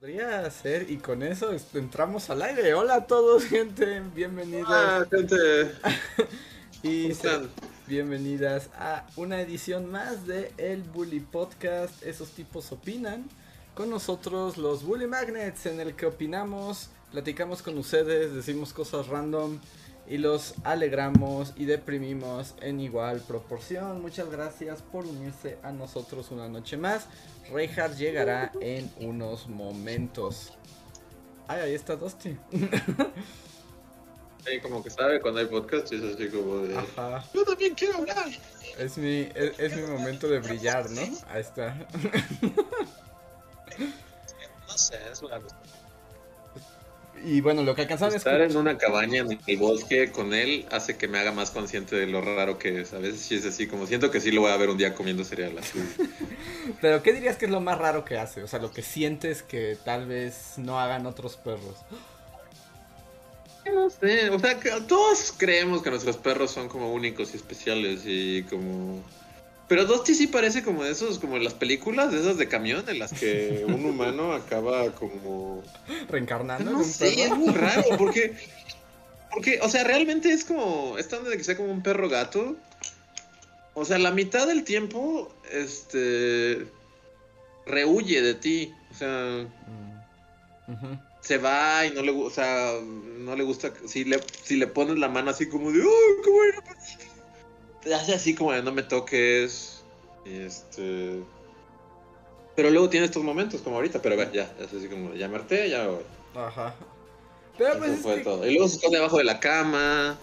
Podría ser, y con eso entramos al aire. Hola a todos, gente. Bienvenidos. Hola, gente. y bienvenidas a una edición más de El Bully Podcast. Esos tipos opinan. Con nosotros, los Bully Magnets, en el que opinamos, platicamos con ustedes, decimos cosas random y los alegramos y deprimimos en igual proporción. Muchas gracias por unirse a nosotros una noche más. Reinhardt llegará en unos momentos. Ay, ahí está Dusty. Sí, como que sabe cuando hay podcast, es así como de. Ajá. Yo también quiero hablar. Es mi, es, mi momento de brillar, ¿no? Ahí está. no sé, es una y bueno, lo que alcanzaron Estar en una cabaña en el bosque con él hace que me haga más consciente de lo raro que es. A veces sí es así, como siento que sí lo voy a ver un día comiendo cereal así. Pero ¿qué dirías que es lo más raro que hace? O sea, lo que sientes que tal vez no hagan otros perros. No sé, o sea, todos creemos que nuestros perros son como únicos y especiales y como pero Dusty sí parece como de esos, como en las películas, de esas de camión, en las que un humano acaba como... Reencarnando. No sé, es muy raro, porque... Porque, o sea, realmente es como... Esta de que sea como un perro gato. O sea, la mitad del tiempo, este... Rehuye de ti. O sea... Mm, se va y no le, o sea, no le gusta... Si le, si le pones la mano así como de... ¡Oh, qué bueno! Te hace así como de no me toques. Este. Pero luego tiene estos momentos como ahorita, pero ya, es así como, ya me ya voy. Ajá. Pero pues fue todo. Y luego se esconde debajo de la cama.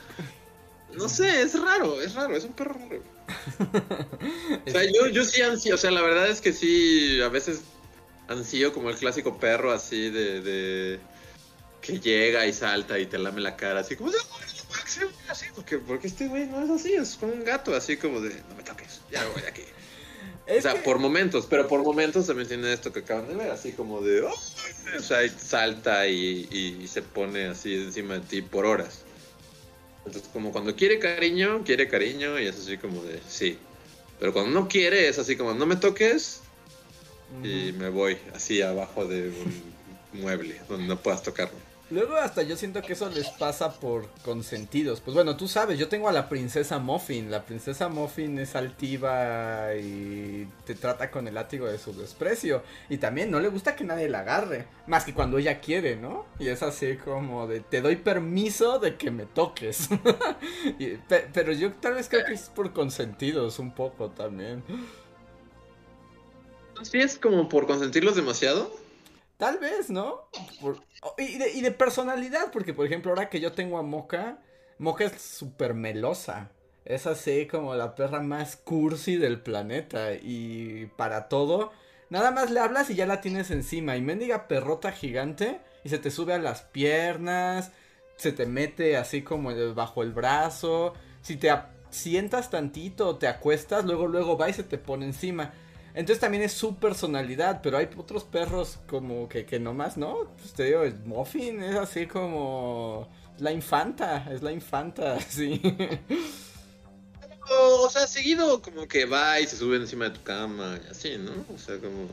No sé, es raro, es raro, es un perro raro. o sea, yo, yo sí ansío, o sea, la verdad es que sí, a veces ansío como el clásico perro así de, de que llega y salta y te lame la cara, así como así, porque, porque este güey no es así, es como un gato, así como de, no me toques, ya voy de aquí. o sea, por momentos, pero por momentos también tiene esto que acaban de ver, así como de, oh", o sea, salta y, y, se pone así encima de ti por horas. Entonces, como cuando quiere cariño, quiere cariño y es así como de, sí. Pero cuando no quiere, es así como, no me toques y me voy así abajo de un mueble donde no puedas tocarme. Luego hasta yo siento que eso les pasa por consentidos. Pues bueno, tú sabes, yo tengo a la princesa Muffin. La princesa Muffin es altiva y te trata con el látigo de su desprecio. Y también no le gusta que nadie la agarre. Más que cuando ella quiere, ¿no? Y es así como de, te doy permiso de que me toques. pero yo tal vez creo que es por consentidos un poco también. ¿Sí es como por consentirlos demasiado? Tal vez, ¿no? y, de, y, de, personalidad, porque por ejemplo, ahora que yo tengo a Mocha, Mocha es súper melosa. Es así como la perra más cursi del planeta. Y para todo, nada más le hablas y ya la tienes encima. Y mendiga perrota gigante y se te sube a las piernas, se te mete así como bajo el brazo. Si te sientas tantito, te acuestas, luego, luego va y se te pone encima. Entonces también es su personalidad, pero hay otros perros como que, que nomás, ¿no? Pues te digo, Muffin es así como la infanta, es la infanta, sí. O, sea, seguido como que va y se sube encima de tu cama y así, ¿no? O sea, como...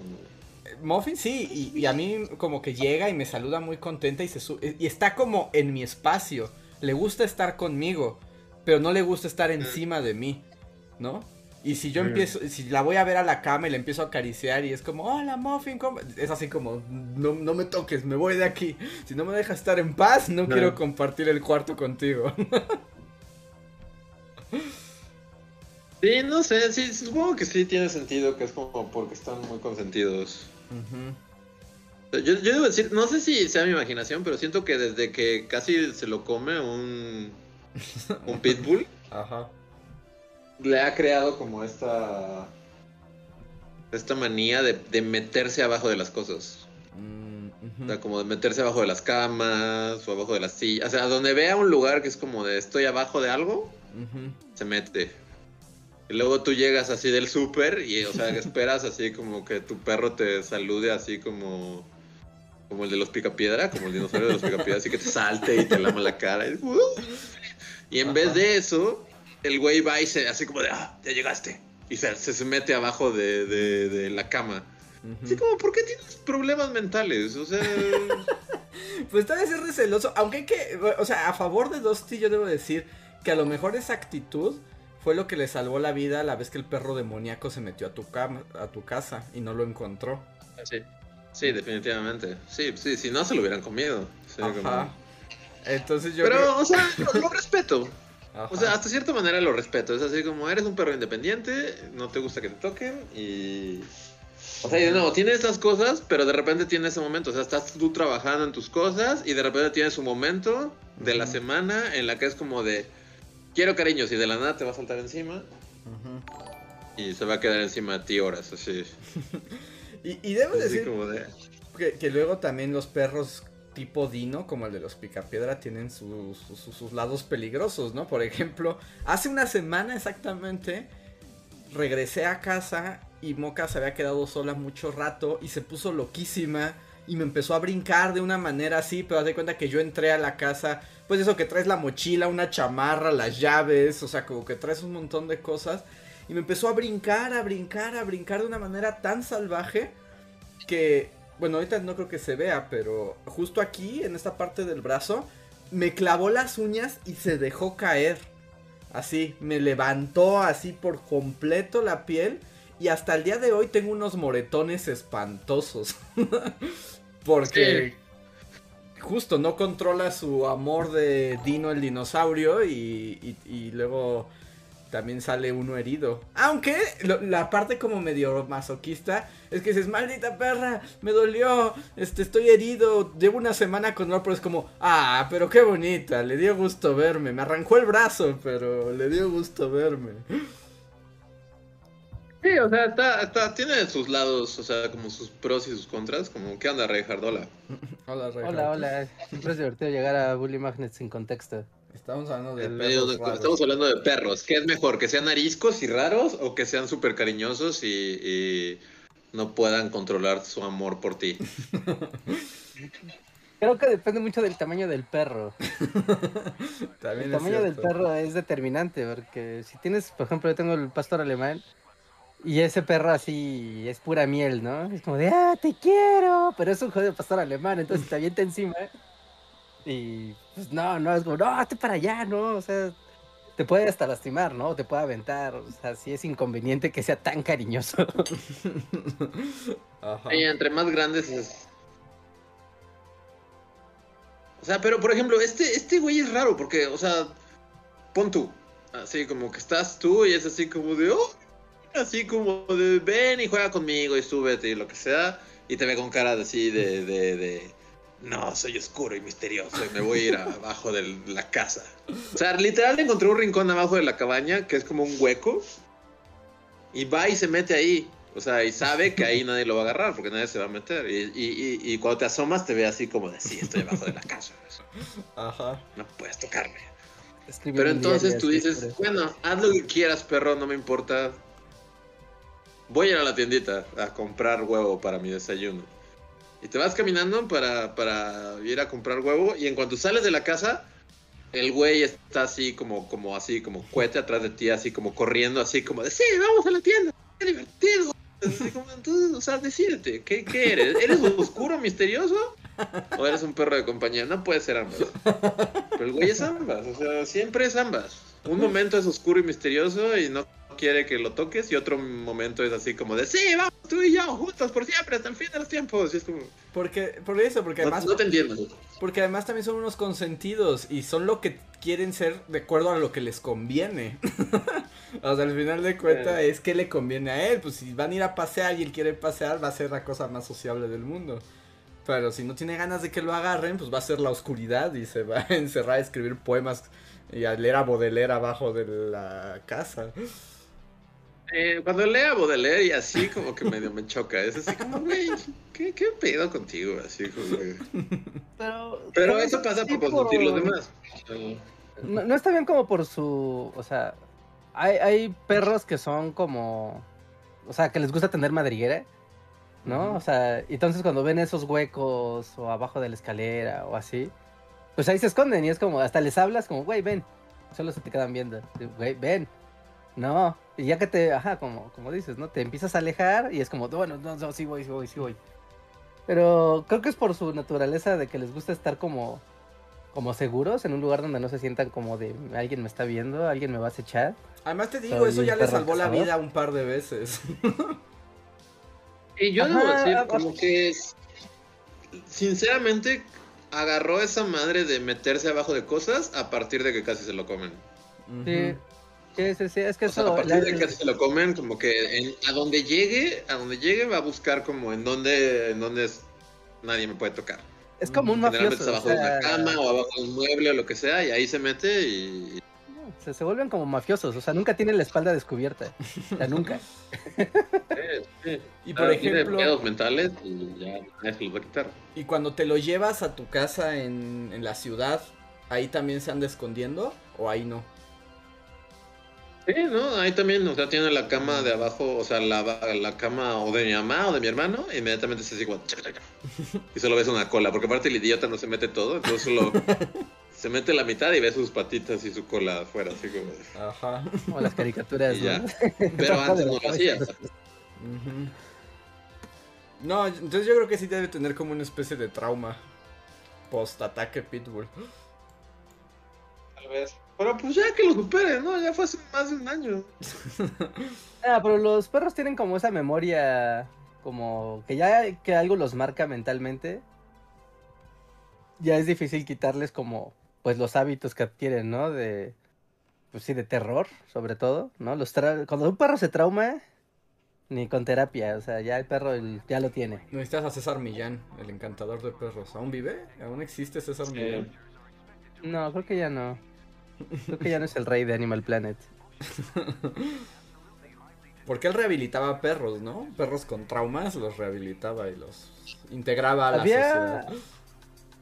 Muffin sí, y, a mí como que llega y me saluda muy contenta y se sube, y está como en mi espacio. Le gusta estar conmigo, pero no le gusta estar encima de mí, ¿no? Y si yo empiezo, si la voy a ver a la cama y la empiezo a acariciar y es como, hola Muffin, ¿cómo? es así como, no, no me toques, me voy de aquí. Si no me dejas estar en paz, no, quiero compartir el cuarto contigo. sí, no sé, sí, supongo que sí tiene sentido, que es como porque están muy consentidos. yo, yo debo decir, no sé si sea mi imaginación, pero siento que desde que casi se lo come un, un pitbull. Ajá le ha creado como esta esta manía de, meterse abajo de las cosas. Mm, O sea, como de meterse abajo de las camas o abajo de las sillas. O sea, donde vea un lugar que es como de estoy abajo de algo, se mete. Y luego tú llegas así del súper y, o sea, esperas así como que tu perro te salude así como como el de los picapiedra, como el dinosaurio de los picapiedra, así que te salte y te lama la cara. Y, en vez de eso, el güey va y se hace como de, ah, ya llegaste. Y se, se mete abajo de, de, la cama. Así como, ¿por qué tienes problemas mentales? O sea... pues tal vez es receloso, aunque hay que, o sea, a favor de Dusty yo debo decir que a lo mejor esa actitud fue lo que le salvó la vida la vez que el perro demoníaco se metió a tu, cama, a tu casa y no lo encontró. Sí, sí, definitivamente. Sí, sí, si no se lo hubieran comido. Entonces yo Pero, o sea, lo, respeto. O sea, hasta cierta manera lo respeto. Es así como eres un perro independiente, no te gusta que te toquen y... O sea, y de nuevo, tienes las cosas, pero de repente tienes ese momento. O sea, estás tú trabajando en tus cosas y de repente tienes un momento de la semana en la que es como de quiero cariños y de la nada te va a saltar encima. Y se va a quedar encima de ti horas, así. y, debo decir que, luego también los perros tipo Dino, como el de los Picapiedra, tienen sus, sus, lados peligrosos, ¿no? Por ejemplo, hace una semana exactamente regresé a casa y Moca se había quedado sola mucho rato y se puso loquísima y me empezó a brincar de una manera así, pero haz de cuenta que yo entré a la casa pues eso que traes la mochila, una chamarra, las llaves, o sea, como que traes un montón de cosas. Y me empezó a brincar, a brincar, a brincar de una manera tan salvaje que, bueno, ahorita no creo que se vea, pero justo aquí, en esta parte del brazo, me clavó las uñas y se dejó caer. Así, me levantó así por completo la piel. Y hasta el día de hoy tengo unos moretones espantosos. Porque justo no controla su amor de Dino el dinosaurio y, luego también sale uno herido. Aunque la parte como medio masoquista es que dices, maldita perra, me dolió, este, estoy herido, llevo una semana con dolor, pero es como, ah, pero qué bonita, le dio gusto verme, me arrancó el brazo, pero le dio gusto verme. Sí, o sea, está, está, tiene sus lados, o sea, como sus pros y sus contras, como, ¿qué onda, Reinhardt? Hola. Hola, Hola, hola. Siempre es divertido llegar a Bully Magnets sin contexto. Estamos hablando de, Estamos hablando de perros. ¿Qué es mejor, que sean ariscos y raros o que sean súper cariñosos y, no puedan controlar su amor por ti? Creo que depende mucho del tamaño del perro. el tamaño del perro es determinante, porque si tienes, por ejemplo, yo tengo el pastor alemán, y ese perro así es pura miel, ¿no? Es como de, ah, te quiero. Pero es un jodido pastor alemán, entonces te avienta encima. Y pues no, no, es como, no, hazte para allá, ¿no? O sea, te puede hasta lastimar, ¿no? Te puede aventar. O sea, sí es inconveniente que sea tan cariñoso. Ajá. Y entre más grandes es. O sea, pero por ejemplo, este, este güey es raro porque, o sea, pon tú. Así como que estás tú y es así como de, oh, así como de ven y juega conmigo y súbete y lo que sea. Y te ve con cara así de, de, de no, soy oscuro y misterioso y me voy a ir abajo de la casa. O sea, literal encontré un rincón abajo de la cabaña que es como un hueco. Y va y se mete ahí. O sea, y sabe que ahí nadie lo va a agarrar porque nadie se va a meter. Y, y, y, cuando te asomas te ve así como de, sí, estoy abajo de la casa. Ajá. No puedes tocarme. Pero entonces tú dices, bueno, haz lo que quieras, perro, no me importa voy a ir a la tiendita a comprar huevo para mi desayuno. Y te vas caminando para, para ir a comprar huevo y en cuanto sales de la casa, el güey está así como, como así, como cohete atrás de ti, así como corriendo, así como de, sí, vamos a la tienda, qué divertido. o sea, decídete, ¿qué, ¿qué eres? ¿Eres oscuro, misterioso? ¿O eres un perro de compañía? No puede ser ambas. Pero el güey es ambas, o sea, siempre es ambas. Un momento es oscuro y misterioso y no quiere que lo toques y otro momento es así como de, sí, vamos tú y yo juntos por siempre hasta el fin de los tiempos. Y es como... Porque, por eso, porque además... No, te entiendo. Porque además también son unos consentidos y son lo que quieren ser de acuerdo a lo que les conviene. o sea, al final de cuentas es que le conviene a él. Pues si van a ir a pasear y él quiere pasear, va a ser la cosa más sociable del mundo. Pero si no tiene ganas de que lo agarren, pues va a ser la oscuridad y se va a encerrar a escribir poemas y a leer a Baudelaire abajo de la casa. Eh, cuando lea Baudelaire y así como que medio me choca. Es así como, güey, ¿qué, ¿qué, pedo contigo? Así como Pero, pero eso pasa por consentir los demás. No, está bien como por su... O sea, hay, hay perros que son como... O sea, que les gusta tener madriguera. ¿no? O sea, entonces cuando ven esos huecos o abajo de la escalera o así, pues ahí se esconden y es como, hasta les hablas como, güey, ven. Solo se te quedan viendo, güey, ven. No, y ya que te, ajá, como, como dices, ¿no? Te empiezas a alejar y es como, bueno, no, no, sí voy, sí voy, sí voy. Pero creo que es por su naturaleza de que les gusta estar como, como seguros en un lugar donde no se sientan como de alguien me está viendo, alguien me va a acechar. Además te digo, eso ya le salvó la vida un par de veces. Y yo debo decir, como que sinceramente agarró esa madre de meterse abajo de cosas a partir de que casi se lo comen. Sí. Sí, sí, es que eso... a partir de que casi se lo comen, como que a donde llegue, a donde llegue va a buscar como en donde, en donde nadie me puede tocar. Es como un mafioso. abajo de una cama o abajo de un mueble o lo que sea y ahí se mete y se, vuelven como mafiosos, o sea, nunca tienen la espalda descubierta. O sea, nunca. Y por ejemplo. mentales y ya se los va a quitar. Y cuando te lo llevas a tu casa en, en la ciudad, ¿ahí también se anda escondiendo o ahí no? Sí, no, ahí también, o sea, tiene la cama de abajo, o sea, la, la cama o de mi mamá o de mi hermano, e inmediatamente se sigue y solo ves una cola, porque aparte el idiota no se mete todo, entonces solo se mete la mitad y ve sus patitas y su cola afuera, así como. Ajá. Como las caricaturas. ¿no? Pero antes no lo hacía. No, entonces yo creo que sí debe tener como una especie de trauma post-ataque Pitbull. Tal vez. Pero pues ya que lo supere, ¿no? Ya fue hace más de un año. ah, pero los perros tienen como esa memoria, como que ya que algo los marca mentalmente. Ya es difícil quitarles como pues los hábitos que adquieren, ¿no? De, pues sí, de terror, sobre todo, ¿no? Los Cuando un perro se trauma, ni con terapia, o sea, ya el perro ya lo tiene. Necesitas a César Millán, el encantador de perros. ¿Aún vive? ¿Aún existe César Millán? No, creo que ya no. Creo que ya no es el rey de Animal Planet. Porque él rehabilitaba perros, ¿no? Perros con traumas los rehabilitaba y los integraba a la sociedad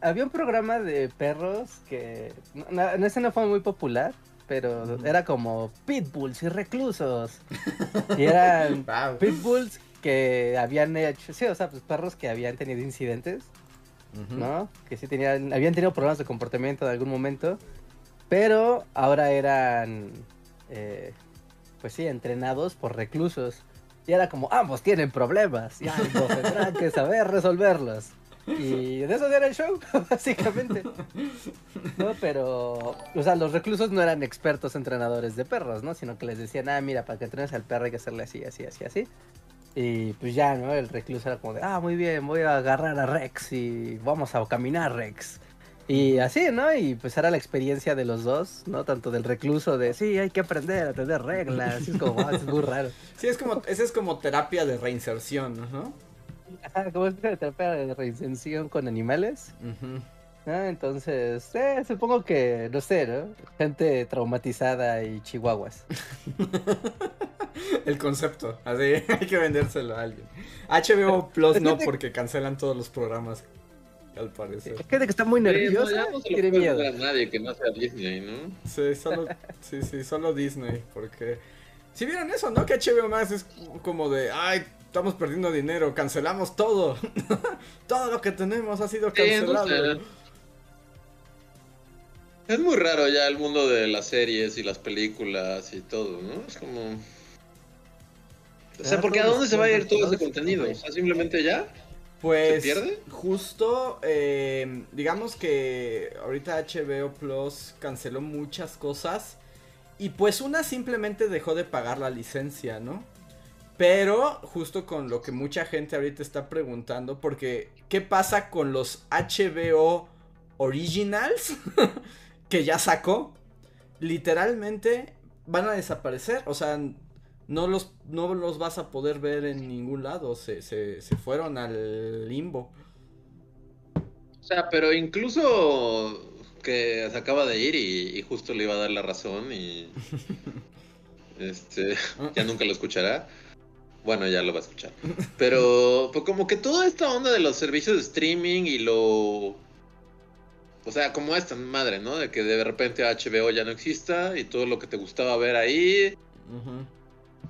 había un programa de perros que. No, ese no fue muy popular, pero era como pitbulls y reclusos. Y eran pitbulls que habían hecho. Sí, o sea, pues perros que habían tenido incidentes, ¿no? Que sí tenían. Habían tenido problemas de comportamiento en algún momento, pero ahora eran. Eh, pues sí, entrenados por reclusos. Y era como, ambos tienen problemas y ambos tendrán que saber resolverlos. Y de eso era el show, básicamente. No, pero, o sea, los reclusos no eran expertos entrenadores de perros, ¿no? Sino que les decían, ah, mira, para que entrenes al perro hay que hacerle así, así, así, así. Y pues ya, ¿no? El recluso era como de, ah, muy bien, voy a agarrar a Rex y vamos a caminar, Rex. Y así, ¿no? Y pues era la experiencia de los dos, ¿no? Tanto del recluso de, sí, hay que aprender a tener reglas. es como, ah, es muy raro. Sí, es como, esa es como terapia de reinserción, ¿no? como es terapia de reinserción con animales. Entonces, eh, supongo que, no sé, ¿no? Gente traumatizada y chihuahuas. El concepto, así hay que vendérselo a alguien. HBO Plus no, porque cancelan todos los programas, al parecer. Es gente que está muy nerviosa, no, tiene miedo. A nadie que no sea Disney, ¿no? Sí, solo, sí, sí, solo Disney, porque... Si vieron eso, ¿no? Que HBO más es como de, ay, estamos perdiendo dinero, cancelamos todo. todo lo que tenemos ha sido cancelado. es muy raro ya el mundo de las series y las películas y todo, ¿no? Es como... O sea, porque ¿a dónde se va a ir todo ese contenido? O sea, simplemente ya. Pues, ¿Se pierde? justo, eh, digamos que ahorita HBO Plus canceló muchas cosas y pues una simplemente dejó de pagar la licencia, ¿no? Pero justo con lo que mucha gente ahorita está preguntando, porque ¿qué pasa con los HBO Originals que ya sacó? Literalmente van a desaparecer, o sea, no los, no los vas a poder ver en ningún lado, se, se, se fueron al limbo. O sea, pero incluso que se acaba de ir y, y, justo le iba a dar la razón y Este, ya nunca lo escuchará. Bueno, ya lo va a escuchar. Pero pues como que toda esta onda de los servicios de streaming y lo... O sea, como esta madre, ¿no? De que de repente HBO ya no exista y todo lo que te gustaba ver ahí,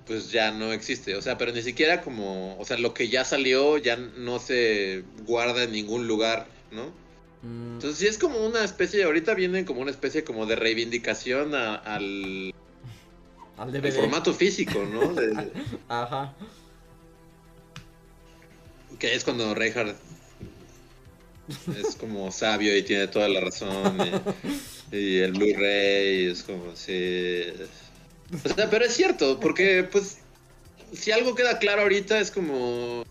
pues ya no existe. O sea, pero ni siquiera como... O sea, lo que ya salió ya no se guarda en ningún lugar, ¿no? Mm. Entonces sí es como una especie, ahorita vienen como una especie como de reivindicación al el formato físico, ¿no? Ajá. Que es cuando Reinhardt es como sabio y tiene toda la razón. Y, el Blu-ray es como si. O sea, pero es cierto, porque pues si algo queda claro ahorita es como.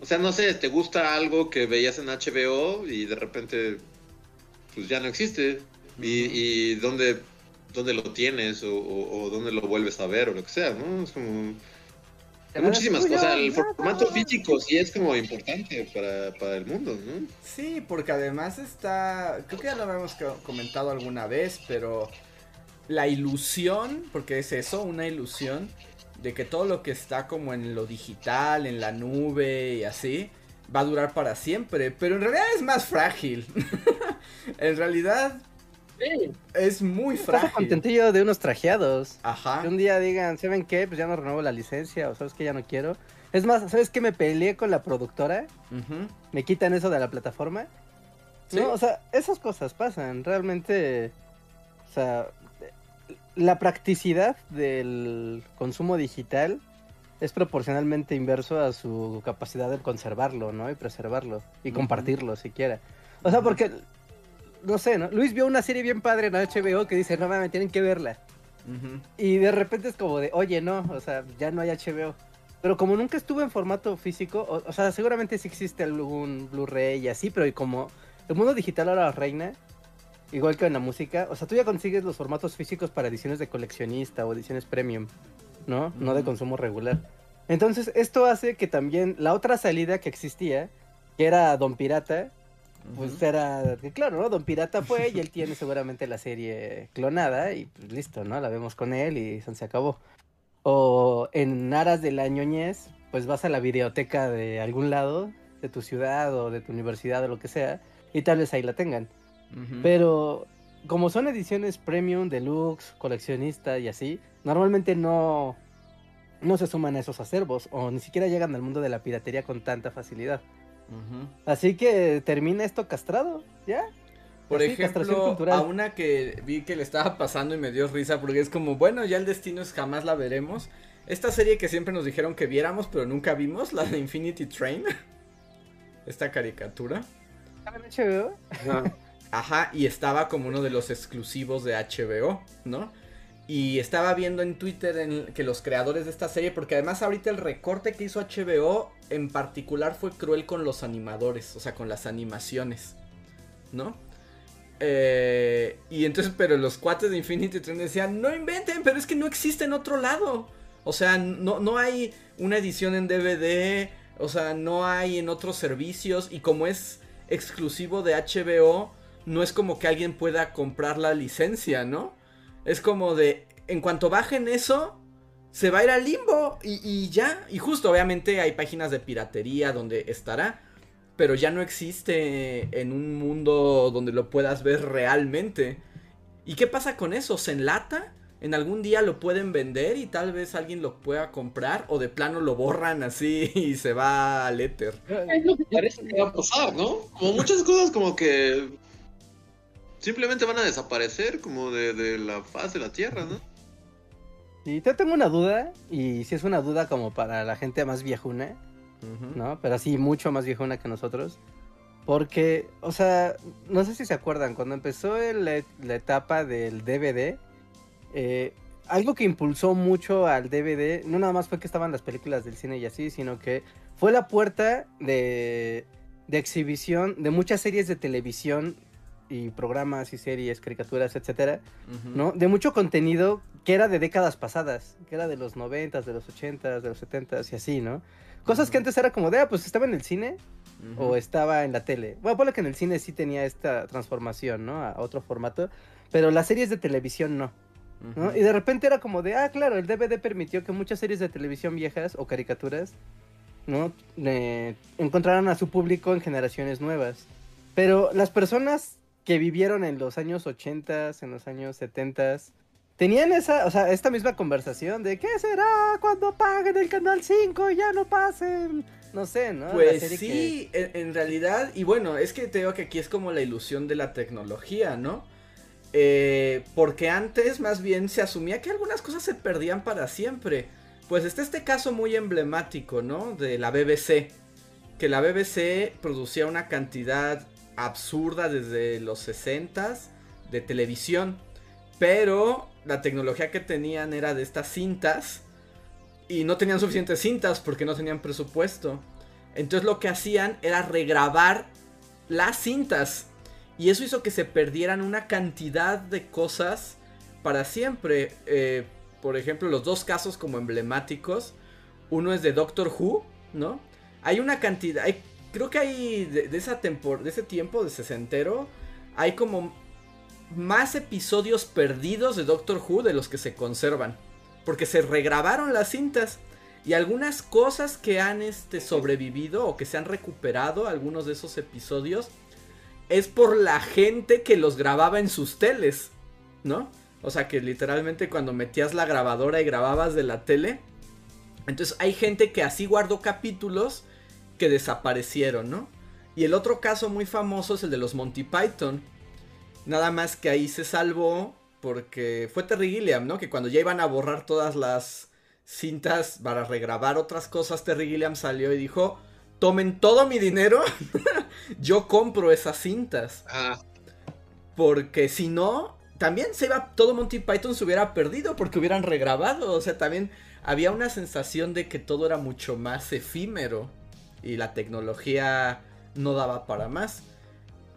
O sea, no sé, te gusta algo que veías en HBO y de repente pues ya no existe. Y, y dónde dónde lo tienes o, o, dónde lo vuelves a ver o lo que sea, ¿no? Es como... Hay muchísimas cosas. El formato físico sí es como importante para, para, el mundo, ¿no? Sí, porque además está. Creo que ya lo habíamos comentado alguna vez, pero la ilusión, porque es eso, una ilusión, de que todo lo que está como en lo digital, en la nube y así, va a durar para siempre. Pero en realidad es más frágil. en realidad, es muy frágil. contentillo de unos trajeados. Ajá. Que un día digan, ¿saben qué? Pues ya no renuevo la licencia o sabes que ya no quiero. Es más, ¿sabes qué? Me peleé con la productora. Me quitan eso de la plataforma. No, o sea, esas cosas pasan. Realmente, o sea, la practicidad del consumo digital es proporcionalmente inverso a su capacidad de conservarlo, ¿no? Y preservarlo. Y compartirlo, siquiera. O sea, porque no sé, ¿no? Luis vio una serie bien padre en HBO que dice, no mames, tienen que verla. Y de repente es como de, oye, no, o sea, ya no hay HBO. Pero como nunca estuvo en formato físico, o, sea, seguramente sí existe algún Blu-ray y así, pero como el mundo digital ahora reina, igual que en la música, o sea, tú ya consigues los formatos físicos para ediciones de coleccionista o ediciones premium, ¿no? No de consumo regular. Entonces, esto hace que también la otra salida que existía, que era Don Pirata, pues era, claro, ¿no? Don Pirata fue y él tiene seguramente la serie clonada y pues listo, ¿no? La vemos con él y se acabó. O en aras de la ñoñez, pues vas a la videoteca de algún lado, de tu ciudad o de tu universidad o lo que sea, y tal vez ahí la tengan. Pero como son ediciones premium, deluxe, coleccionista y así, normalmente no, no se suman a esos acervos o ni siquiera llegan al mundo de la piratería con tanta facilidad. Así que termina esto castrado, ¿ya? Por ejemplo, a una que vi que le estaba pasando y me dio risa porque es como, bueno, ya el destino es jamás la veremos. Esta serie que siempre nos dijeron que viéramos pero nunca vimos, la de Infinity Train. Esta caricatura. HBO? Ajá, y estaba como uno de los exclusivos de HBO, ¿no? Y estaba viendo en Twitter que los creadores de esta serie, porque además ahorita el recorte que hizo HBO en particular fue cruel con los animadores, o sea, con las animaciones, ¿no? Eh, y entonces, pero los cuates de Infinity Train decían, no inventen, pero es que no existe en otro lado. O sea, no, no hay una edición en DVD, o sea, no hay en otros servicios, y como es exclusivo de HBO, no es como que alguien pueda comprar la licencia, ¿no? Es como de, en cuanto bajen eso, se va a ir al limbo y, ya. Y justo, obviamente hay páginas de piratería donde estará, pero ya no existe en un mundo donde lo puedas ver realmente. ¿Y qué pasa con eso? ¿Se enlata? ¿En algún día lo pueden vender y tal vez alguien lo pueda comprar? ¿O de plano lo borran así y se va al éter? Es lo que parece que va a pasar, ¿no? Como muchas cosas como que simplemente van a desaparecer como de, la faz de la Tierra, ¿no? Sí, te tengo una duda, y si es una duda como para la gente más viejuna, ¿no? Pero así mucho más viejuna que nosotros. Porque, o sea, no sé si se acuerdan, cuando empezó la etapa del DVD, eh, algo que impulsó mucho al DVD, no nada más fue que estaban las películas del cine y así, sino que fue la puerta de, de exhibición de muchas series de televisión y programas y series, caricaturas, etcétera, ¿no? De mucho contenido que era de décadas pasadas, que era de los noventas, de los ochentas, de los setentas y así, ¿no? Cosas que antes era como de, ah, pues estaba en el cine o estaba en la tele. Bueno, por que en el cine sí tenía esta transformación, ¿no? A otro formato, pero las series de televisión no. Y de repente era como de, ah, claro, el DVD permitió que muchas series de televisión viejas o caricaturas, ¿no? encontraran a su público en generaciones nuevas. Pero las personas que vivieron en los años 80, en los años 70, tenían esa, o sea, esta misma conversación de ¿qué será cuando paguen el canal 5 y ya no pasen? No sé, ¿no? Pues sí, en, realidad, y bueno, es que te digo que aquí es como la ilusión de la tecnología, ¿no? Eh, porque antes más bien se asumía que algunas cosas se perdían para siempre. Pues está este caso muy emblemático, ¿no? De la BBC. Que la BBC producía una cantidad absurda desde los 60 de televisión. Pero la tecnología que tenían era de estas cintas. Y no tenían suficientes cintas porque no tenían presupuesto. Entonces lo que hacían era regrabar las cintas. Y eso hizo que se perdieran una cantidad de cosas para siempre. Eh, por ejemplo, los dos casos como emblemáticos. Uno es de Doctor Who, ¿no? Hay una cantidad, hay creo que hay de, esa de ese tiempo, de sesentero, hay como más episodios perdidos de Doctor Who de los que se conservan. Porque se regrabaron las cintas. Y algunas cosas que han este, sobrevivido o que se han recuperado, algunos de esos episodios, es por la gente que los grababa en sus teles, ¿no? O sea que literalmente cuando metías la grabadora y grababas de la tele, entonces hay gente que así guardó capítulos que desaparecieron, ¿no? Y el otro caso muy famoso es el de los Monty Python. Nada más que ahí se salvó porque fue Terry Gilliam, ¿no? Que cuando ya iban a borrar todas las cintas para regrabar otras cosas, Terry Gilliam salió y dijo, tomen todo mi dinero, yo compro esas cintas. Ah. Porque si no, también se iba, todo Monty Python se hubiera perdido porque hubieran regrabado. O sea, también había una sensación de que todo era mucho más efímero y la tecnología no daba para más.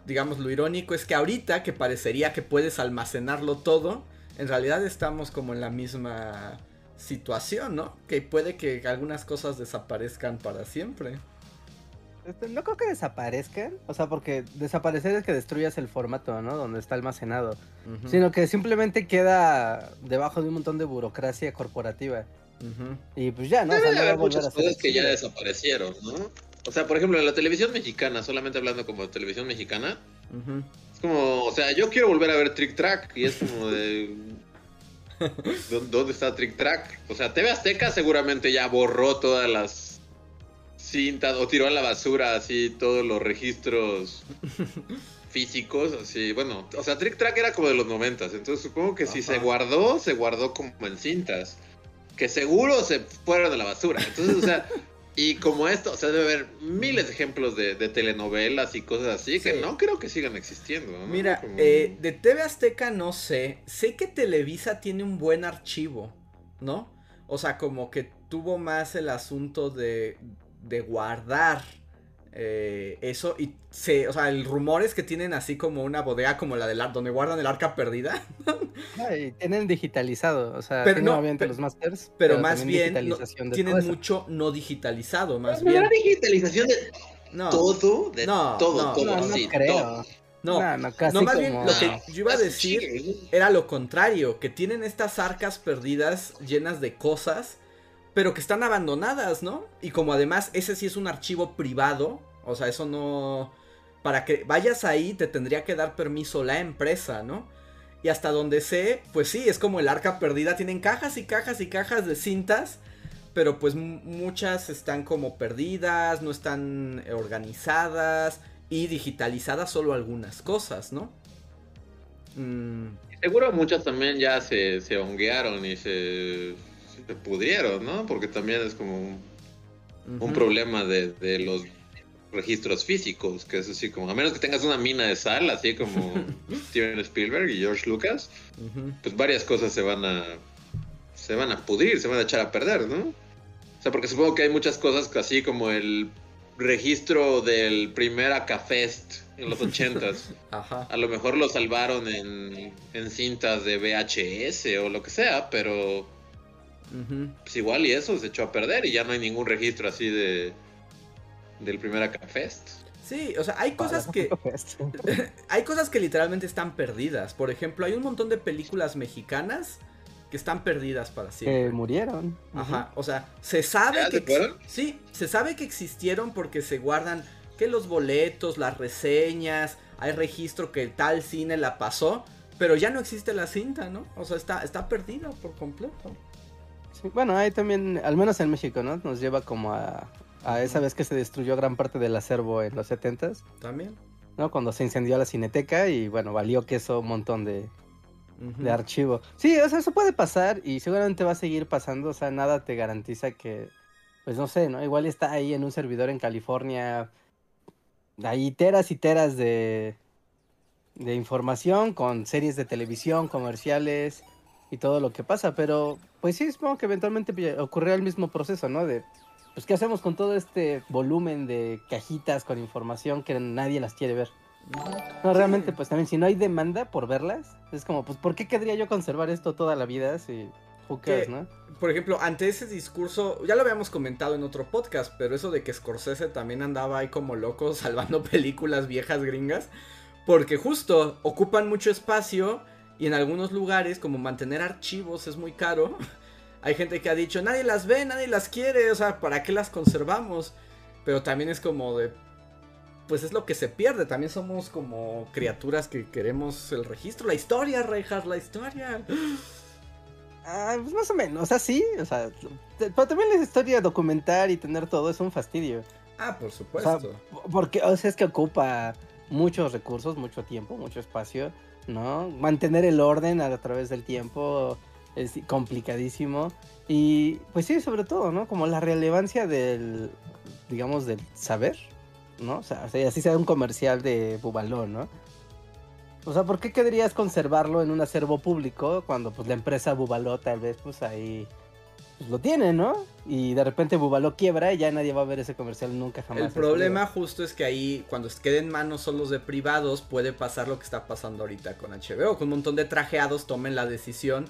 Digamos, lo irónico es que ahorita que parecería que puedes almacenarlo todo, en realidad estamos como en la misma situación, ¿no? Que puede que algunas cosas desaparezcan para siempre. Este, no creo que desaparezcan, o sea, porque desaparecer es que destruyas el formato, ¿no? Donde está almacenado, sino que simplemente queda debajo de un montón de burocracia corporativa. Y pues ya, ¿no? hay muchas cosas que ya desaparecieron, ¿no? O sea, por ejemplo, en la televisión mexicana, solamente hablando como televisión mexicana, es como, o sea, yo quiero volver a ver Trick Track y es como de... ¿Dónde está Trick Track? O sea, TV Azteca seguramente ya borró todas las cintas o tiró a la basura así todos los registros físicos, así, bueno, o sea, Trick Track era como de los noventas, entonces supongo que si se guardó, se guardó como en cintas que seguro se fueron a la basura. Entonces, o sea, y como esto, o sea, debe haber miles de ejemplos de, telenovelas y cosas así que no creo que sigan existiendo. Mira, eh, de TV Azteca no sé. Sé que Televisa tiene un buen archivo, ¿no? O sea, como que tuvo más el asunto de, de guardar eh, eso y se, o sea, el rumor es que tienen así como una bodega como la del donde guardan el arca perdida. tienen digitalizado, o sea, pero no, obviamente los masters, pero, más bien tienen mucho no digitalizado, más bien. digitalización de todo, de todo, todo, no, no creo. No, no, casi más bien lo que yo iba a decir era lo contrario, que tienen estas arcas perdidas llenas de cosas pero que están abandonadas, ¿no? Y como además ese sí es un archivo privado, o sea, eso no... Para que vayas ahí te tendría que dar permiso la empresa, ¿no? Y hasta donde sé, pues sí, es como el arca perdida, tienen cajas y cajas y cajas de cintas, pero pues muchas están como perdidas, no están organizadas y digitalizadas solo algunas cosas, ¿no? Mm. Seguro muchas también ya se, se honguearon y se se pudieron, ¿no? Porque también es como un, problema de, los registros físicos, que es así como, a menos que tengas una mina de sal, así como Steven Spielberg y George Lucas, pues varias cosas se van a se van a pudrir, se van a echar a perder, ¿no? O sea, porque supongo que hay muchas cosas así como el registro del primer Acafest en los ochentas. A lo mejor lo salvaron en, en cintas de VHS o lo que sea, pero pues igual y eso se echó a perder y ya no hay ningún registro así de del primer Acafest. Sí, o sea, hay cosas que. hay cosas que literalmente están perdidas. Por ejemplo, hay un montón de películas mexicanas que están perdidas para siempre. Que murieron. Ajá, o sea, se sabe que... Sí, se sabe que existieron porque se guardan que los boletos, las reseñas, hay registro que tal cine la pasó, pero ya no existe la cinta, ¿no? O sea, está, está perdida por completo. Sí, bueno, ahí también, al menos en México, ¿no? Nos lleva como a, a esa vez que se destruyó gran parte del acervo en los setentas. También. ¿No? Cuando se incendió la cineteca y bueno, valió que eso un montón de, de archivo. Sí, o sea, eso puede pasar y seguramente va a seguir pasando, o sea, nada te garantiza que, pues no sé, ¿no? Igual está ahí en un servidor en California, hay teras y teras de, de información con series de televisión, comerciales y todo lo que pasa, pero pues sí, supongo que eventualmente ocurrirá el mismo proceso, ¿no? De, pues, ¿qué hacemos con todo este volumen de cajitas con información que nadie las quiere ver? No, realmente, pues también, si no hay demanda por verlas, es como, pues, ¿por qué querría yo conservar esto toda la vida si ¿no? Por ejemplo, ante ese discurso, ya lo habíamos comentado en otro podcast, pero eso de que Scorsese también andaba ahí como loco salvando películas viejas gringas, porque justo ocupan mucho espacio y en algunos lugares, como mantener archivos es muy caro, hay gente que ha dicho, nadie las ve, nadie las quiere, o sea, ¿para qué las conservamos? Pero también es como de, pues es lo que se pierde. También somos como criaturas que queremos el registro, la historia, Rejas, la historia. Ah, pues más o menos, o sea, sí, o sea, pero también la historia documentar y tener todo es un fastidio. Ah, por supuesto. porque, o sea, es que ocupa muchos recursos, mucho tiempo, mucho espacio, ¿no? Mantener el orden a través del tiempo es complicadísimo. Y pues sí, sobre todo, ¿no? Como la relevancia del, digamos, del saber, ¿no? O sea, así sea un comercial de Bubaló, ¿no? O sea, ¿por qué querrías conservarlo en un acervo público cuando pues la empresa Bubaló tal vez pues ahí pues, lo tiene, ¿no? Y de repente Bubaló quiebra y ya nadie va a ver ese comercial nunca jamás. El problema justo es que ahí cuando queden manos solos de privados puede pasar lo que está pasando ahorita con HBO, con un montón de trajeados tomen la decisión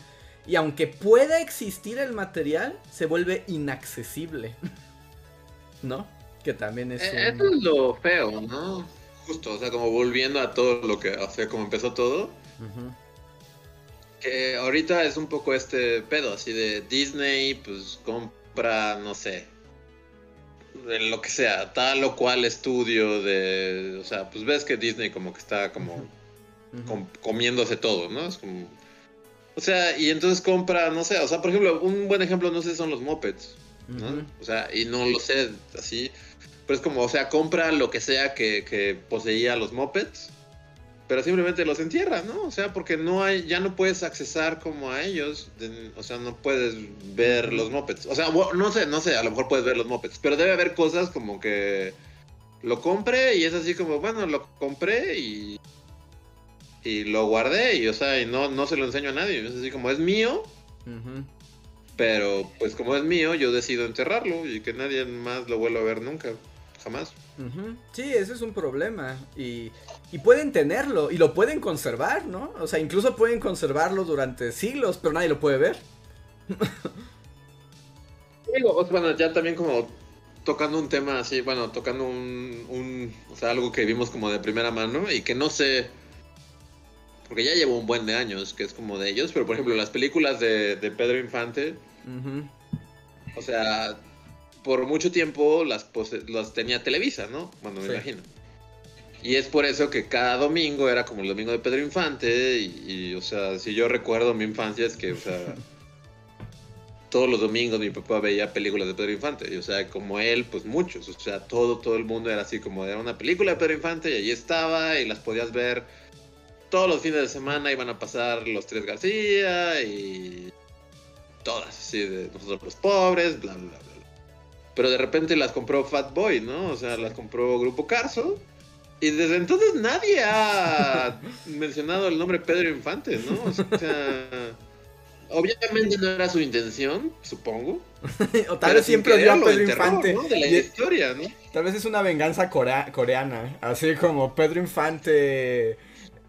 y aunque pueda existir el material, se vuelve inaccesible. ¿No? Que también es... Eh, eso es lo feo, ¿no? Justo, o sea, como volviendo a todo lo que, o sea, como empezó todo. Que ahorita es un poco este pedo, así de Disney, pues compra, no sé, de lo que sea, tal o cual estudio de, o sea, pues ves que Disney como que está como comiéndose todo, ¿no? Es como, o sea, y entonces compra, no sé, o sea, por ejemplo, un buen ejemplo, no sé, son los mopeds, ¿no? O sea, y no lo sé, así, pero es como, o sea, compra lo que sea que, poseía los mopeds, pero simplemente los entierra, ¿no? O sea, porque no hay, ya no puedes accesar como a ellos, o sea, no puedes ver los mopeds. O sea, no sé, no sé, a lo mejor puedes ver los mopeds, pero debe haber cosas como que lo compré y es así como, bueno, lo compré y y lo guardé y o sea y no no se lo enseño a nadie es así como es mío pero pues como es mío yo decido enterrarlo y que nadie más lo vuelva a ver nunca jamás. Sí, ese es un problema. Y, y, pueden tenerlo y lo pueden conservar, ¿no? O sea, incluso pueden conservarlo durante siglos, pero nadie lo puede ver. Digo, bueno, ya también como tocando un tema así, bueno, tocando un, un, o sea, algo que vimos como de primera mano y que no sé, porque ya llevo un buen de años que es como de ellos, pero por ejemplo las películas de, Pedro Infante, o sea, por mucho tiempo las, las tenía Televisa, ¿no? Bueno, me imagino. Y es por eso que cada domingo era como el domingo de Pedro Infante. Y, o sea, si yo recuerdo mi infancia, es que, o sea, todos los domingos mi papá veía películas de Pedro Infante. Y, o sea, como él, pues muchos. O sea, todo, todo el mundo era así como era una película de Pedro Infante y allí estaba y las podías ver todos los fines de semana. Iban a pasar los tres García y todas, así de nosotros los pobres, bla, bla, bla. Pero de repente las compró Fat Boy, ¿no? O sea, las compró Grupo Carso. Y desde entonces nadie ha mencionado el nombre Pedro Infante, ¿no? O sea, obviamente no era su intención, supongo. o tal vez siempre odió a Pedro Infante. De la historia, ¿no? Tal vez es una venganza coreana, así como Pedro Infante...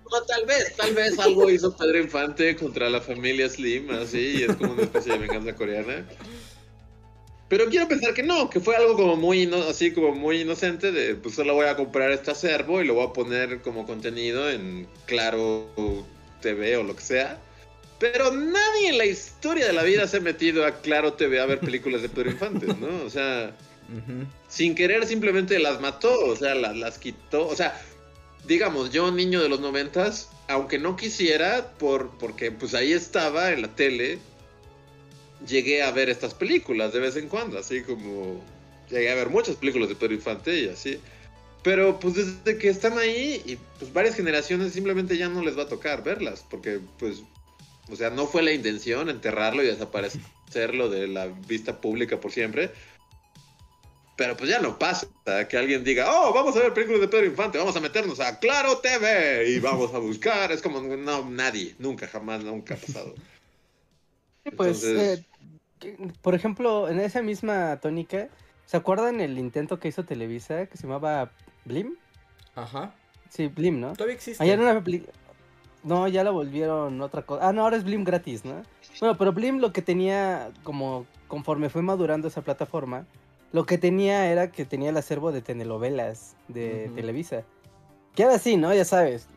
No, tal vez, tal vez algo hizo Pedro Infante contra la familia Slim, así, y es como una especie de venganza coreana. Pero quiero pensar que no, que fue algo como muy, así como muy inocente de, pues solo voy a comprar este acervo y lo voy a poner como contenido en Claro TV o lo que sea. Pero nadie en la historia de la vida se ha metido a Claro TV a ver películas de Pedro Infante, ¿no? O sea, sin querer simplemente las mató, o sea, las, las quitó. O sea, digamos, yo niño de los noventas, aunque no quisiera, por, porque pues ahí estaba en la tele, llegué a ver estas películas de vez en cuando, así como llegué a ver muchas películas de Pedro Infante y así. Pero pues desde que están ahí y pues varias generaciones simplemente ya no les va a tocar verlas, porque pues o sea, no fue la intención enterrarlo y desaparecerlo de la vista pública por siempre. Pero pues ya no pasa que alguien diga, oh, vamos a ver películas de Pedro Infante, vamos a meternos a Claro TV y vamos a buscar. Es como, no, nadie, nunca, jamás, nunca ha pasado. Pues, eh, por ejemplo, en esa misma tónica, ¿se acuerdan el intento que hizo Televisa que se llamaba Blim? Ajá. Sí, Blim, ¿no? Todavía existe. Allá una no, ya la volvieron otra cosa. Ah, no, ahora es Blim gratis, ¿no? Bueno, pero Blim lo que tenía, como conforme fue madurando esa plataforma, lo que tenía era que tenía el acervo de telenovelas de Televisa. Que era así, ¿no? Ya sabes.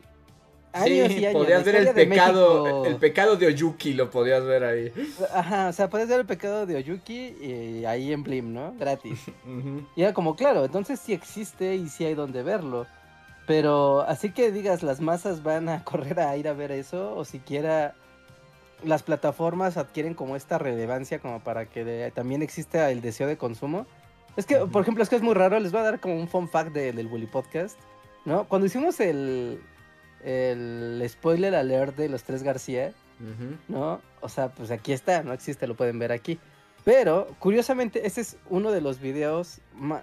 Años sí, y años. podías ver el pecado, el pecado de Oyuki, lo podías ver ahí. Ajá, o sea, podías ver el pecado de Oyuki y ahí en Blim, ¿no? Gratis. Y era como, claro, entonces sí existe y sí hay donde verlo. Pero así que digas, las masas van a correr a ir a ver eso, o siquiera las plataformas adquieren como esta relevancia como para que también exista el deseo de consumo. Es que, por ejemplo, es que es muy raro, les voy a dar como un fun fact del Bully Podcast, ¿no? Cuando hicimos el, el spoiler alert de los tres García, ¿no? O sea, pues aquí está, no existe, lo pueden ver aquí. Pero, curiosamente, este es uno de los videos,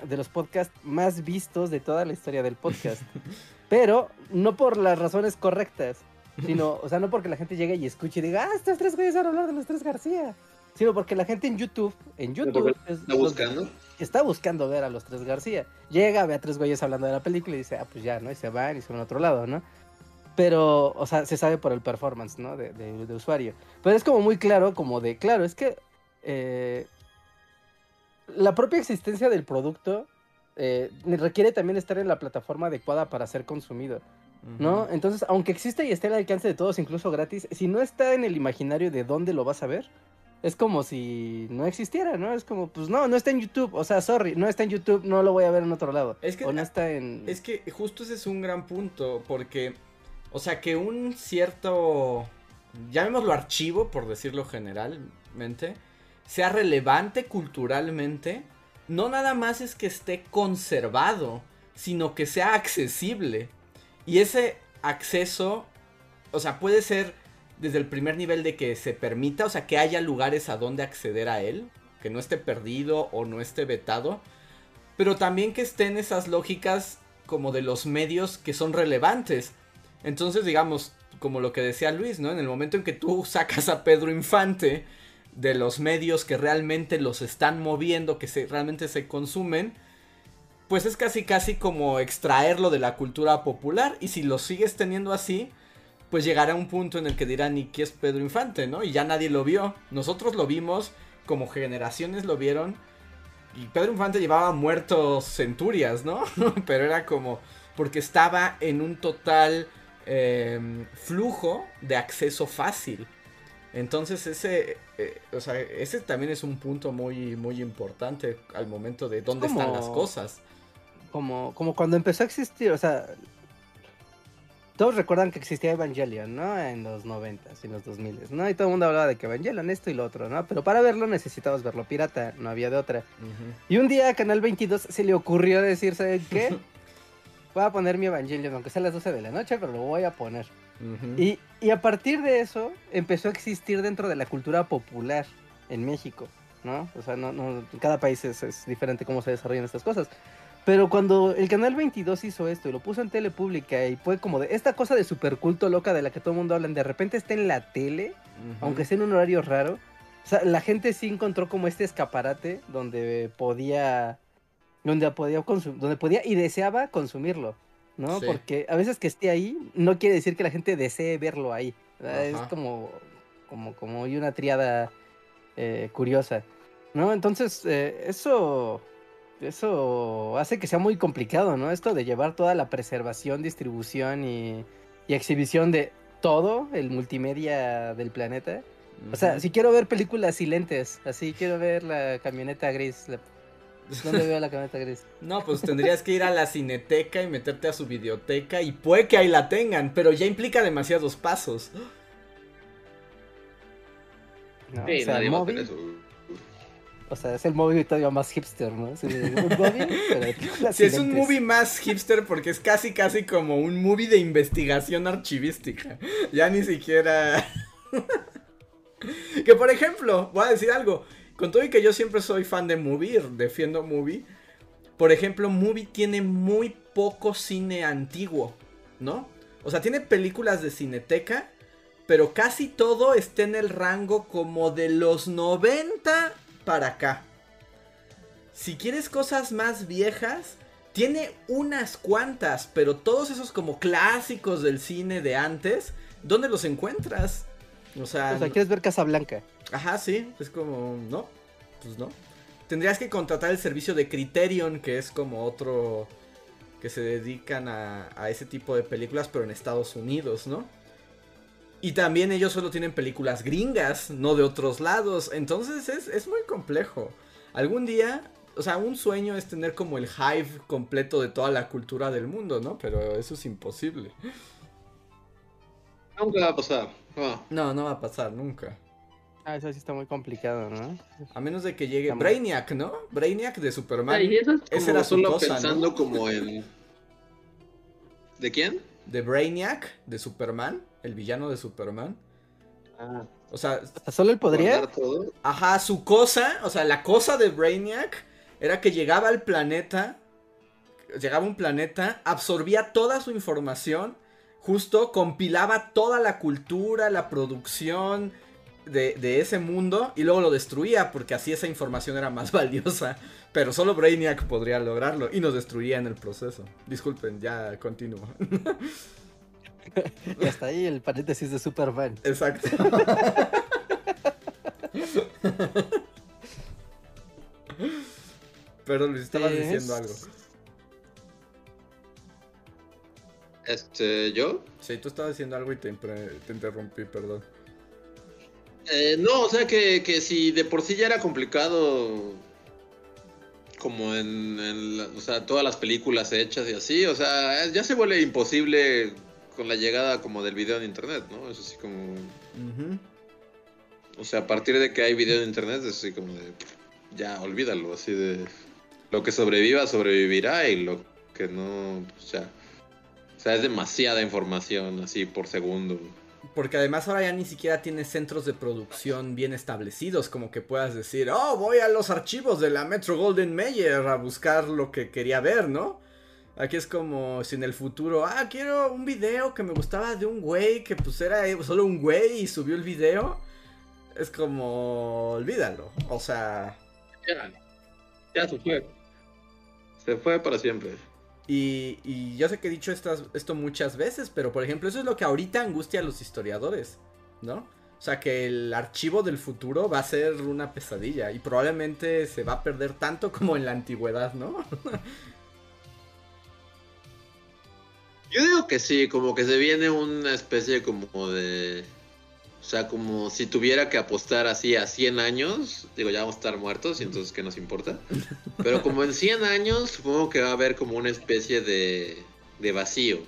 de los podcasts más vistos de toda la historia del podcast. Pero no por las razones correctas, sino, o sea, no porque la gente llegue y escuche y diga, ah, estos tres güeyes van a hablar de los tres García. Sino porque la gente en YouTube, en YouTube, está buscando. Está buscando ver a los tres García. Llega, ve a tres güeyes hablando de la película y dice, ah, pues ya, ¿no? Y se van y se van a otro lado, ¿no? Pero, o sea, se sabe por el performance, ¿no? De, de usuario. Pero es como muy claro, como de, claro, es que eh, la propia existencia del producto eh, requiere también estar en la plataforma adecuada para ser consumido. ¿No? Entonces, aunque existe y esté al alcance de todos, incluso gratis, si no está en el imaginario de dónde lo vas a ver, es como si no existiera, ¿no? Es como, pues no, no está en YouTube. O sea, sorry, no está en YouTube, no lo voy a ver en otro lado. Es que, no está en... Es que justo ese es un gran punto, porque, o sea, que un cierto, llamémoslo archivo, por decirlo generalmente, sea relevante culturalmente, no nada más es que esté conservado, sino que sea accesible. Y ese acceso, o sea, puede ser desde el primer nivel de que se permita, o sea, que haya lugares a donde acceder a él, que no esté perdido o no esté vetado, pero también que estén esas lógicas como de los medios que son relevantes. Entonces, digamos, como lo que decía Luis, ¿no? En el momento en que tú sacas a Pedro Infante, de los medios que realmente los están moviendo, que se, realmente se consumen, pues es casi casi como extraerlo de la cultura popular. Y si lo sigues teniendo así, pues llegará un punto en el que dirán, ¿y qué es Pedro Infante? ¿No? Y ya nadie lo vio. Nosotros lo vimos, como generaciones lo vieron. Y Pedro Infante llevaba muertos centurias, ¿no? Pero era como, porque estaba en un total em, flujo de acceso fácil. Entonces ese, eh, o sea, ese también es un punto muy, muy importante al momento de dónde están las cosas. Como, como cuando empezó a existir, o sea, todos recuerdan que existía Evangelion, ¿no? En los 90 y en los 2000, ¿no? Y todo el mundo hablaba de que Evangelion esto y lo otro, ¿no? Pero para verlo necesitabas verlo pirata, no había de otra. Y un día a Canal 22 se le ocurrió decir, ¿saben qué? Voy a poner mi Evangelion, aunque sea a las 12 de la noche, pero lo voy a poner y, a partir de eso empezó a existir dentro de la cultura popular en México, ¿no? O sea, no, no, cada país es, diferente cómo se desarrollan estas cosas. Pero cuando el canal 22 hizo esto y lo puso en tele pública y fue como de esta cosa de superculto loca de la que todo el mundo habla, de repente está en la tele, aunque sea en un horario raro. O sea, la gente sí encontró como este escaparate donde podía donde podía donde podía y deseaba consumirlo. ¿no? Porque a veces que esté ahí no quiere decir que la gente desee verlo ahí. Es como, como, como una triada eh, curiosa, ¿no? Entonces, eh, eso, eso hace que sea muy complicado, ¿no? Esto de llevar toda la preservación, distribución y, exhibición de todo el multimedia del planeta. O sea, si quiero ver películas silentes, así quiero ver la camioneta gris. ¿Dónde veo la camioneta gris? No, pues tendrías que ir a la cineteca y meterte a su videoteca y puede que ahí la tengan, pero ya implica demasiados pasos. No, o sea, el móvil, o sea, es el movie todavía más hipster, ¿no? Sí, un movie, pero sí, es un movie más hipster porque es casi, casi como un movie de investigación archivística. Ya ni siquiera... que por ejemplo, voy a decir algo. Con todo y que yo siempre soy fan de movie, defiendo movie. Por ejemplo, movie tiene muy poco cine antiguo, ¿no? O sea, tiene películas de cineteca, pero casi todo está en el rango como de los 90 para acá. Si quieres cosas más viejas, tiene unas cuantas, pero todos esos como clásicos del cine de antes, ¿dónde los encuentras? O sea, o sea quieres ver Casablanca. Ajá, sí, es como, no, pues no. Tendrías que contratar el servicio de Criterion, que es como otro que se dedican a, a ese tipo de películas, pero en Estados Unidos, ¿no? Y también ellos solo tienen películas gringas, no de otros lados. Entonces es, muy complejo. Algún día, o sea, un sueño es tener como el hive completo de toda la cultura del mundo, ¿no? Pero eso es imposible. Nunca va a pasar. No, no va a pasar nunca. Ah, eso sí está muy complicado, ¿no? A menos de que llegue Brainiac, ¿no? Brainiac de Superman. Ese era solo pensando como en... ¿De quién? De Brainiac de Superman el villano de Superman. Ah. O sea, ¿solo él podría? Ajá, su cosa, o sea, la cosa de Brainiac era que llegaba al planeta, llegaba a un planeta, absorbía toda su información, justo compilaba toda la cultura, la producción de, de, ese mundo y luego lo destruía porque así esa información era más valiosa. Pero solo Brainiac podría lograrlo y nos destruía en el proceso. Disculpen, ya continúo. y hasta ahí el paréntesis de Superman. Exacto. Pero Luis, estabas diciendo algo. Este, ¿yo? Sí, tú estabas diciendo algo y te, interrumpí, perdón. Eh, no, o sea que, que, si de por sí ya era complicado como en, en o sea, todas las películas hechas y así, o sea, ya se vuelve imposible con la llegada como del video en internet, ¿no? Es así como... O sea, a partir de que hay video en internet, es así como de... Ya, olvídalo, así de... Lo que sobreviva, sobrevivirá y lo que no... Sea, o sea, es demasiada información así por segundo. Porque además ahora ya ni siquiera tiene centros de producción bien establecidos, como que puedas decir, oh, voy a los archivos de la Metro Golden Mayer a buscar lo que quería ver, ¿no? Aquí es como si en el futuro, ah, quiero un video que me gustaba de un güey que pues era solo un güey y subió el video. Es como, olvídalo. O sea... Ya, ya se fue. Se fue para siempre. Y, yo sé que he dicho esto muchas veces, pero por ejemplo, eso es lo que ahorita angustia a los historiadores, ¿no? O sea, que el archivo del futuro va a ser una pesadilla y probablemente se va a perder tanto como en la antigüedad, ¿no? Yo digo que sí, como que se viene una especie como de... O sea, como si tuviera que apostar así a 100 años, digo, ya vamos a estar muertos y entonces ¿qué nos importa? Pero como en 100 años, supongo que va a haber como una especie de, de vacío.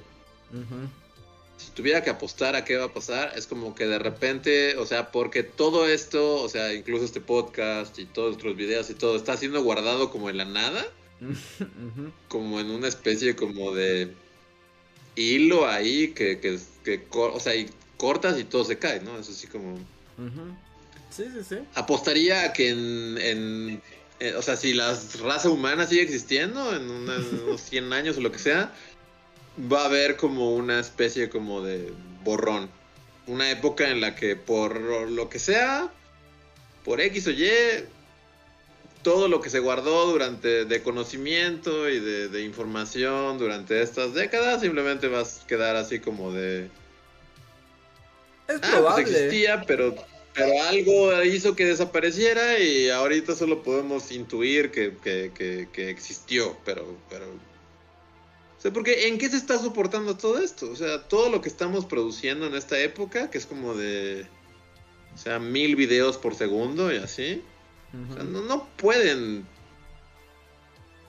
Si tuviera que apostar a qué va a pasar, es como que de repente, o sea, porque todo esto, o sea, incluso este podcast y todos nuestros videos y todo, está siendo guardado como en la nada. Como en una especie como de hilo ahí que, que, que, o sea, y cortas y todo se cae, ¿no? Es así como... Sí, sí, sí. Apostaría que en, en, o sea, si la raza humana sigue existiendo en unos 100 años o lo que sea, va a haber como una especie como de borrón. Una época en la que por lo que sea, por X o Y, todo lo que se guardó durante de conocimiento y de, información durante estas décadas simplemente va a quedar así como de es ah, pues probable. existía pero pero algo hizo que desapareciera y ahorita solo podemos intuir que, que, que, existió pero pero o sea, porque ¿en qué se está soportando todo esto? O sea, todo lo que estamos produciendo en esta época, que es como de, o sea, mil videos por segundo y así. O sea, no, pueden,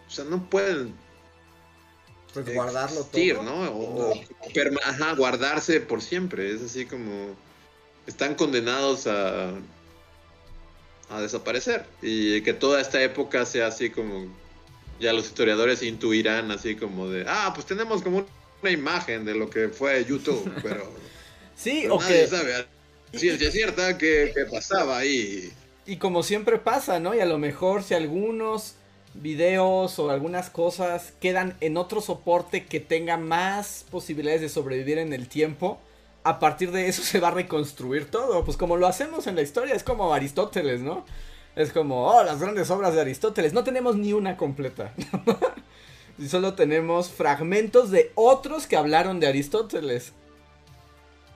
o sea, no pueden pues guardarlo todo. ¿no? O, ajá, guardarse por siempre. Es así como están condenados a a desaparecer y que toda esta época sea así como ya los historiadores intuirán así como de, ah, pues tenemos como una imagen de lo que fue YouTube, pero sí, o nadie sabe ciencia cierta que, pasaba ahí. Y como siempre pasa, ¿no? Y a lo mejor si algunos videos o algunas cosas quedan en otro soporte que tenga más posibilidades de sobrevivir en el tiempo, a partir de eso se va a reconstruir todo. Pues como lo hacemos en la historia, es como Aristóteles, ¿no? Es como, oh, las grandes obras de Aristóteles. No tenemos ni una completa. y solo tenemos fragmentos de otros que hablaron de Aristóteles.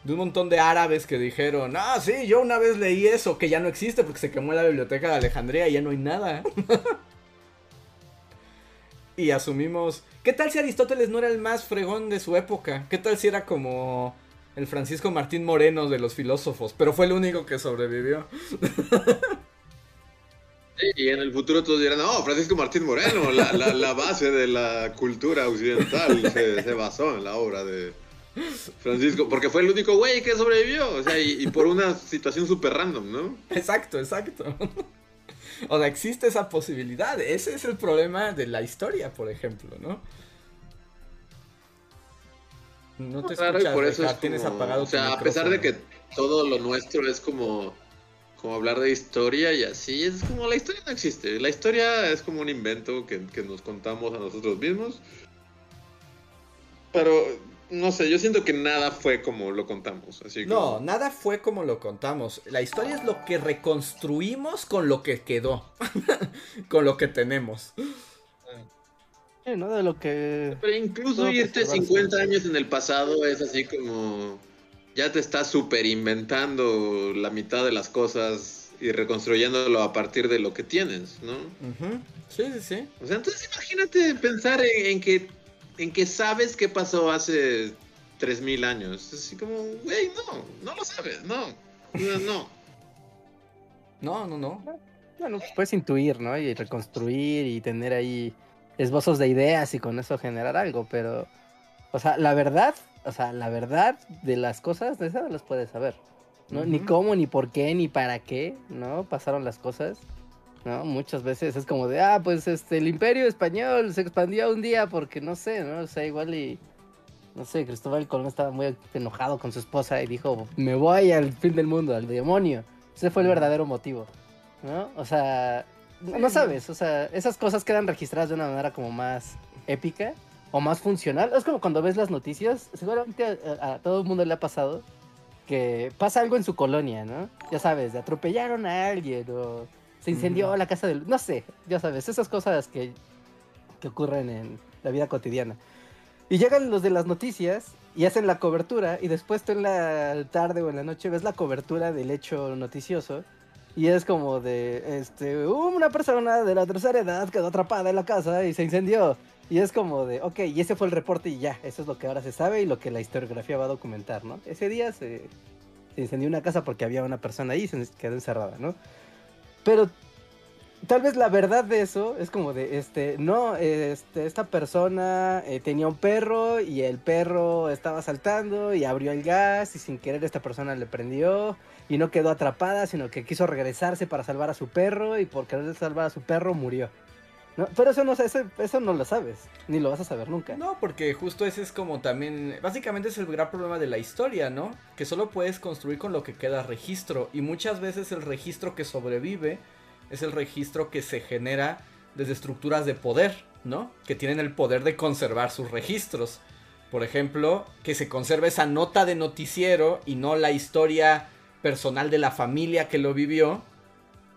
De un montón de árabes que dijeron, ah, sí, yo una vez leí eso, que ya no existe porque se quemó la biblioteca de Alejandría y ya no hay nada. y asumimos, ¿qué tal si Aristóteles no era el más fregón de su época? ¿Qué tal si era como el Francisco Martín Moreno de los filósofos? Pero fue el único que sobrevivió. y en el futuro todos dirán, no, Francisco Martín Moreno, la, base de la cultura occidental se, basó en la obra de Francisco, porque fue el único güey que sobrevivió, o sea, y, por una situación súper random, ¿no? Exacto, exacto. O sea, existe esa posibilidad, ese es el problema de la historia, por ejemplo, ¿no? No te claro, escuchas, por eso tienes apagado O sea, a pesar de que todo lo nuestro es como como hablar de historia y así. Es como la historia no existe. La historia es como un invento que, nos contamos a nosotros mismos. Pero no sé, yo siento que nada fue como lo contamos. Así No, nada fue como lo contamos. La historia es lo que reconstruimos con lo que quedó. con lo que tenemos. Sí, ¿no? De lo que. Pero incluso irte 50 años en el pasado es así como ya te estás super inventando la mitad de las cosas y reconstruyéndolo a partir de lo que tienes, ¿no? Sí, sí, sí. O sea, entonces imagínate pensar en, que en que sabes qué pasó hace 3000 años. Así como, güey, no, no lo sabes, no. No. No, no, no. Bueno, pues puedes intuir, ¿no? Y reconstruir y tener ahí esbozos de ideas y con eso generar algo, pero, o sea, la verdad o sea, la verdad de las cosas, de esas no las puedes saber. ¿no? Ni cómo, ni por qué, ni para qué, ¿no? Pasaron las cosas. ¿No? Muchas veces es como de, ah, pues este, el imperio español se expandió un día porque no sé, ¿no? O sea, igual y, no sé, Cristóbal Colón estaba muy enojado con su esposa y dijo, me voy al fin del mundo, al demonio. Ese fue el verdadero motivo, ¿no? O sea, no sabes, o sea, esas cosas quedan registradas de una manera como más épica o más funcional. Es como cuando ves las noticias, seguramente a, todo el mundo le ha pasado que pasa algo en su colonia, ¿no? Ya sabes, de atropellaron a alguien o se incendió la casa del... No sé, ya sabes, esas cosas que, que ocurren en la vida cotidiana. Y llegan los de las noticias y hacen la cobertura y después tú en la tarde o en la noche ves la cobertura del hecho noticioso y es como de, este, una persona de la tercera edad quedó atrapada en la casa y se incendió. Y es como de, ok, y ese fue el reporte y ya, eso es lo que ahora se sabe y lo que la historiografía va a documentar, ¿no? Ese día se, se incendió una casa porque había una persona ahí y se quedó encerrada, ¿no? Pero tal vez la verdad de eso es como de, este, no, este, esta persona eh, tenía un perro y el perro estaba saltando y abrió el gas y sin querer esta persona le prendió y no quedó atrapada, sino que quiso regresarse para salvar a su perro y por querer salvar a su perro murió. Pero eso no, eso, eso no lo sabes, ni lo vas a saber nunca. No, porque justo ese es como también, básicamente es el gran problema de la historia, ¿no? Que solo puedes construir con lo que queda registro y muchas veces el registro que sobrevive es el registro que se genera desde estructuras de poder, ¿no? Que tienen el poder de conservar sus registros. Por ejemplo, que se conserve esa nota de noticiero y no la historia personal de la familia que lo vivió.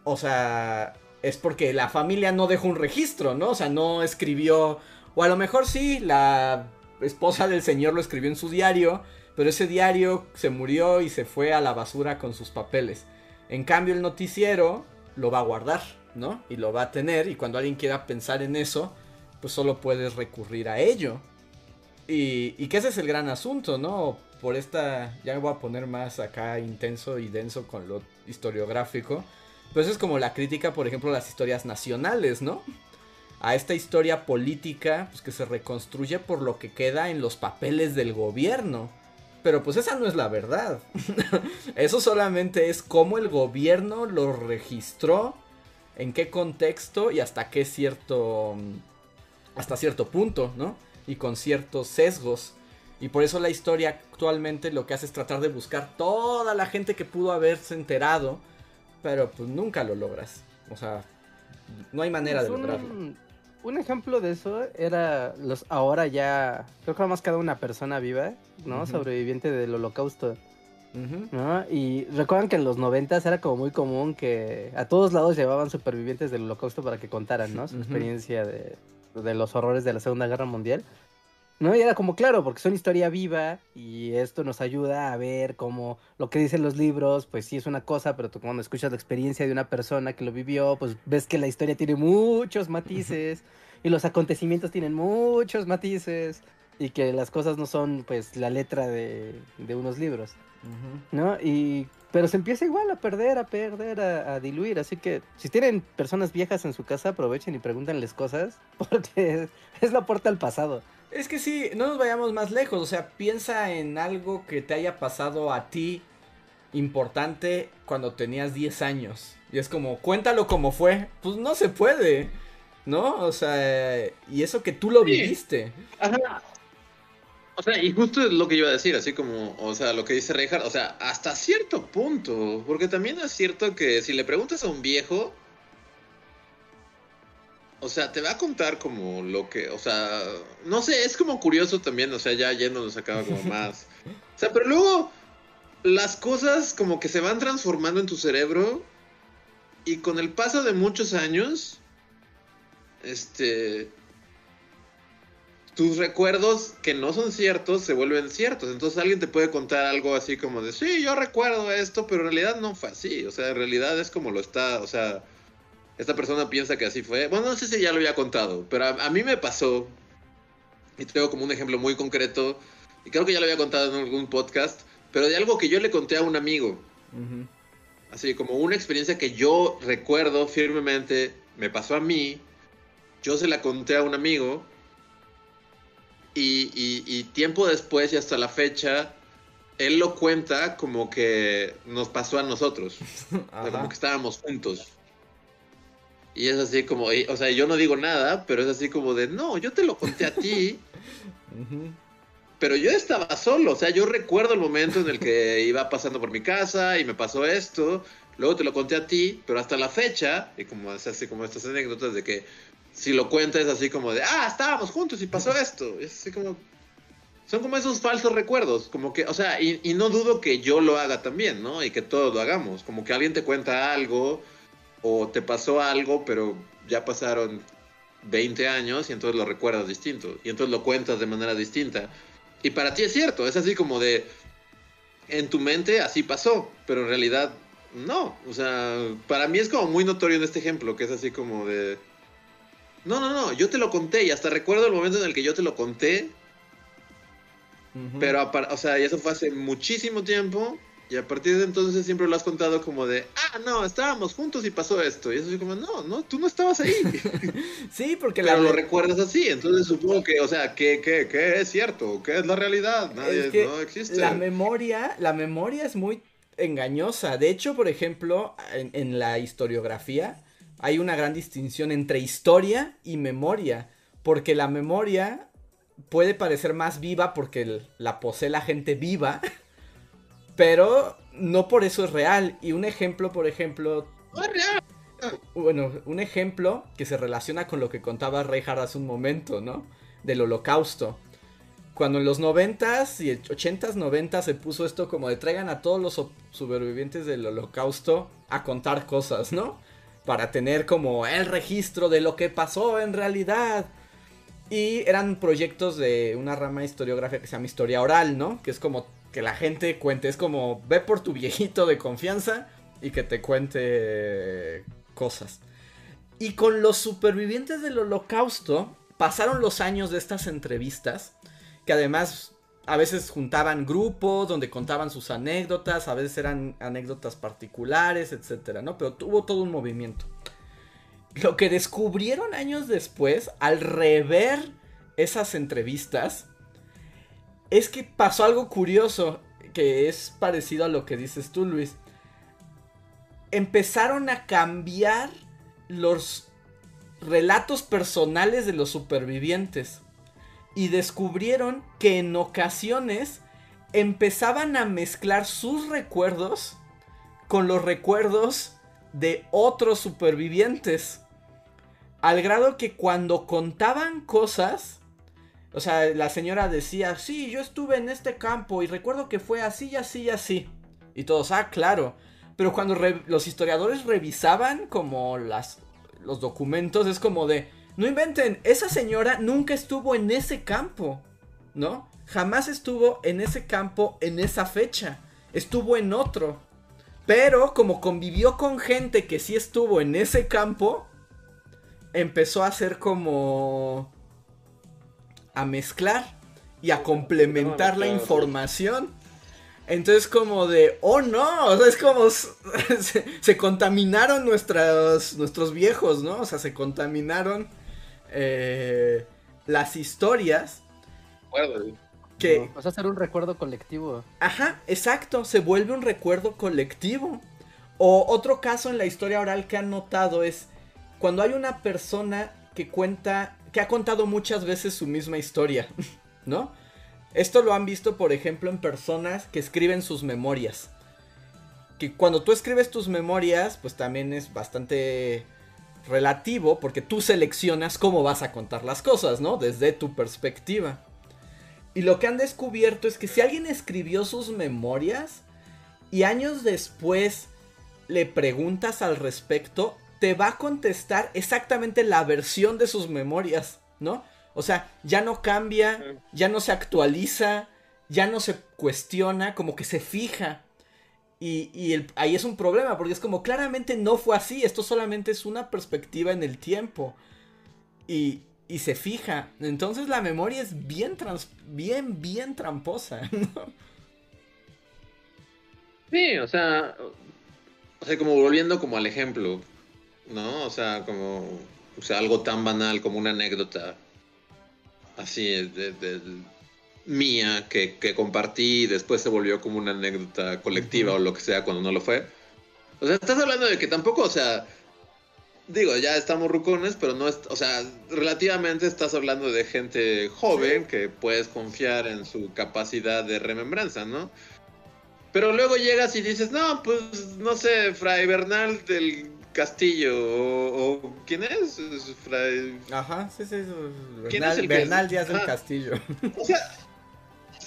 O sea, es porque la familia no dejó un registro, ¿no? O sea, no escribió, o a lo mejor sí, la esposa del señor lo escribió en su diario, pero ese diario se murió y se fue a la basura con sus papeles. En cambio, el noticiero lo va a guardar, ¿no? Y lo va a tener, y cuando alguien quiera pensar en eso, pues solo puedes recurrir a ello. Y, y que ese es el gran asunto, ¿no? Por esta, ya me voy a poner más acá intenso y denso con lo historiográfico. Pues es como la crítica, por ejemplo, a las historias nacionales, ¿no? A esta historia política, pues que se reconstruye por lo que queda en los papeles del gobierno. Pero pues esa no es la verdad. Eso solamente es cómo el gobierno lo registró, en qué contexto y hasta qué cierto... hasta cierto punto, ¿no? Y con ciertos sesgos. Y por eso la historia actualmente lo que hace es tratar de buscar toda la gente que pudo haberse enterado, pero pues nunca lo logras. O sea, no hay manera de lograrlo. Un ejemplo de eso era los ahora ya, creo que más cada una persona viva, ¿no? Sobreviviente del holocausto. ¿no? Y recuerdan que en los noventas era como muy común que a todos lados llevaban supervivientes del holocausto para que contaran, ¿no? Su experiencia de, de, los horrores de la Segunda Guerra Mundial. ¿No? Y era como claro, porque son historia viva y esto nos ayuda a ver cómo lo que dicen los libros, pues sí es una cosa, pero tú cuando escuchas la experiencia de una persona que lo vivió, pues ves que la historia tiene muchos matices y los acontecimientos tienen muchos matices y que las cosas no son pues la letra de, de unos libros, ¿no? Y pero se empieza igual a perder, a perder, a, a, diluir. Así que si tienen personas viejas en su casa, aprovechen y pregúntenles cosas, porque es la puerta al pasado. Es que sí, no nos vayamos más lejos, o sea, piensa en algo que te haya pasado a ti importante cuando tenías 10 años. Y es como, cuéntalo como fue. Pues no se puede, ¿no? O sea, y eso que tú lo viviste. Ajá. O sea, y justo es lo que yo iba a decir, así como, o sea, lo que dice Reinhardt, o sea, hasta cierto punto, porque también es cierto que si le preguntas a un viejo, o sea, te va a contar como lo que, o sea, no sé, es como curioso también, o sea, ya yéndonos acaba como más. O sea, pero luego las cosas como que se van transformando en tu cerebro y con el paso de muchos años, este, tus recuerdos que no son ciertos se vuelven ciertos. Entonces alguien te puede contar algo así como de, sí, yo recuerdo esto, pero en realidad no fue así. O sea, en realidad es como lo está, o sea esta persona piensa que así fue. Bueno, no sé si ya lo había contado, pero a, mí me pasó, y tengo como un ejemplo muy concreto, y creo que ya lo había contado en algún podcast, pero de algo que yo le conté a un amigo. Así como una experiencia que yo recuerdo firmemente, me pasó a mí, yo se la conté a un amigo, y, tiempo después y hasta la fecha, él lo cuenta como que nos pasó a nosotros, como que estábamos juntos. Y es así como, o sea, yo no digo nada, pero es así como de, no, yo te lo conté a ti. Pero yo estaba solo, o sea, yo recuerdo el momento en el que iba pasando por mi casa y me pasó esto, luego te lo conté a ti, pero hasta la fecha, y como es así como estas anécdotas de que si lo cuentas así como de, ah, estábamos juntos y pasó esto, es así como, son como esos falsos recuerdos, como que, o sea, y, y no dudo que yo lo haga también, ¿no? Y que todos lo hagamos, como que alguien te cuenta algo o te pasó algo, pero ya pasaron 20 años y entonces lo recuerdas distinto y entonces lo cuentas de manera distinta. Y para ti es cierto, es así como de, en tu mente así pasó, pero en realidad no. O sea, para mí es como muy notorio en este ejemplo, que es así como de, no, no, no, yo te lo conté y hasta recuerdo el momento en el que yo te lo conté. Pero, o sea, y eso fue hace muchísimo tiempo y a partir de entonces siempre lo has contado como de, ah, no, estábamos juntos y pasó esto. Y eso es como, no, no, tú no estabas ahí. sí, porque Pero lo recuerdas así. Entonces supongo que, o sea, ¿qué, qué, qué es cierto? ¿Qué es la realidad? Nadie, no existe. La memoria, la memoria es muy engañosa. De hecho, por ejemplo, en, la historiografía hay una gran distinción entre historia y memoria. Porque la memoria puede parecer más viva porque la posee la gente viva. Pero no por eso es real. Y un ejemplo, por ejemplo. Bueno, un ejemplo que se relaciona con lo que contaba Reinhardt hace un momento, ¿no? Del holocausto. Cuando en los 90s y 80s, 90 se puso esto como de traigan a todos los supervivientes del holocausto a contar cosas, ¿no? Para tener como el registro de lo que pasó en realidad. Y eran proyectos de una rama historiográfica que se llama historia oral, ¿no? Que es como que la gente cuente. Es como, ve por tu viejito de confianza y que te cuente cosas. Y con los supervivientes del holocausto, pasaron los años de estas entrevistas que además a veces juntaban grupos donde contaban sus anécdotas, a veces eran anécdotas particulares, etcétera, ¿no? Pero tuvo todo un movimiento. Lo que descubrieron años después, al rever esas entrevistas, es que pasó algo curioso, que es parecido a lo que dices tú, Luis. Empezaron a cambiar los relatos personales de los supervivientes y descubrieron que en ocasiones empezaban a mezclar sus recuerdos con los recuerdos de otros supervivientes. Al grado que cuando contaban cosas, o sea, la señora decía, sí, yo estuve en este campo y recuerdo que fue así así así. Y todos, ah, claro. Pero cuando los historiadores revisaban como las, los documentos, es como de, no inventen, esa señora nunca estuvo en ese campo, ¿no? Jamás estuvo en ese campo en esa fecha. Estuvo en otro. Pero como convivió con gente que sí estuvo en ese campo, empezó a hacer como... a mezclar y a complementar la información. Entonces como de, oh no, o sea, es como se, contaminaron nuestros, nuestros viejos, ¿no? O sea, se contaminaron eh, las historias. Que... Vas a hacer un recuerdo colectivo. Ajá, exacto, se vuelve un recuerdo colectivo. O otro caso en la historia oral que han notado es cuando hay una persona que cuenta, que ha contado muchas veces su misma historia, ¿no? Esto lo han visto, por ejemplo, en personas que escriben sus memorias. Que cuando tú escribes tus memorias, pues también es bastante relativo porque tú seleccionas cómo vas a contar las cosas, ¿no? Desde tu perspectiva. Y lo que han descubierto es que si alguien escribió sus memorias y años después le preguntas al respecto, te va a contestar exactamente la versión de sus memorias, ¿no? O sea, ya no cambia, ya no se actualiza, ya no se cuestiona, como que se fija y, ahí es un problema, porque es como claramente no fue así, esto solamente es una perspectiva en el tiempo. Y, y se fija. Entonces la memoria es bien, trans, bien, bien tramposa. Sí, o sea, o sea, como volviendo como al ejemplo, ¿no? O sea, como, o sea, algo tan banal como una anécdota así de, de, mía que, compartí y después se volvió como una anécdota colectiva o lo que sea cuando no lo fue. O sea, estás hablando de que tampoco, o sea, digo, ya estamos rucones, pero no es, o sea, relativamente estás hablando de gente joven que puedes confiar en su capacidad de remembranza, ¿no? Pero luego llegas y dices, no, pues no sé, Fray Bernal del Castillo o, ¿quién es? Fray... Ajá, sí, sí, Bernal, Bernal Díaz del Castillo. O sea,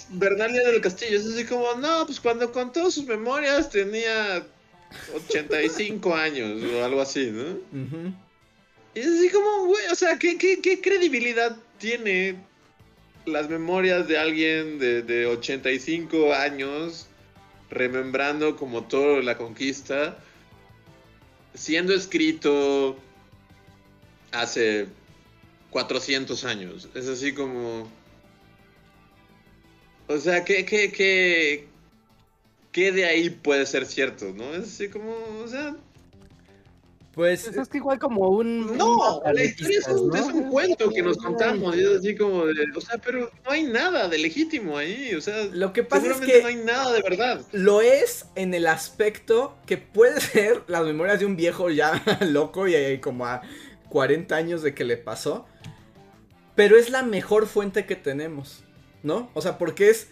Bernalia del Castillo. Es así como, no, pues cuando contó sus memorias tenía 85 años o algo así, ¿no? Y es así como, güey, o sea, ¿qué, ¿qué, credibilidad tiene las memorias de alguien de, de 85 años remembrando como todo la conquista, siendo escrito hace 400 años? Es así como... O sea, ¿qué, qué, qué, qué de ahí puede ser cierto, no? Es así como, o sea... Pues, pues... Es que igual como un... No, la historia es un, cuento que nos contamos, y es así como de... O sea, pero no hay nada de legítimo ahí, o sea... Lo que pasa es que... no hay nada de verdad. Lo es en el aspecto que puede ser las memorias de un viejo ya loco y, y como a 40 años de que le pasó. Pero es la mejor fuente que tenemos. ¿no? O sea, porque es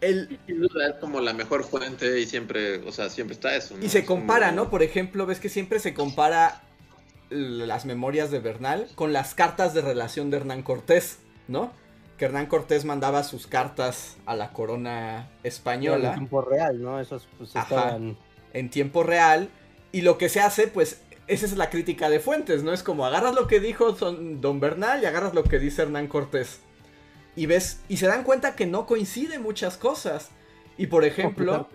el... es como la mejor fuente y siempre, o sea, siempre está eso. Y se compara, ¿no? Por ejemplo, ves que siempre se compara las memorias de Bernal con las cartas de relación de Hernán Cortés, ¿no? Que Hernán Cortés mandaba sus cartas a la corona española. En tiempo real, ¿no? Esos pues estaban... En tiempo real. Y lo que se hace, pues, esa es la crítica de Fuentes, ¿no? Es como agarras lo que dijo Don Bernal y agarras lo que dice Hernán Cortés y ves, y se dan cuenta que no coinciden muchas cosas. Y por ejemplo,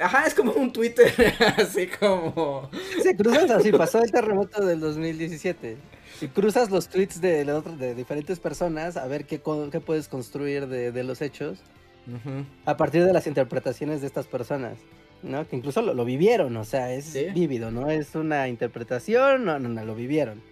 Ajá, es como un Twitter, así como... Se cruzas así, pasó el terremoto del 2017. Y cruzas los tweets de, de diferentes personas a ver qué, qué puedes construir de, los hechos a partir de las interpretaciones de estas personas, ¿no? Que incluso lo, vivieron, o sea, es vívido, ¿no? Es una interpretación, no, no, no, lo vivieron.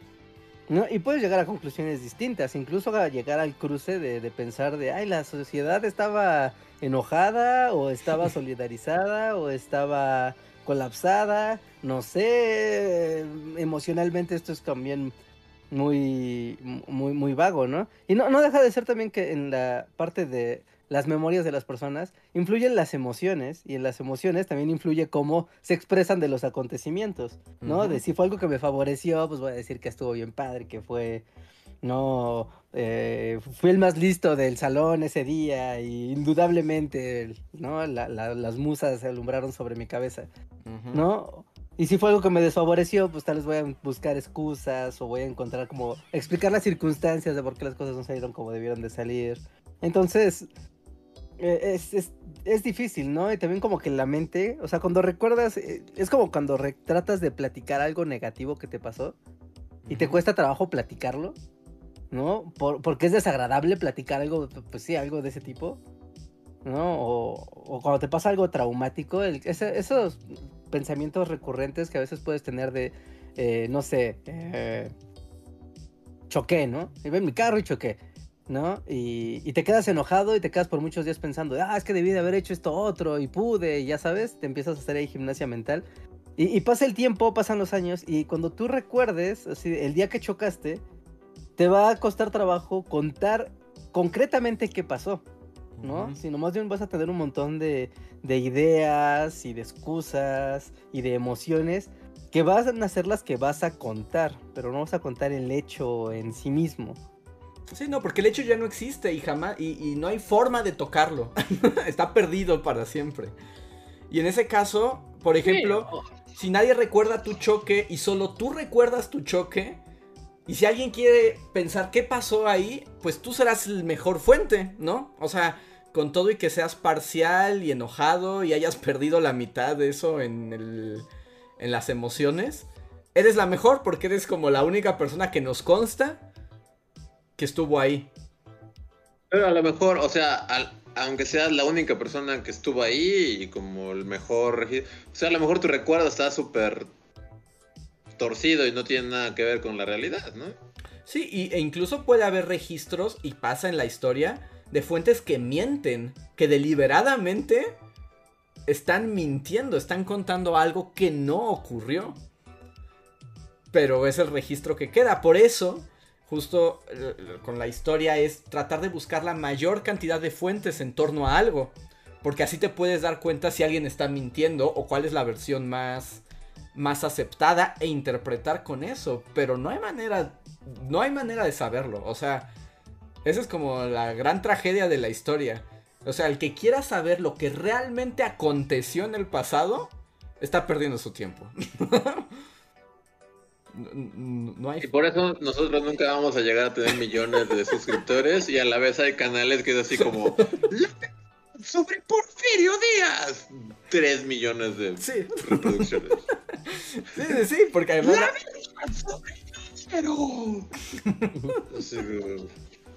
¿No? Y puedes llegar a conclusiones distintas, incluso a llegar al cruce de, de pensar de, ay, la sociedad estaba enojada o estaba solidarizada o estaba colapsada, no sé, emocionalmente esto es también muy, muy, muy vago, ¿no? Y no, no deja de ser también que en la parte de las memorias de las personas influyen las emociones y en las emociones también influye cómo se expresan de los acontecimientos, ¿no? De si fue algo que me favoreció, pues voy a decir que estuvo bien padre, que fue no eh, fui el más listo del salón ese día y indudablemente no las musas se alumbraron sobre mi cabeza no y si fue algo que me desfavoreció pues tal vez voy a buscar excusas o voy a encontrar como explicar las circunstancias de por qué las cosas no salieron como debieron de salir. Entonces es, es, es difícil, ¿no? Y también como que la mente, o sea, cuando recuerdas, eh, es como cuando tratas de platicar algo negativo que te pasó y te cuesta trabajo platicarlo. ¿no? porque es desagradable platicar algo, pues sí, algo de ese tipo, ¿no? O, cuando te pasa algo traumático, esos pensamientos recurrentes que a veces puedes tener de, eh, no sé, eh, choqué, ¿no? Iba en mi carro y choqué, ¿no? Y, te quedas enojado y te quedas por muchos días pensando, ah, es que debí de haber hecho esto otro y pude, y ya sabes, te empiezas a hacer ahí gimnasia mental. Y, y pasa el tiempo, pasan los años, y cuando tú recuerdes, así, el día que chocaste, te va a costar trabajo contar concretamente qué pasó, ¿no? Sino más bien vas a tener un montón de, ideas y de excusas y de emociones que van a ser las que vas a contar, pero no vas a contar el hecho en sí mismo. Sí, no, porque el hecho ya no existe y jamás, y, no hay forma de tocarlo. Está perdido para siempre. Y en ese caso, por ejemplo, si nadie recuerda tu choque y solo tú recuerdas tu choque, y si alguien quiere pensar qué pasó ahí, pues tú serás el mejor fuente, ¿no? O sea, con todo y que seas parcial y enojado y hayas perdido la mitad de eso en, el, en las emociones, eres la mejor porque eres como la única persona que nos consta que estuvo ahí. Pero a lo mejor, o sea, aunque seas la única persona que estuvo ahí y como el mejor registro, o sea, a lo mejor tu recuerdo está súper torcido y no tiene nada que ver con la realidad, ¿no? Sí, y, e incluso puede haber registros, y pasa en la historia, de fuentes que mienten, que deliberadamente están mintiendo, están contando algo que no ocurrió. Pero es el registro que queda. Por eso, justo eh, con la historia es tratar de buscar la mayor cantidad de fuentes en torno a algo. Porque así te puedes dar cuenta si alguien está mintiendo o cuál es la versión más más aceptada e interpretar con eso, pero no hay manera, no hay manera de saberlo, o sea, esa es como la gran tragedia de la historia. O sea, el que quiera saber lo que realmente aconteció en el pasado, está perdiendo su tiempo. no, hay... Y por eso nosotros nunca vamos a llegar a tener millones de suscriptores y a la vez hay canales que es así como sobre Porfirio Díaz. 3 millones de reproducciones. sí, sí, sí, porque además.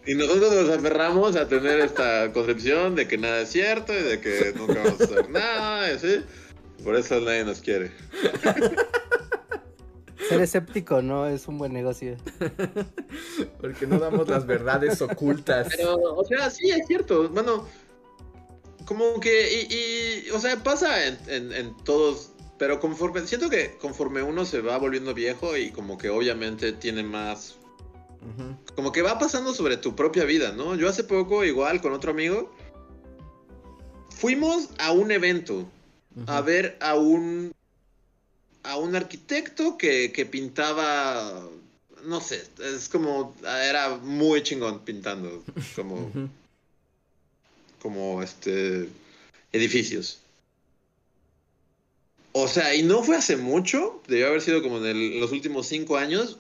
y nosotros nos aferramos a tener esta concepción de que nada es cierto y de que nunca vamos a hacer nada, y Por eso nadie nos quiere. Ser escéptico no es un buen negocio. Porque no damos las verdades ocultas. Pero, o sea, sí, es cierto. Bueno, como que, y, o sea, pasa en, todos, pero conforme, siento que conforme uno se va volviendo viejo y como que obviamente tiene más, como que va pasando sobre tu propia vida, ¿no? Yo hace poco, igual con otro amigo, fuimos a un evento a ver a un, a un arquitecto que, que pintaba, no sé, es como, era muy chingón pintando, como como este edificios. O sea, y no fue hace mucho, debió haber sido como en, los últimos cinco años.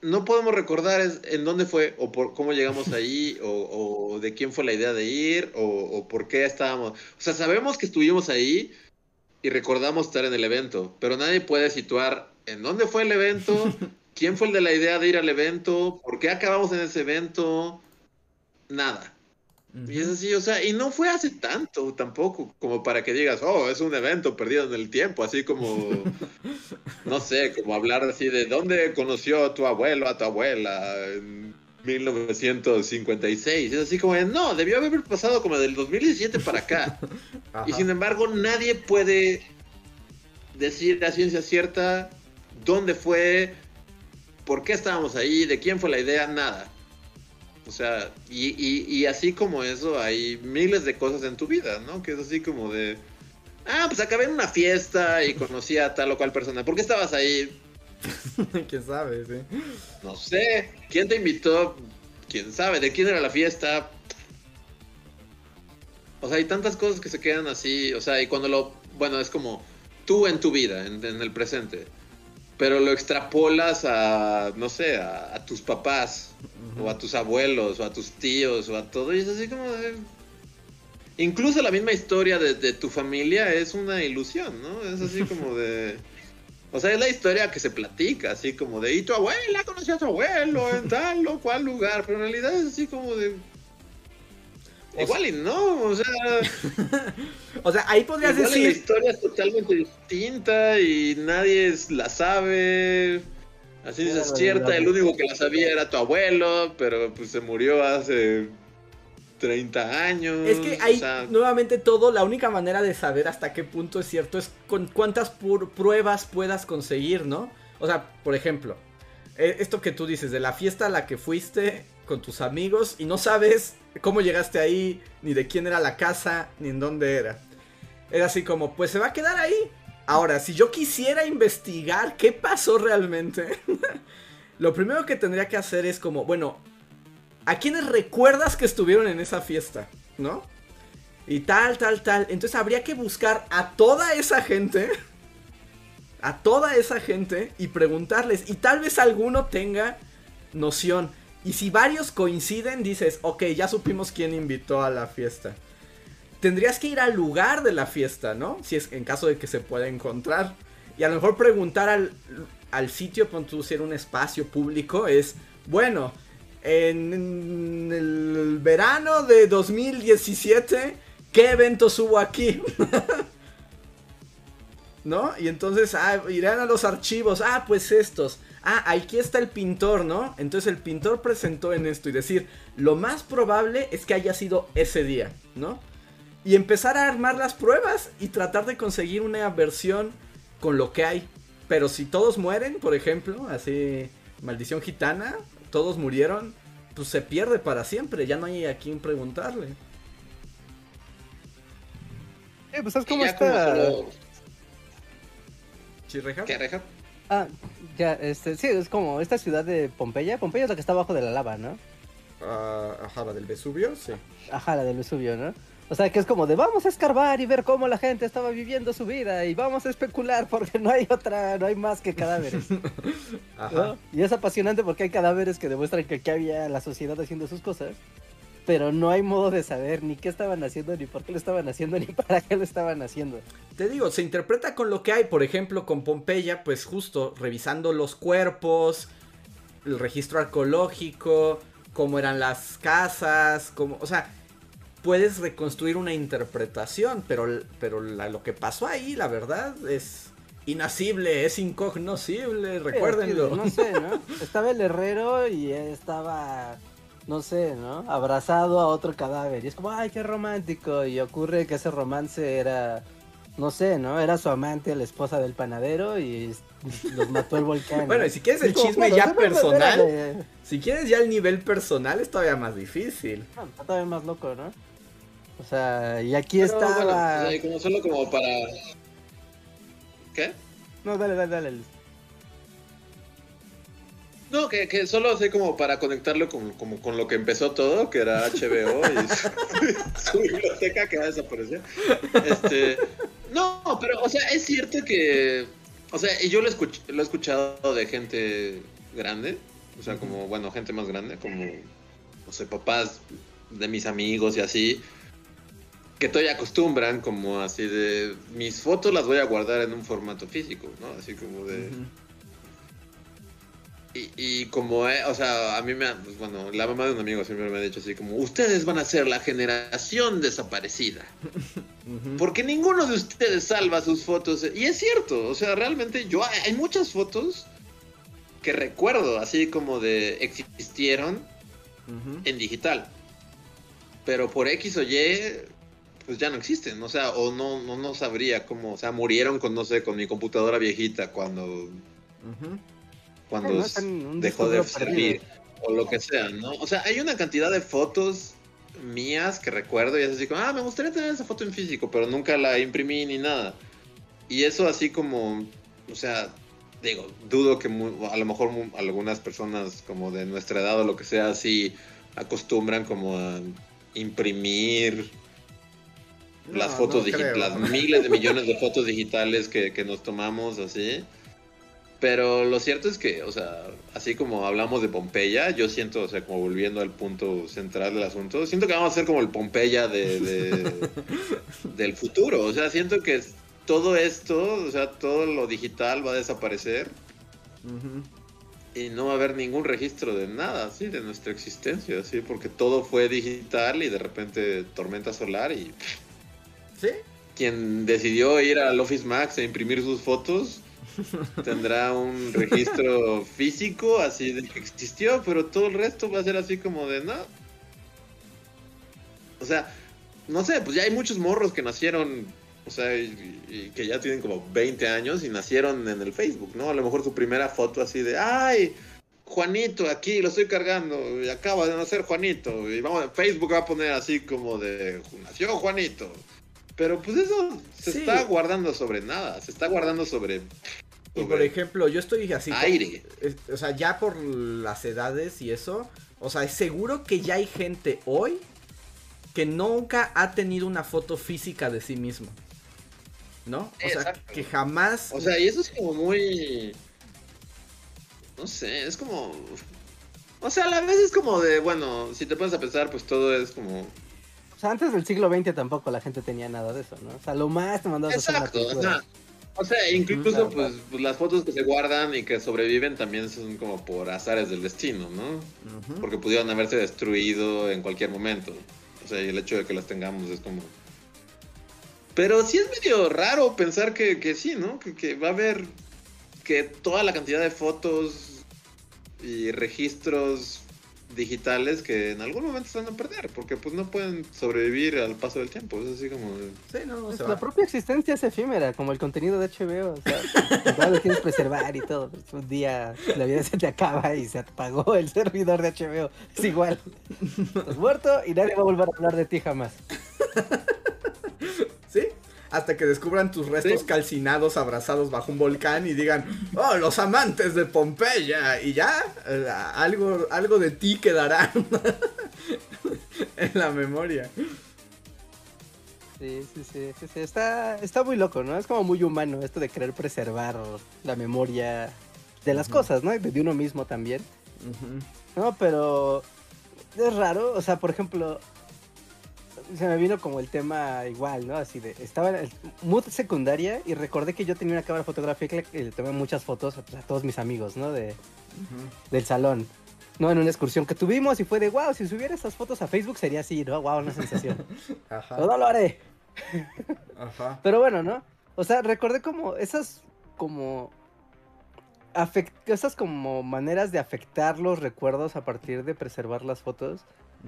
No podemos recordar en dónde fue, o por cómo llegamos ahí, o, de quién fue la idea de ir, o, por qué estábamos. O sea, sabemos que estuvimos ahí, y recordamos estar en el evento, pero nadie puede situar en dónde fue el evento, quién fue el de la idea de ir al evento, por qué acabamos en ese evento, nada. Y es así, o sea, y no fue hace tanto tampoco, como para que digas, oh, es un evento perdido en el tiempo, así como, no sé, como hablar así de dónde conoció a tu abuelo, a tu abuela, en 1956. Es así como, no, debió haber pasado como del 2017 para acá. Y sin embargo, nadie puede decir a ciencia cierta dónde fue, por qué estábamos ahí, de quién fue la idea, nada. O sea, y, así como eso, hay miles de cosas en tu vida, ¿no? Que es así como de, ah, pues acabé en una fiesta y conocí a tal o cual persona. ¿Por qué estabas ahí? ¿Quién sabe? Sí. No sé. ¿Quién te invitó? ¿Quién sabe? ¿De quién era la fiesta? O sea, hay tantas cosas que se quedan así. O sea, y cuando lo... Bueno, es como tú en tu vida, en el presente pero lo extrapolas a, no sé, a, tus papás, o a tus abuelos, o a tus tíos, o a todo, y es así como de... Incluso la misma historia de, tu familia es una ilusión, ¿no? Es así como de... O sea, es la historia que se platica, así como de, y tu abuela conoció a tu abuelo en tal o cual lugar, pero en realidad es así como de, Igual y no, o sea. o sea, ahí podrías decir. La historia es totalmente distinta y nadie la sabe. Así es cierta, el único que la sabía era tu abuelo, pero pues se murió hace 30 años. Es que ahí, nuevamente, todo, la única manera de saber hasta qué punto es cierto es con cuántas pruebas puedas conseguir, ¿no? O sea, por ejemplo, e, esto que tú dices, de la fiesta a la que fuiste con tus amigos y no sabes cómo llegaste ahí, ni de quién era la casa, ni en dónde era. Era así como, pues se va a quedar ahí. Ahora, si yo quisiera investigar qué pasó realmente, lo primero que tendría que hacer es como, bueno, ¿a quiénes recuerdas que estuvieron en esa fiesta? ¿No? Y tal, tal, tal. Entonces habría que buscar a toda esa gente. A toda esa gente y preguntarles. Y tal vez alguno tenga noción. Y si varios coinciden, dices, ok, ya supimos quién invitó a la fiesta. Tendrías que ir al lugar de la fiesta, ¿no? Si es en caso de que se pueda encontrar. Y a lo mejor preguntar al, al sitio, tú si era un espacio público, es, bueno, en, el verano de 2017, ¿qué eventos hubo aquí? ¿No? Y entonces, ah, irán a los archivos, ah, pues estos ah, aquí está el pintor, ¿no? Entonces el pintor presentó en esto y decir, lo más probable es que haya sido ese día, ¿no? Y empezar a armar las pruebas y tratar de conseguir una versión con lo que hay. Pero si todos mueren, por ejemplo, así, maldición gitana, todos murieron, pues se pierde para siempre, ya no hay a quién preguntarle. Eh, pues ¿sabes cómo está? ¿Qué, Reja? Ah, ya, este, sí, es como esta ciudad de Pompeya. Pompeya es la que está abajo de la lava, ¿no? Uh, ajá, la del Vesubio, sí. Ajá, la del Vesubio, ¿no? O sea, que es como de vamos a escarbar y ver cómo la gente estaba viviendo su vida y vamos a especular porque no hay otra, no hay más que cadáveres. Ajá. Y es apasionante porque hay cadáveres que demuestran que aquí había la sociedad haciendo sus cosas pero no hay modo de saber ni qué estaban haciendo, ni por qué lo estaban haciendo, ni para qué lo estaban haciendo. Te digo, se interpreta con lo que hay, por ejemplo, con Pompeya, pues justo revisando los cuerpos, el registro arqueológico, cómo eran las casas, cómo, o sea, puedes reconstruir una interpretación, pero, pero lo que pasó ahí, la verdad, es inasible, es incognoscible, recuérdenlo. no sé, ¿no? Estaba el herrero y estaba no sé, ¿no? Abrazado a otro cadáver. Y es como, ay, qué romántico. Y ocurre que ese romance era, no sé, ¿no? Era su amante, la esposa del panadero y los mató el volcán. bueno, y si quieres el chisme ya personal, si quieres ya el nivel personal es todavía más difícil. está todavía más loco, ¿no? O sea, y aquí está... como solo como para... ¿Qué? No, dale, dale, dale. No, que, que solo así como para conectarlo con, como, con lo que empezó todo, que era HBO y su, biblioteca que va a desaparecer. Este, no, pero, o sea, es cierto que, o sea, y yo lo, lo he escuchado de gente grande, o sea, como, bueno, gente más grande, como, no sé, papás de mis amigos y así, que todavía acostumbran como así de mis fotos las voy a guardar en un formato físico, ¿no? Así como de... y, como, eh, o sea, a mí me, pues, bueno, la mamá de un amigo siempre me ha dicho así como, ustedes van a ser la generación desaparecida. Porque ninguno de ustedes salva sus fotos. Y es cierto, o sea, realmente yo, hay muchas fotos que recuerdo, así como de existieron en digital. Pero por X o Y, pues ya no existen, o sea, o no, no, no sabría cómo, o sea, murieron con, no sé, con mi computadora viejita cuando, cuando dejó de servir, o lo que sea, ¿no? O sea, hay una cantidad de fotos mías que recuerdo y es así como, ah, me gustaría tener esa foto en físico, pero nunca la imprimí ni nada. Y eso así como, o sea, digo, dudo que a lo mejor algunas personas como de nuestra edad o lo que sea así acostumbran como a imprimir las fotos digitales, las miles de millones de fotos digitales que, que, nos tomamos así. Pero lo cierto es que, o sea, así como hablamos de Pompeya, yo siento, o sea, como volviendo al punto central del asunto, siento que vamos a ser como el Pompeya de, del futuro. O sea, siento que todo esto, o sea, todo lo digital va a desaparecer. Y no va a haber ningún registro de nada, así, de nuestra existencia, así, porque todo fue digital y de repente tormenta solar y ¿Sí? Quien decidió ir al Office Max a imprimir sus fotos tendrá un registro físico así de que existió, pero todo el resto va a ser así como de no. O sea, no sé, pues ya hay muchos morros que nacieron, o sea, y, que ya tienen como 20 años y nacieron en el Facebook, ¿no? A lo mejor su primera foto así de, ay, Juanito, aquí lo estoy cargando, y acaba de nacer Juanito, y vamos, Facebook va a poner así como de, nació Juanito. Pero pues eso se está guardando sobre nada, se está guardando sobre... Y por ejemplo, yo estoy así... Aire. o sea, ya por las edades y eso, o sea, es seguro que ya hay gente hoy que nunca ha tenido una foto física de sí mismo. ¿No? O sea, que jamás... O sea, y eso es como muy... No sé, es como... O sea, a la vez es como de, bueno, si te pones a pensar, pues todo es como sea, antes del siglo XX tampoco la gente tenía nada de eso, ¿no? O sea, lo más te mandabas Exacto, a hacer una o sea, incluso pues, pues, las fotos que se guardan y que sobreviven también son como por azares del destino, ¿no? Porque pudieron haberse destruido en cualquier momento. O sea, y el hecho de que las tengamos es como... Pero sí es medio raro pensar que, que sí, ¿no? Que, que va a haber que toda la cantidad de fotos y registros digitales que en algún momento se van a perder, porque pues no pueden sobrevivir al paso del tiempo, es así como... Sí, no, pues, la propia existencia es efímera, como el contenido de HBO, o sea, lo quieres preservar y todo, pues, un día la vida se te acaba y se apagó el servidor de HBO, es igual, estás muerto y nadie va a volver a hablar de ti jamás. ¿Sí? Hasta que descubran tus restos calcinados abrazados bajo un volcán y digan, oh, los amantes de Pompeya. Y ya, eh, algo, algo de ti quedará en la memoria. Sí, sí, sí, sí, Está, está muy loco, ¿no? Es como muy humano esto de querer preservar la memoria de las cosas, ¿no? De uno mismo también. No, pero es raro, o sea, por ejemplo, se me vino como el tema igual, ¿no? Así de, estaba en el mood secundaria y recordé que yo tenía una cámara fotográfica y le tomé muchas fotos a, todos mis amigos, ¿no? De, Del salón. ¿no? En una excursión que tuvimos y fue de, wow, si subiera esas fotos a Facebook sería así, ¿no? Wow, una sensación. Ajá. Todo lo haré. Ajá. Pero bueno, ¿no? O sea, recordé como esas, como, esas como maneras de afectar los recuerdos a partir de preservar las fotos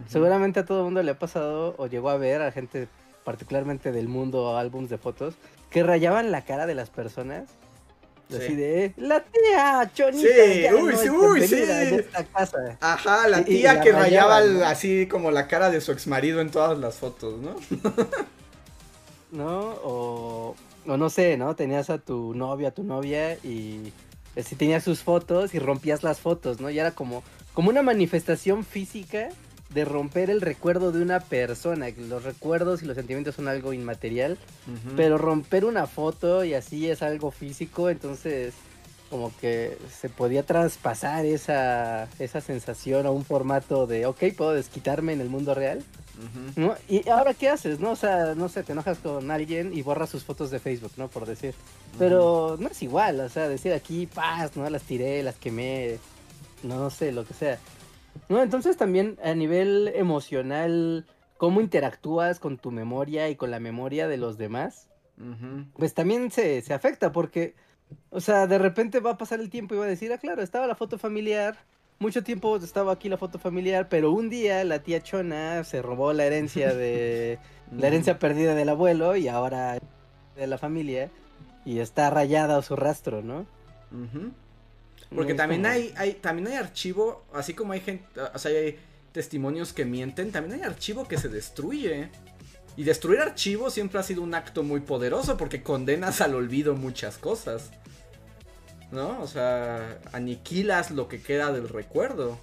Seguramente a todo el mundo le ha pasado o llegó a ver a gente particularmente del mundo álbums de fotos que rayaban la cara de las personas. Así de la tía Chonita. Sí, uy, sí, uy, sí. Ajá, la tía que rayaba así como la cara de su ex marido en todas las fotos, ¿no? ¿No? O, o no sé, ¿no? Tenías a tu novia, a tu novia y así tenías sus fotos y rompías las fotos, ¿no? Y era como, como una manifestación física de romper el recuerdo de una persona. Los recuerdos y los sentimientos son algo inmaterial, pero romper una foto y así es algo físico, entonces como que se podía traspasar esa, esa sensación a un formato de, ok, puedo desquitarme en el mundo real. ¿no? Y ahora, ¿qué haces? ¿No? O sea, no sé, te enojas con alguien y borras sus fotos de Facebook, ¿no? Por decir. Pero no es igual, o sea, decir aquí, paz, ¿no? Las tiré, las quemé, no sé, lo que sea. ¿No? Entonces también a nivel emocional, cómo interactúas con tu memoria y con la memoria de los demás, pues también se, se afecta porque, o sea, de repente va a pasar el tiempo y va a decir, ah, claro, estaba la foto familiar, mucho tiempo estaba aquí la foto familiar, pero un día la tía Chona se robó la herencia de la herencia perdida del abuelo y ahora de la familia y está rayada su rastro, ¿no? Porque también hay, hay, también hay archivo, así como hay gente, o sea, hay testimonios que mienten, también hay archivo que se destruye. Y destruir archivo siempre ha sido un acto muy poderoso porque condenas al olvido muchas cosas. ¿No? O sea, aniquilas lo que queda del recuerdo.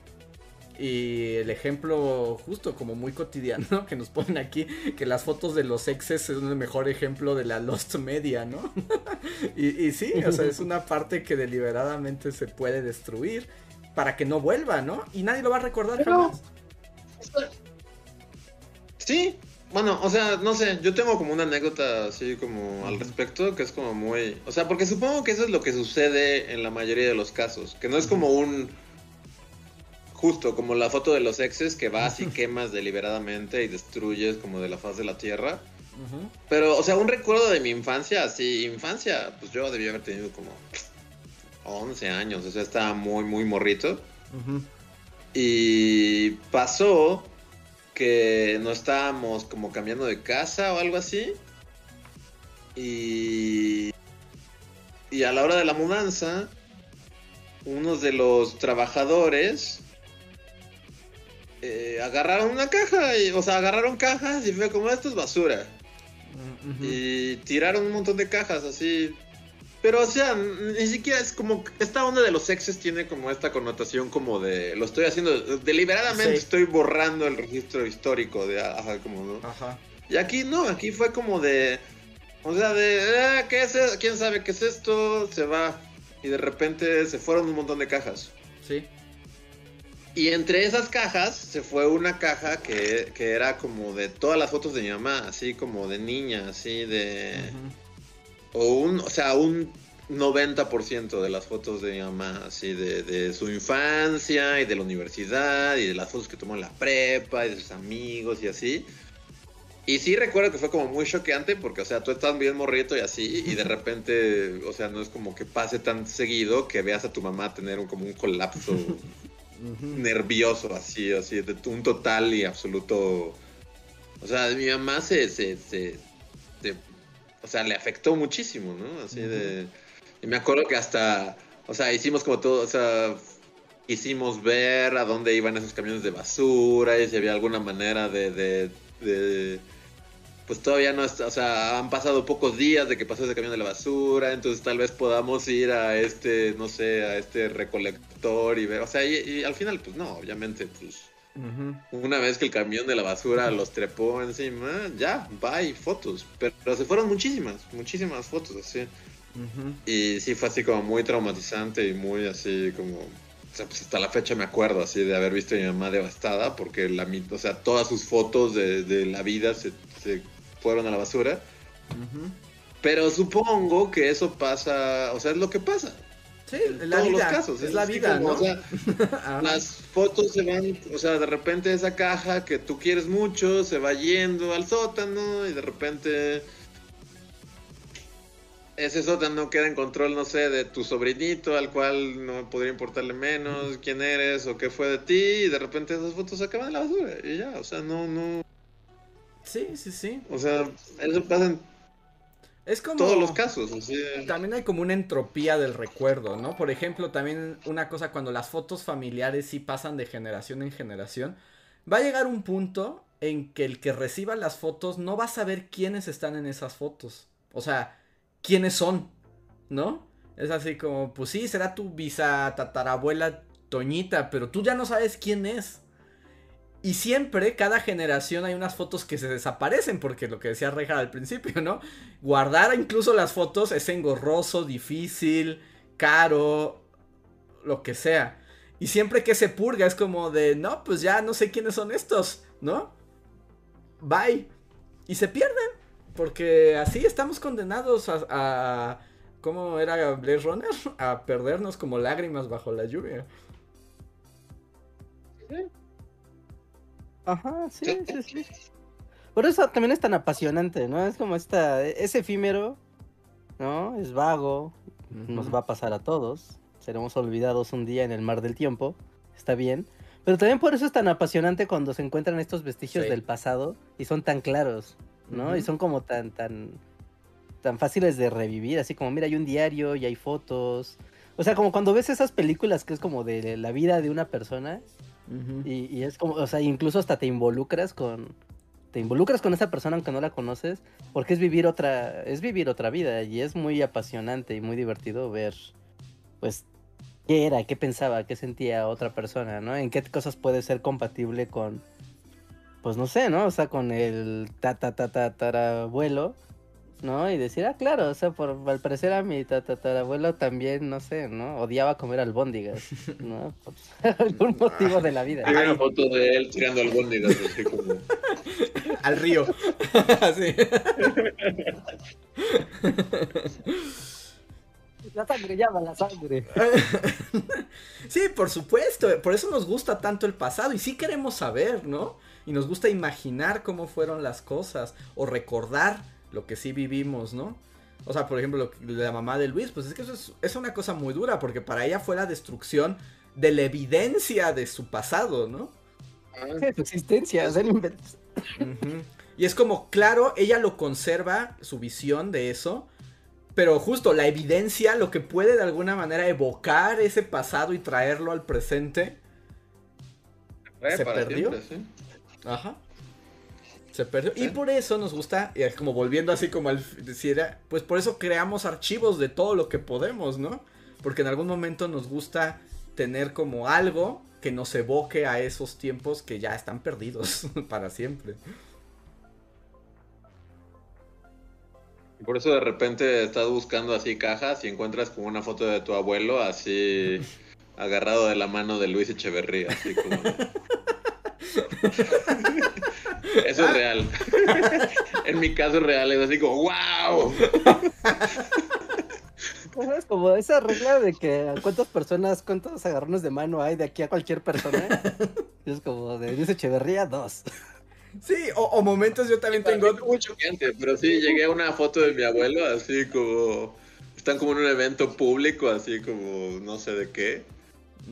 Y el ejemplo justo como muy cotidiano que nos ponen aquí, que las fotos de los exes es el mejor ejemplo de la Lost Media, ¿no? y, sí, o sea, es una parte que deliberadamente se puede destruir para que no vuelva, ¿no? Y nadie lo va a recordar jamás. Sí, bueno, o sea, no sé, yo tengo como una anécdota así como al respecto, que es como muy... O sea, porque supongo que eso es lo que sucede en la mayoría de los casos, que no es como un... Justo, como la foto de los exes que vas y quemas deliberadamente y destruyes como de la faz de la tierra. Pero, o sea, un recuerdo de mi infancia, así, infancia, pues yo debía haber tenido como 11 años, o sea, estaba muy, muy morrito. Y pasó que no estábamos como cambiando de casa o algo así. Y, y a la hora de la mudanza, unos de los trabajadores eh, agarraron una caja, y, o sea, agarraron cajas y fue como esto es basura. Y tiraron un montón de cajas así pero, o sea, ni siquiera es como. Esta onda de los exes tiene como esta connotación como de. Lo estoy haciendo. Deliberadamente estoy borrando el registro histórico de. Ajá, como, ¿no? Ajá. Y aquí no, aquí fue como de. O sea, de. Ah, ¿Qué es eso? ¿Quién sabe qué es esto? Se va. Y de repente se fueron un montón de cajas. Sí. Y entre esas cajas se fue una caja que, que era como de todas las fotos de mi mamá, así como de niña, así de o un, o sea, un 90% de las fotos de mi mamá, así de, su infancia y de la universidad y de las fotos que tomó en la prepa y de sus amigos y así. Y sí recuerdo que fue como muy choqueante porque, o sea, tú estás bien morrito y así y de repente, o sea, no es como que pase tan seguido que veas a tu mamá tener un, como un colapso nervioso así, así, de un total y absoluto... O sea, mi mamá se, se, se o sea, le afectó muchísimo, ¿no? Así de... Y me acuerdo que hasta, o sea, hicimos como todo, o sea, hicimos ver a dónde iban esos camiones de basura y si había alguna manera de, de, pues todavía no está, o sea, han pasado pocos días de que pasó ese camión de la basura, entonces tal vez podamos ir a este, no sé, a este recolector y ver, o sea, y al final, pues no, obviamente, pues una vez que el camión de la basura los trepó encima, ya, bye, fotos. Pero, se fueron muchísimas, muchísimas fotos así. Y sí fue así como muy traumatizante y muy así como... O sea, pues hasta la fecha me acuerdo así de haber visto a mi mamá devastada porque la, o sea, todas sus fotos de, la vida se, fueron a la basura. Pero supongo que eso pasa, o sea, es lo que pasa. Sí, la todos vida, los casos. Es, la vida, ¿no? las fotos se van, o sea, de repente esa caja que tú quieres mucho se va yendo al sótano y de repente ese sótano queda en control, no sé, de tu sobrinito al cual no podría importarle menos quién eres o qué fue de ti y de repente esas fotos se acaban en la basura y ya, o sea, no, no. Sí, sí, sí. O sea, eso pasa en es como... Todos los casos. También hay como una entropía del recuerdo, ¿no? Por ejemplo, también una cosa, cuando las fotos familiares sí pasan de generación en generación, va a llegar un punto en que el que reciba las fotos no va a saber quiénes están en esas fotos. O sea, quiénes son, ¿no? Es así como, pues sí, será tu bisa tatarabuela Toñita, pero tú ya no sabes quién es. Y siempre, cada generación hay unas fotos que se desaparecen, porque lo que decía Reja al principio, ¿no? Guardar incluso las fotos es engorroso, difícil, caro, lo que sea. Y siempre que se purga es como de, no, pues ya no sé quiénes son estos, ¿no? bye. Y se pierden. Porque así estamos condenados a, a ¿Cómo era Blade Runner? A perdernos como lágrimas bajo la lluvia. Ajá, sí, sí, sí. Por eso también es tan apasionante, ¿no? Es como esta, es efímero, ¿no? Es vago, nos va a pasar a todos, seremos olvidados un día en el mar del tiempo, está bien. Pero también por eso es tan apasionante cuando se encuentran estos vestigios del pasado y son tan claros, ¿no? Y son como tan, tan, tan fáciles de revivir, así como, mira, hay un diario y hay fotos. O sea, como cuando ves esas películas que es como de la vida de una persona y, es como, o sea, incluso hasta te involucras con, te involucras con esa persona aunque no la conoces, porque es vivir otra, es vivir otra vida y es muy apasionante y muy divertido ver, pues, qué era, qué pensaba, qué sentía otra persona, ¿no? En qué cosas puede ser compatible con, pues no sé, ¿no? O sea, con el ta ta ta ta abuelo ¿no? Y decir, ah, claro, o sea, por al parecer a mi tatarabuelo también, no sé, ¿no? Odiaba comer albóndigas, ¿no? Por algún motivo de la vida. Hay una foto de él tirando albóndigas, así como... Al río. así. La sangre llama la sangre. sí, por supuesto. Por eso nos gusta tanto el pasado. Y sí queremos saber, ¿no? Y nos gusta imaginar cómo fueron las cosas. O recordar lo que sí vivimos, ¿no? O sea, por ejemplo, la mamá de Luis, pues es que eso es, una cosa muy dura, porque para ella fue la destrucción de la evidencia de su pasado, ¿no? De su existencia, o sea, Y es como, claro, ella lo conserva, su visión de eso, pero justo la evidencia, lo que puede de alguna manera evocar ese pasado y traerlo al presente, se perdió. Ajá. Se perdió. Y por eso nos gusta, como volviendo así como al decía, pues por eso creamos archivos de todo lo que podemos, ¿no? Porque en algún momento nos gusta tener como algo que nos evoque a esos tiempos que ya están perdidos para siempre. Y por eso de repente estás buscando así cajas y encuentras como una foto de tu abuelo así agarrado de la mano de Luis Echeverría, así como... Eso es real. en mi caso es real, es así como, ¡wow! Es como esa regla de que cuántas personas, cuántos agarrones de mano hay de aquí a cualquier persona. Es como de Luis Echeverría, dos. Sí, o, momentos yo también tengo. Mucho gente, pero sí llegué a una foto de mi abuelo, así como. Están como en un evento público, así como no sé de qué.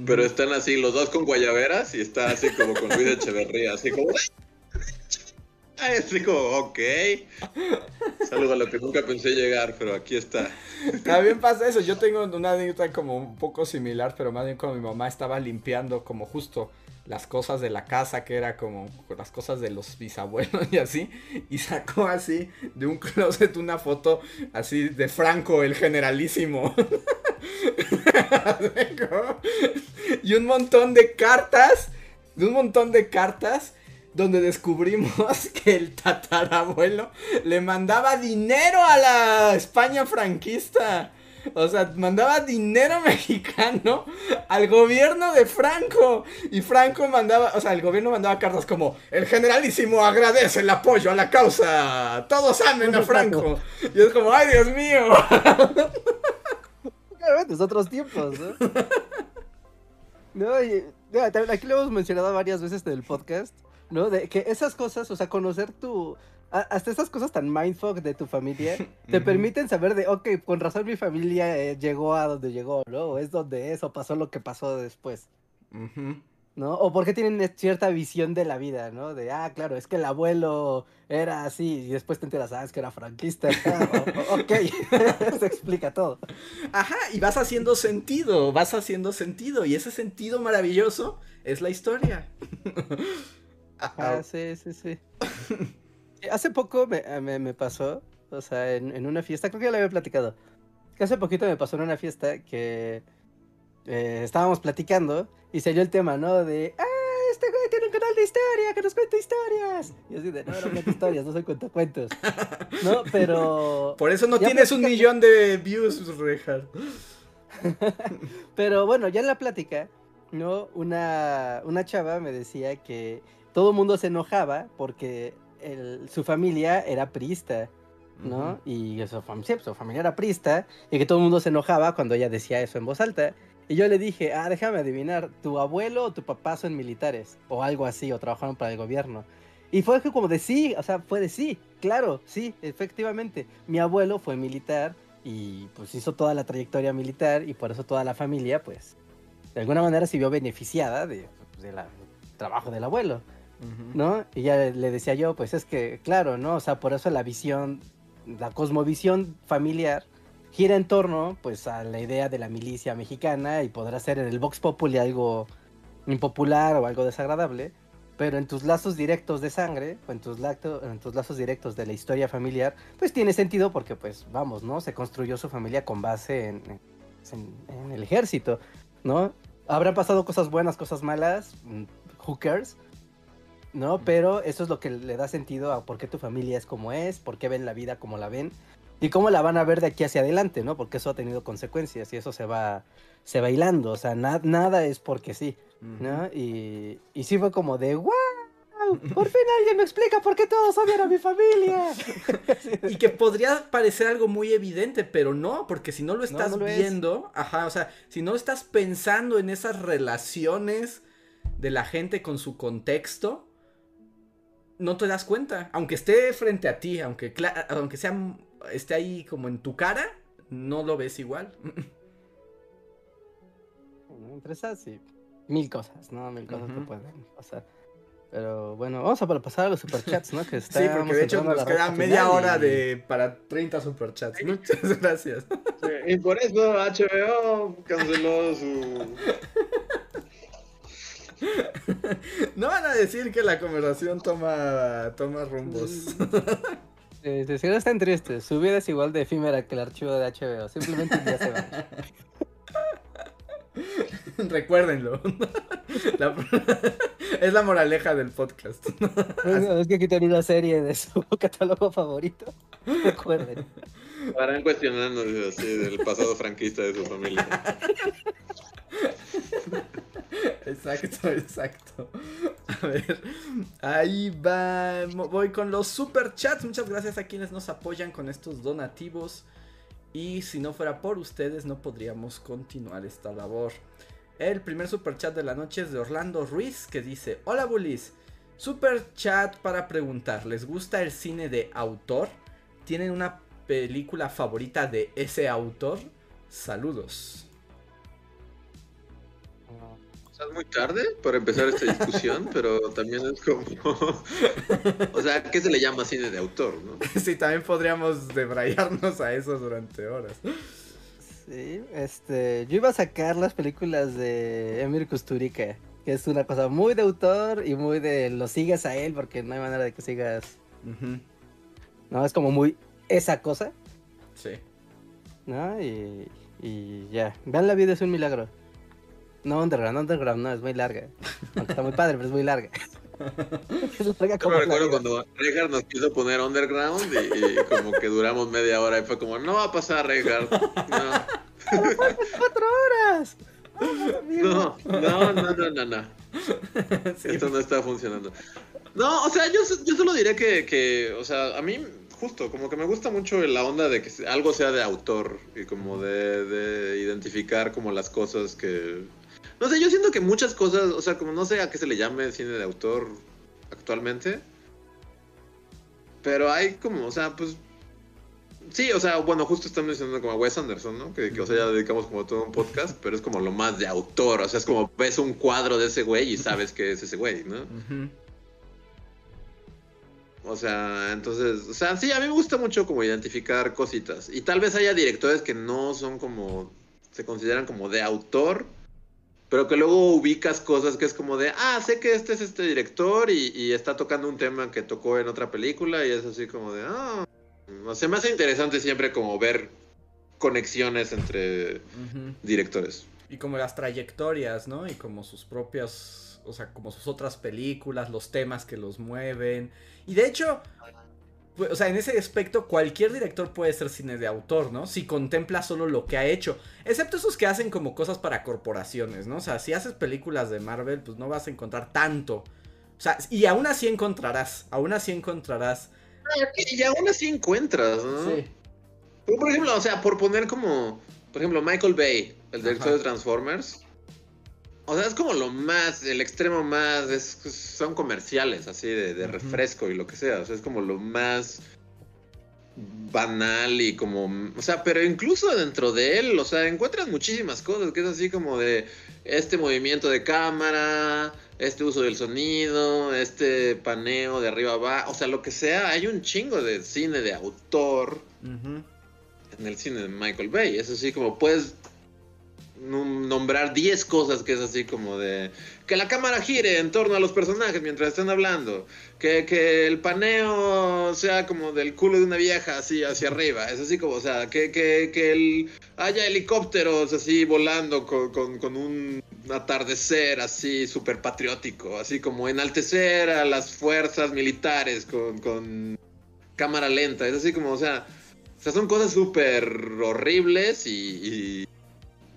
Pero están así los dos con guayaberas y está así como con Luis Echeverría, así como. Así como, ok. Es a lo que nunca pensé llegar, pero aquí está. También pasa eso. Yo tengo una anécdota como un poco similar, pero más bien cuando mi mamá estaba limpiando como justo las cosas de la casa, que era como las cosas de los bisabuelos y así, y sacó así de un closet una foto así de Franco, el generalísimo. y un montón de cartas, de un montón de cartas donde descubrimos que el tatarabuelo le mandaba dinero a la España franquista. O sea, mandaba dinero mexicano al gobierno de Franco. Y Franco mandaba, o sea, el gobierno mandaba cartas como, el generalísimo agradece el apoyo a la causa. Todos amen a Franco. Y es como, ay Dios mío. es otros tiempos, ¿no? no, y, aquí lo hemos mencionado varias veces en el podcast, ¿no? De que esas cosas, o sea, conocer tu... Hasta esas cosas tan mindfuck de tu familia te permiten saber de, ok, con razón mi familia eh, llegó a donde llegó, ¿no? O es donde es, o pasó lo que pasó después. ¿no? O porque tienen cierta visión de la vida, ¿no? De, ah, claro, es que el abuelo era así y después te enteras, ah, es que era franquista. ok, se explica todo. Ajá, y vas haciendo sentido, vas haciendo sentido y ese sentido maravilloso es la historia. Ajá, sí, sí, sí. Hace poco me, me, pasó, o sea, en, en, una fiesta, creo que ya lo había platicado, que hace poquito me pasó en una fiesta que eh, estábamos platicando y salió el tema, ¿no? De, ah, este güey tiene un canal de historia, que nos cuenta historias. Y así de, no, no cuento historias, no soy cuentacuentos. ¿No? Pero... Por eso no tienes un millón de views, Rehard. Pero bueno, ya en la plática, ¿no? Una, una chava me decía que todo el mundo se enojaba porque su familia era priista, ¿no? Y su, su familia era priista y que todo el mundo se enojaba cuando ella decía eso en voz alta. Y yo le dije, ah, déjame adivinar, tu abuelo o tu papá son militares, o algo así, o trabajaron para el gobierno. Y fue como de sí, o sea, fue de sí, claro, sí, efectivamente. Mi abuelo fue militar y pues hizo toda la trayectoria militar y por eso toda la familia, pues, de alguna manera se vio beneficiada de, pues, del trabajo del abuelo, ¿no? Y ya le decía yo, pues es que, claro, ¿no? O sea, por eso la visión, la cosmovisión familiar gira en torno pues a la idea de la milicia mexicana y podrá ser en el Vox Populi algo impopular o algo desagradable, pero en tus lazos directos de sangre o en tus, en tus lazos directos de la historia familiar, pues tiene sentido porque pues vamos, ¿no? Se construyó su familia con base en, en, el ejército, ¿no? Habrán pasado cosas buenas, cosas malas, mm, who cares, ¿no? Pero eso es lo que le da sentido a por qué tu familia es como es, por qué ven la vida como la ven y cómo la van a ver de aquí hacia adelante, ¿no? Porque eso ha tenido consecuencias y eso se va, se va hilando, o sea, nada es porque sí, ¿no? Y, y sí fue como de, ¡wow! Por fin alguien me explica por qué todos odian a mi familia. y que podría parecer algo muy evidente, pero no, porque si no lo estás viendo, ajá, o sea, si no estás pensando en esas relaciones de la gente con su contexto, no te das cuenta. Aunque esté frente a ti, aunque, aunque sea esté ahí como en tu cara, no lo ves igual. entre esas sí, mil cosas, ¿no? Mil cosas que pueden pasar. Pero bueno, vamos a pasar a los superchats, ¿no? Que sí, porque de hecho nos queda media hora de para 30 superchats. Muchas gracias. y por eso HBO canceló su... No van a decir que la conversación toma, toma rumbos. Sí, sí, no están tristes. Su vida es igual de efímera que el archivo de HBO. Simplemente un día se va. Recuérdenlo. es la moraleja del podcast. es que quitan una serie de su catálogo favorito. Recuerden. Estarán cuestionando así del pasado franquista de su familia. Exacto, exacto. A ver, ahí va. Voy con los super chats. Muchas gracias a quienes nos apoyan con estos donativos. Y si no fuera por ustedes, no podríamos continuar esta labor. El primer super chat de la noche es de Orlando Ruiz que dice: Hola Bullies, super chat para preguntar: ¿Les gusta el cine de autor? ¿Tienen una película favorita de ese autor? Saludos es muy tarde para empezar esta discusión, pero también es como. o sea, ¿qué se le llama cine de autor, no? Sí, también podríamos debrayarnos a eso durante horas. Sí, este. Yo iba a sacar las películas de Emir Kusturica, que es una cosa muy de autor y muy de lo sigas a él, porque no hay manera de que sigas. No, es como muy esa cosa. Sí. ¿No? Y, y ya. Vean la vida, es un milagro. No, Underground, Underground no, es muy larga. Aunque está muy padre, pero es muy larga. es larga como Yo me recuerdo cuando Reinhardt nos quiso poner Underground y, como que duramos media hora y fue como, no va a pasar, Reinhardt. No. ¡Cuatro horas! No, no, no, no, no, no. Esto no está funcionando. No, o sea, yo, yo solo diré que, que, o sea, a mí justo, como que me gusta mucho la onda de que algo sea de autor y como de, de identificar como las cosas que, no sé, yo siento que muchas cosas, o sea, como no sé a qué se le llame cine de autor actualmente. Pero hay como, o sea, pues. Sí, o sea, bueno, justo estamos diciendo como a Wes Anderson, ¿no? Que, o sea, ya dedicamos como todo un podcast, pero es como lo más de autor. O sea, es como ves un cuadro de ese güey y sabes que es ese güey, ¿no? O sea, entonces, o sea, sí, a mí me gusta mucho como identificar cositas. Y tal vez haya directores que no son como, se consideran como de autor, pero que luego ubicas cosas que es como de, ah, sé que este es este director y, está tocando un tema que tocó en otra película y es así como de, ah, sé, me hace interesante siempre como ver conexiones entre directores. Y como las trayectorias, ¿no? Y como sus propias, o sea, como sus otras películas, los temas que los mueven. Y de hecho, o sea, en ese aspecto cualquier director puede ser cine de autor, ¿no? Si contempla solo lo que ha hecho. Excepto esos que hacen como cosas para corporaciones, ¿no? O sea, si haces películas de Marvel, pues no vas a encontrar tanto O sea, y aún así encontrarás, aún así encontrarás. Y aún así encuentras, ¿no? Sí. Por ejemplo, o sea, por poner como, por ejemplo, Michael Bay, el director de Transformers. O sea, es como lo más, el extremo más, son comerciales, así, de, refresco y lo que sea. O sea, es como lo más banal y como, o sea, pero incluso dentro de él, o sea, encuentras muchísimas cosas, que es así como de este movimiento de cámara, este uso del sonido, este paneo de arriba abajo, o sea, lo que sea, hay un chingo de cine de autor en el cine de Michael Bay, es así como puedes nombrar 10 cosas que es así como de que la cámara gire en torno a los personajes mientras están hablando, que, que el paneo sea como del culo de una vieja así hacia arriba, es así como, o sea, que, que, que el, haya helicópteros así volando con, con, un atardecer así súper patriótico, así como enaltecer a las fuerzas militares con, con cámara lenta, es así como, o sea, o son cosas súper horribles y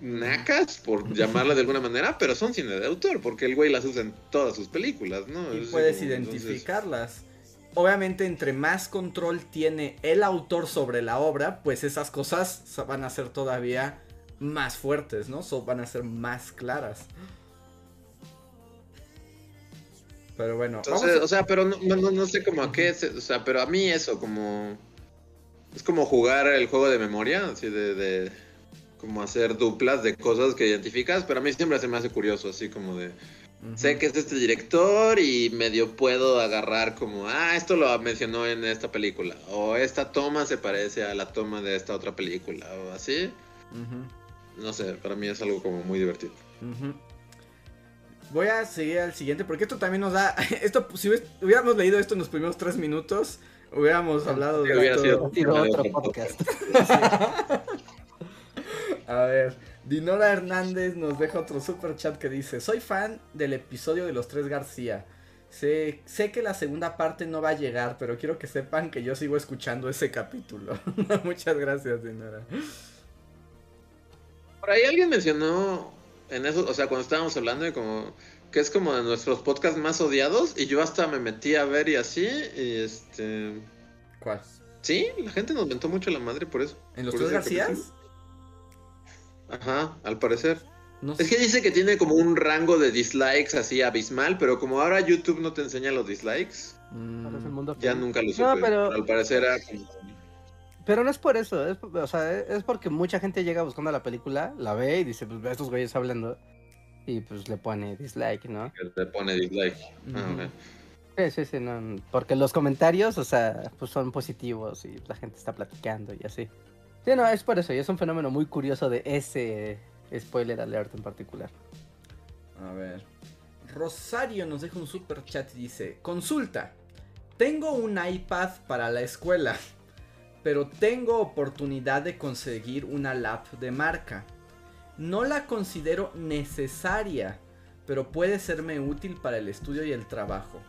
nacas, por llamarla de alguna manera, pero son cine de autor, porque el güey las usa en todas sus películas, ¿no? Y puedes identificarlas. Obviamente, entre más control tiene el autor sobre la obra, pues esas cosas van a ser todavía más fuertes, ¿no? van a ser más claras. Pero bueno. O sea, pero no, sé cómo a qué, o sea, pero a mí eso, como... Es como jugar el juego de memoria, así de como hacer duplas de cosas que identificas, pero a mí siempre se me hace curioso, así como de... Sé que es este director y medio puedo agarrar como, ah, esto lo mencionó en esta película, o esta toma se parece a la toma de esta otra película, o así. No sé, para mí es algo como muy divertido. Voy a seguir al siguiente, porque esto también nos da, esto, si hubiéramos leído esto en los primeros tres minutos, hubiéramos hablado de... Hubiera sido otro podcast. A ver, Dinora Hernández nos deja otro super chat que dice: Soy fan del episodio de los tres García. Sé, sé que la segunda parte no va a llegar, pero quiero que sepan que yo sigo escuchando ese capítulo. Muchas gracias, Dinora. Por ahí alguien mencionó en eso, o sea, cuando estábamos hablando de como que es como de nuestros podcasts más odiados y yo hasta me metí a ver y así y este ¿Cuál? Sí, la gente nos mentó mucho la madre por eso. ¿En los tres Garcías? Ajá, al parecer. Es que dice que tiene como un rango de dislikes así abismal, pero como ahora YouTube no te enseña los dislikes, mm. ya nunca lo supe. pero... Al parecer era Pero no es por eso, es, o sea, es porque mucha gente llega buscando la película, la ve y dice, pues estos güeyes hablando, y pues le pone dislike, ¿no? Le pone dislike. Ah, sí, sí, sí, no, porque los comentarios, o sea, pues son positivos y la gente está platicando y así. Sí, no, es por eso, y es un fenómeno muy curioso de ese spoiler alert en particular. A ver. Rosario nos deja un super chat y dice: Consulta. Tengo un iPad para la escuela, pero tengo oportunidad de conseguir una lap de marca. No la considero necesaria, pero puede serme útil para el estudio y el trabajo.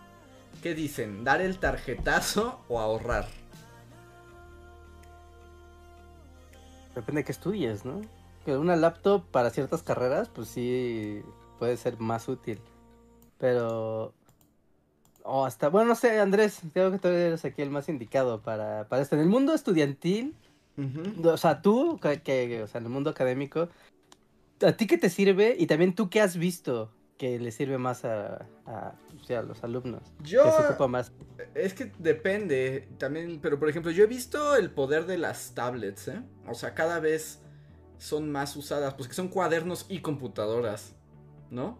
¿Qué dicen? ¿Dar el tarjetazo o ahorrar? Depende de qué estudies, ¿no? Que una laptop para ciertas carreras, pues sí puede ser más útil. Pero. O hasta. Bueno, no sé, Andrés, creo que tú eres aquí el más indicado para, para esto. En el mundo estudiantil, o sea, tú, que, o sea, en el mundo académico, ¿a ti qué te sirve? Y también tú qué has visto que le sirve más a, a, los alumnos? Yo... más? Es que depende también, pero por ejemplo, yo he visto el poder de las tablets, ¿eh? O sea, cada vez son más usadas, pues que son cuadernos y computadoras, ¿no?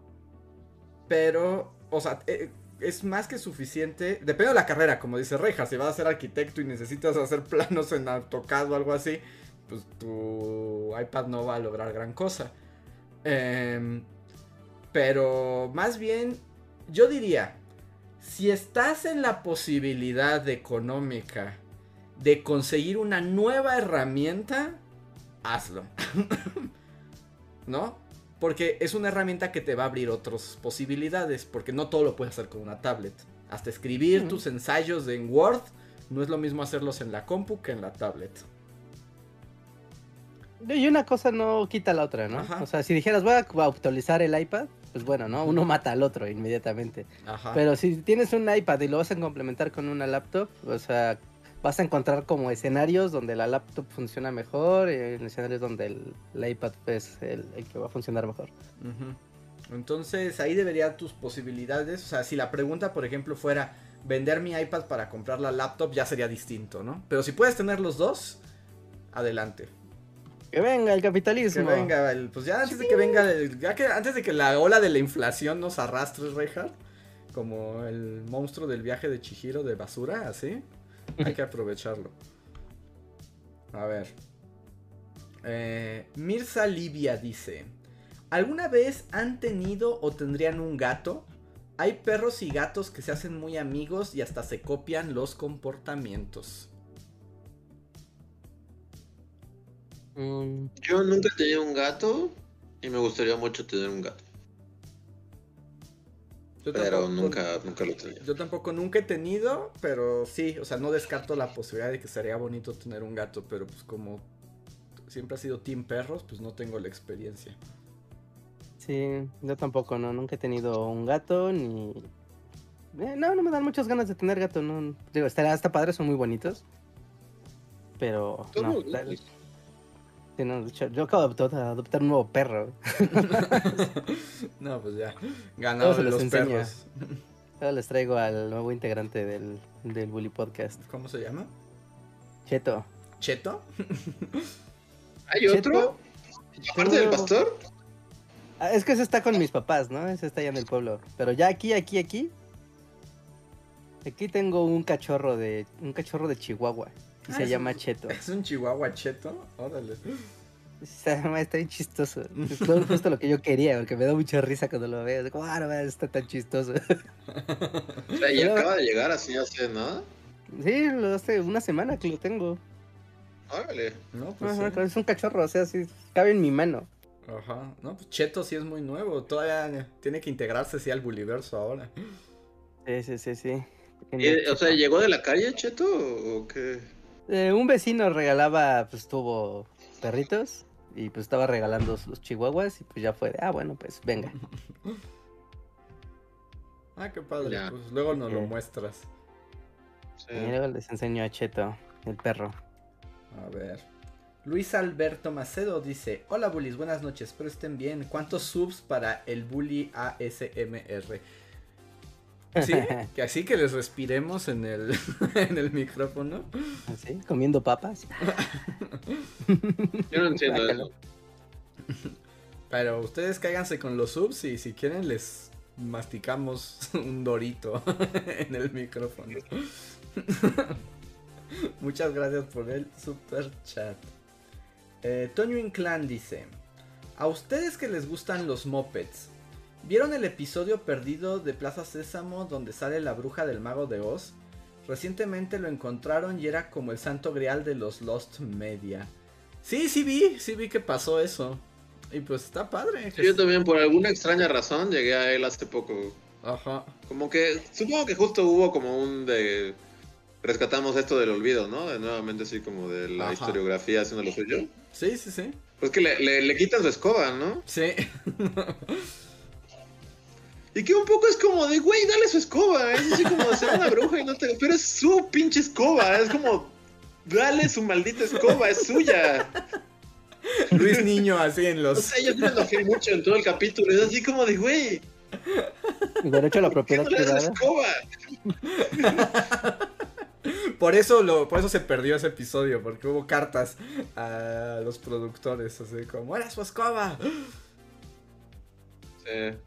Pero, o sea, eh, es más que suficiente. Depende de la carrera, como dice Reja. Si vas a ser arquitecto y necesitas hacer planos en AutoCAD o algo así, pues tu iPad no va a lograr gran cosa. Eh, pero más bien, yo diría, si estás en la posibilidad económica de conseguir una nueva herramienta, hazlo. ¿No? Porque es una herramienta que te va a abrir otras posibilidades, porque no todo lo puedes hacer con una tablet. Hasta escribir tus ensayos en Word no es lo mismo hacerlos en la compu que en la tablet. Y una cosa no quita la otra, ¿no? O sea, si dijeras voy a actualizar el iPad, pues bueno, ¿no? Uno mata al otro inmediatamente. Pero si tienes un iPad y lo vas a complementar con una laptop, o sea, vas a encontrar como escenarios donde la laptop funciona mejor, y en escenarios donde el, iPad es el, que va a funcionar mejor. Entonces ahí deberían tus posibilidades, o sea, si la pregunta, por ejemplo, fuera vender mi iPad para comprar la laptop, ya sería distinto, ¿no? Pero si puedes tener los dos, adelante. Que venga el capitalismo. Que venga, pues ya antes de que venga, ya que antes de que la ola de la inflación nos arrastre, Reinhardt, como el monstruo del viaje de Chihiro de basura, así. Hay que aprovecharlo. A ver. Eh, Mirza Livia dice: ¿Alguna vez han tenido o tendrían un gato? Hay perros y gatos que se hacen muy amigos y hasta se copian los comportamientos. Mm. Yo nunca he tenido un gato y me gustaría mucho tener un gato pero nunca, nunca lo he tenido. Yo tampoco nunca he tenido, pero sí, o sea, no descarto la posibilidad de que sería bonito tener un gato, pero pues como siempre ha sido team perros, pues no tengo la experiencia. Sí, yo tampoco, no, nunca he tenido un gato ni... Eh, no, no me dan muchas ganas de tener gato, no. Digo, está, hasta padres, son muy bonitos. Pero... No, yo acabo de adoptar, un nuevo perro. no, pues ya. Ganado los perros. Ahora les traigo al nuevo integrante del, del Bully Podcast. ¿Cómo se llama? Cheto. ¿Cheto? ¿Hay otro? ¿Aparte del pastor? Ah, es que ese está con mis papás, ¿no? Ese está allá en el pueblo. Pero ya aquí, aquí, aquí. Aquí tengo un cachorro de. un cachorro de Chihuahua. Y se ah, llama Cheto. ¿Es un chihuahua cheto? Órale. Está, está bien chistoso. Es justo lo que yo quería, porque me da mucha risa cuando lo veo. Como, ah, no, está tan chistoso. O sea, ¿y acaba de llegar así hace nada? Sí, hace una semana que lo tengo. Órale. No, pues Es un cachorro, o sea, así cabe en mi mano. Ajá. No, pues Cheto sí es muy nuevo. Todavía tiene que integrarse sí al Buliverso ahora. Sí, sí, sí, sí. o sea, ¿llegó de la calle Cheto o qué? Eh, un vecino regalaba, pues tuvo perritos y pues estaba regalando los chihuahuas y pues ya fue de, ah, bueno, pues venga. ah, qué padre, pues luego nos lo muestras. Y luego les enseño a Cheto, el perro. A ver. Luis Alberto Macedo dice, hola bullies, buenas noches, espero estén bien. ¿Cuántos subs para el bully ASMR? Sí, que así que les respiremos en el, en el micrófono. ¿Así? ¿Comiendo papas? Yo no entiendo Pero ustedes cáiganse con los subs y si quieren les masticamos un dorito en el micrófono. Muchas gracias por el super chat. Eh, Toño Inclán dice: A ustedes que les gustan los mopeds, ¿Vieron el episodio perdido de Plaza Sésamo donde sale la bruja del mago de Oz? Recientemente lo encontraron y era como el santo grial de los Lost Media. Sí, sí vi, sí vi que pasó eso. Y pues está padre. yo también por alguna extraña razón llegué a él hace poco. Ajá. Como que, supongo que justo hubo como un de... Rescatamos esto del olvido, ¿no? De nuevamente así como de la historiografía haciendo lo suyo. Sí, sí, sí. Pues que le, le, le quitan su escoba, ¿no? Sí. Y que un poco es como de, güey, dale su escoba. Es así como de ser una bruja y no te. Pero es su pinche escoba. Es como, dale su maldita escoba, es suya. Luis Niño, así en los. O sea, yo me enojé mucho en todo el capítulo. Es así como de, güey. Derecho a la propiedad privada. escoba? por eso lo, por eso se perdió ese episodio, porque hubo cartas a los productores, así como, era su escoba. Sí.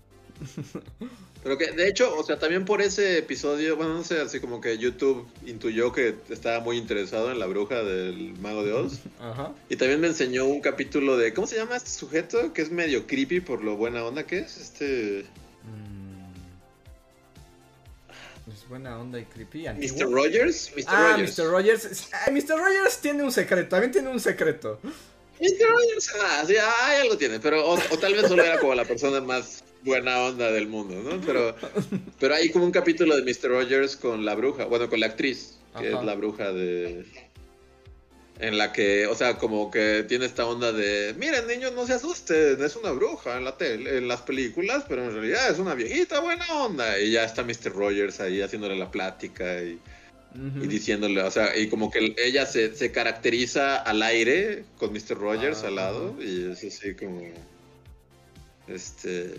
Pero que, de hecho, o sea, también por ese episodio, bueno, no sé, así como que YouTube intuyó que estaba muy interesado en la bruja del mago de Oz. Ajá. Y también me enseñó un capítulo de, ¿cómo se llama este sujeto? Que es medio creepy por lo buena onda que es. Este... Mm. Es buena onda y creepy. ¿Mr. Rogers? Mr. Ah, Rogers. Mr. Rogers. Mr. Rogers tiene un secreto, también tiene un secreto. Mr. Rogers, ah, sí, ah, algo tiene, pero o, tal vez solo era como la persona más buena onda del mundo, ¿no? Pero, pero hay como un capítulo de Mr. Rogers con la bruja, bueno, con la actriz, que es la bruja de... en la que, o sea, como que tiene esta onda de, miren niños, no se asusten, es una bruja en la tele, en las películas, pero en realidad es una viejita buena onda. Y ya está Mr. Rogers ahí haciéndole la plática y, diciéndole, o sea, y como que ella se, se caracteriza al aire con Mr. Rogers al lado, y es así como, este,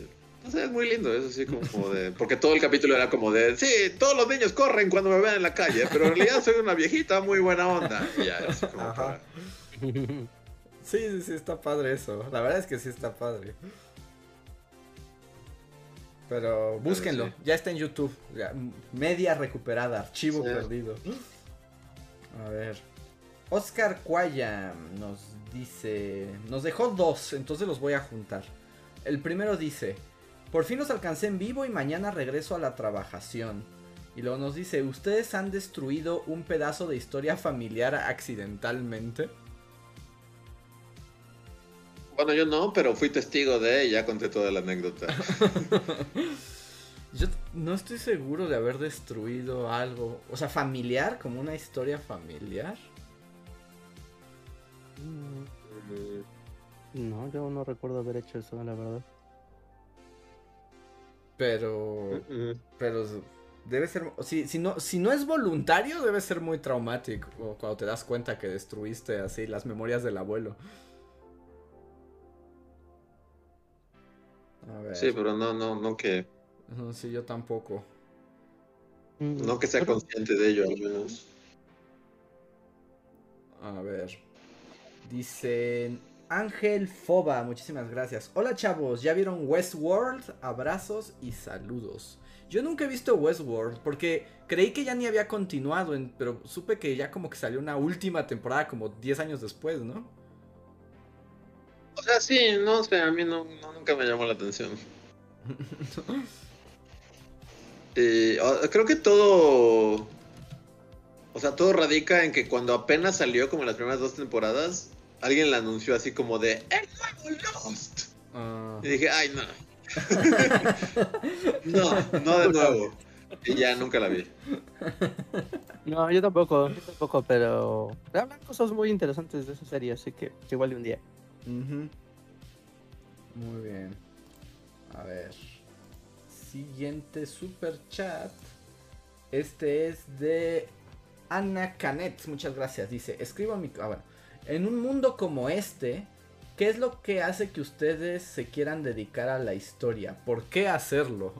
es muy lindo, es así como de. Porque todo el capítulo era como de. Sí, todos los niños corren cuando me ven en la calle, pero en realidad soy una viejita muy buena onda. Y ya, es como Sí, sí, sí, está padre eso. La verdad es que sí está padre. Pero búsquenlo, ya está en YouTube. media recuperada, archivo perdido. A ver. Oscar Cuaya nos dice. Nos dejó dos, entonces los voy a juntar. El primero dice. Por fin los alcancé en vivo y mañana regreso a la trabajación. Y luego nos dice, ¿ustedes han destruido un pedazo de historia familiar accidentalmente? Bueno, yo no, pero fui testigo de y ya conté toda la anécdota. yo no estoy seguro de haber destruido algo, o sea, familiar, como una historia familiar. No, yo no recuerdo haber hecho eso, la verdad. Pero. Pero debe ser. Si, si, no, si no es voluntario, debe ser muy traumático. Cuando te das cuenta que destruiste así las memorias del abuelo. A ver. Sí, pero no, no, no que. No, sí, yo tampoco. Mm, no que sea consciente de ello, al menos. A ver. Dicen. Ángel Foba, muchísimas gracias. Hola chavos, ¿ya vieron Westworld? Abrazos y saludos. Yo nunca he visto Westworld porque creí que ya ni había continuado, pero supe que ya como que salió una última temporada como 10 años después, ¿no? O sea, sí, no sé, a mí no, nunca me llamó la atención. creo que todo... O sea, todo radica en que cuando apenas salió como las primeras dos temporadas, alguien la anunció así como de ¡El nuevo Lost! Ah. Y dije, ¡ay, no! no, no de nuevo. Y ya nunca la vi. No, yo tampoco, yo tampoco, pero hablan cosas muy interesantes de esa serie, así que igual de un día. Muy bien. A ver. Siguiente super chat. Este es de Ana Canet. Muchas gracias. Dice, escribo mi... Ah, bueno. En un mundo como este, ¿qué es lo que hace que ustedes se quieran dedicar a la historia? ¿Por qué hacerlo?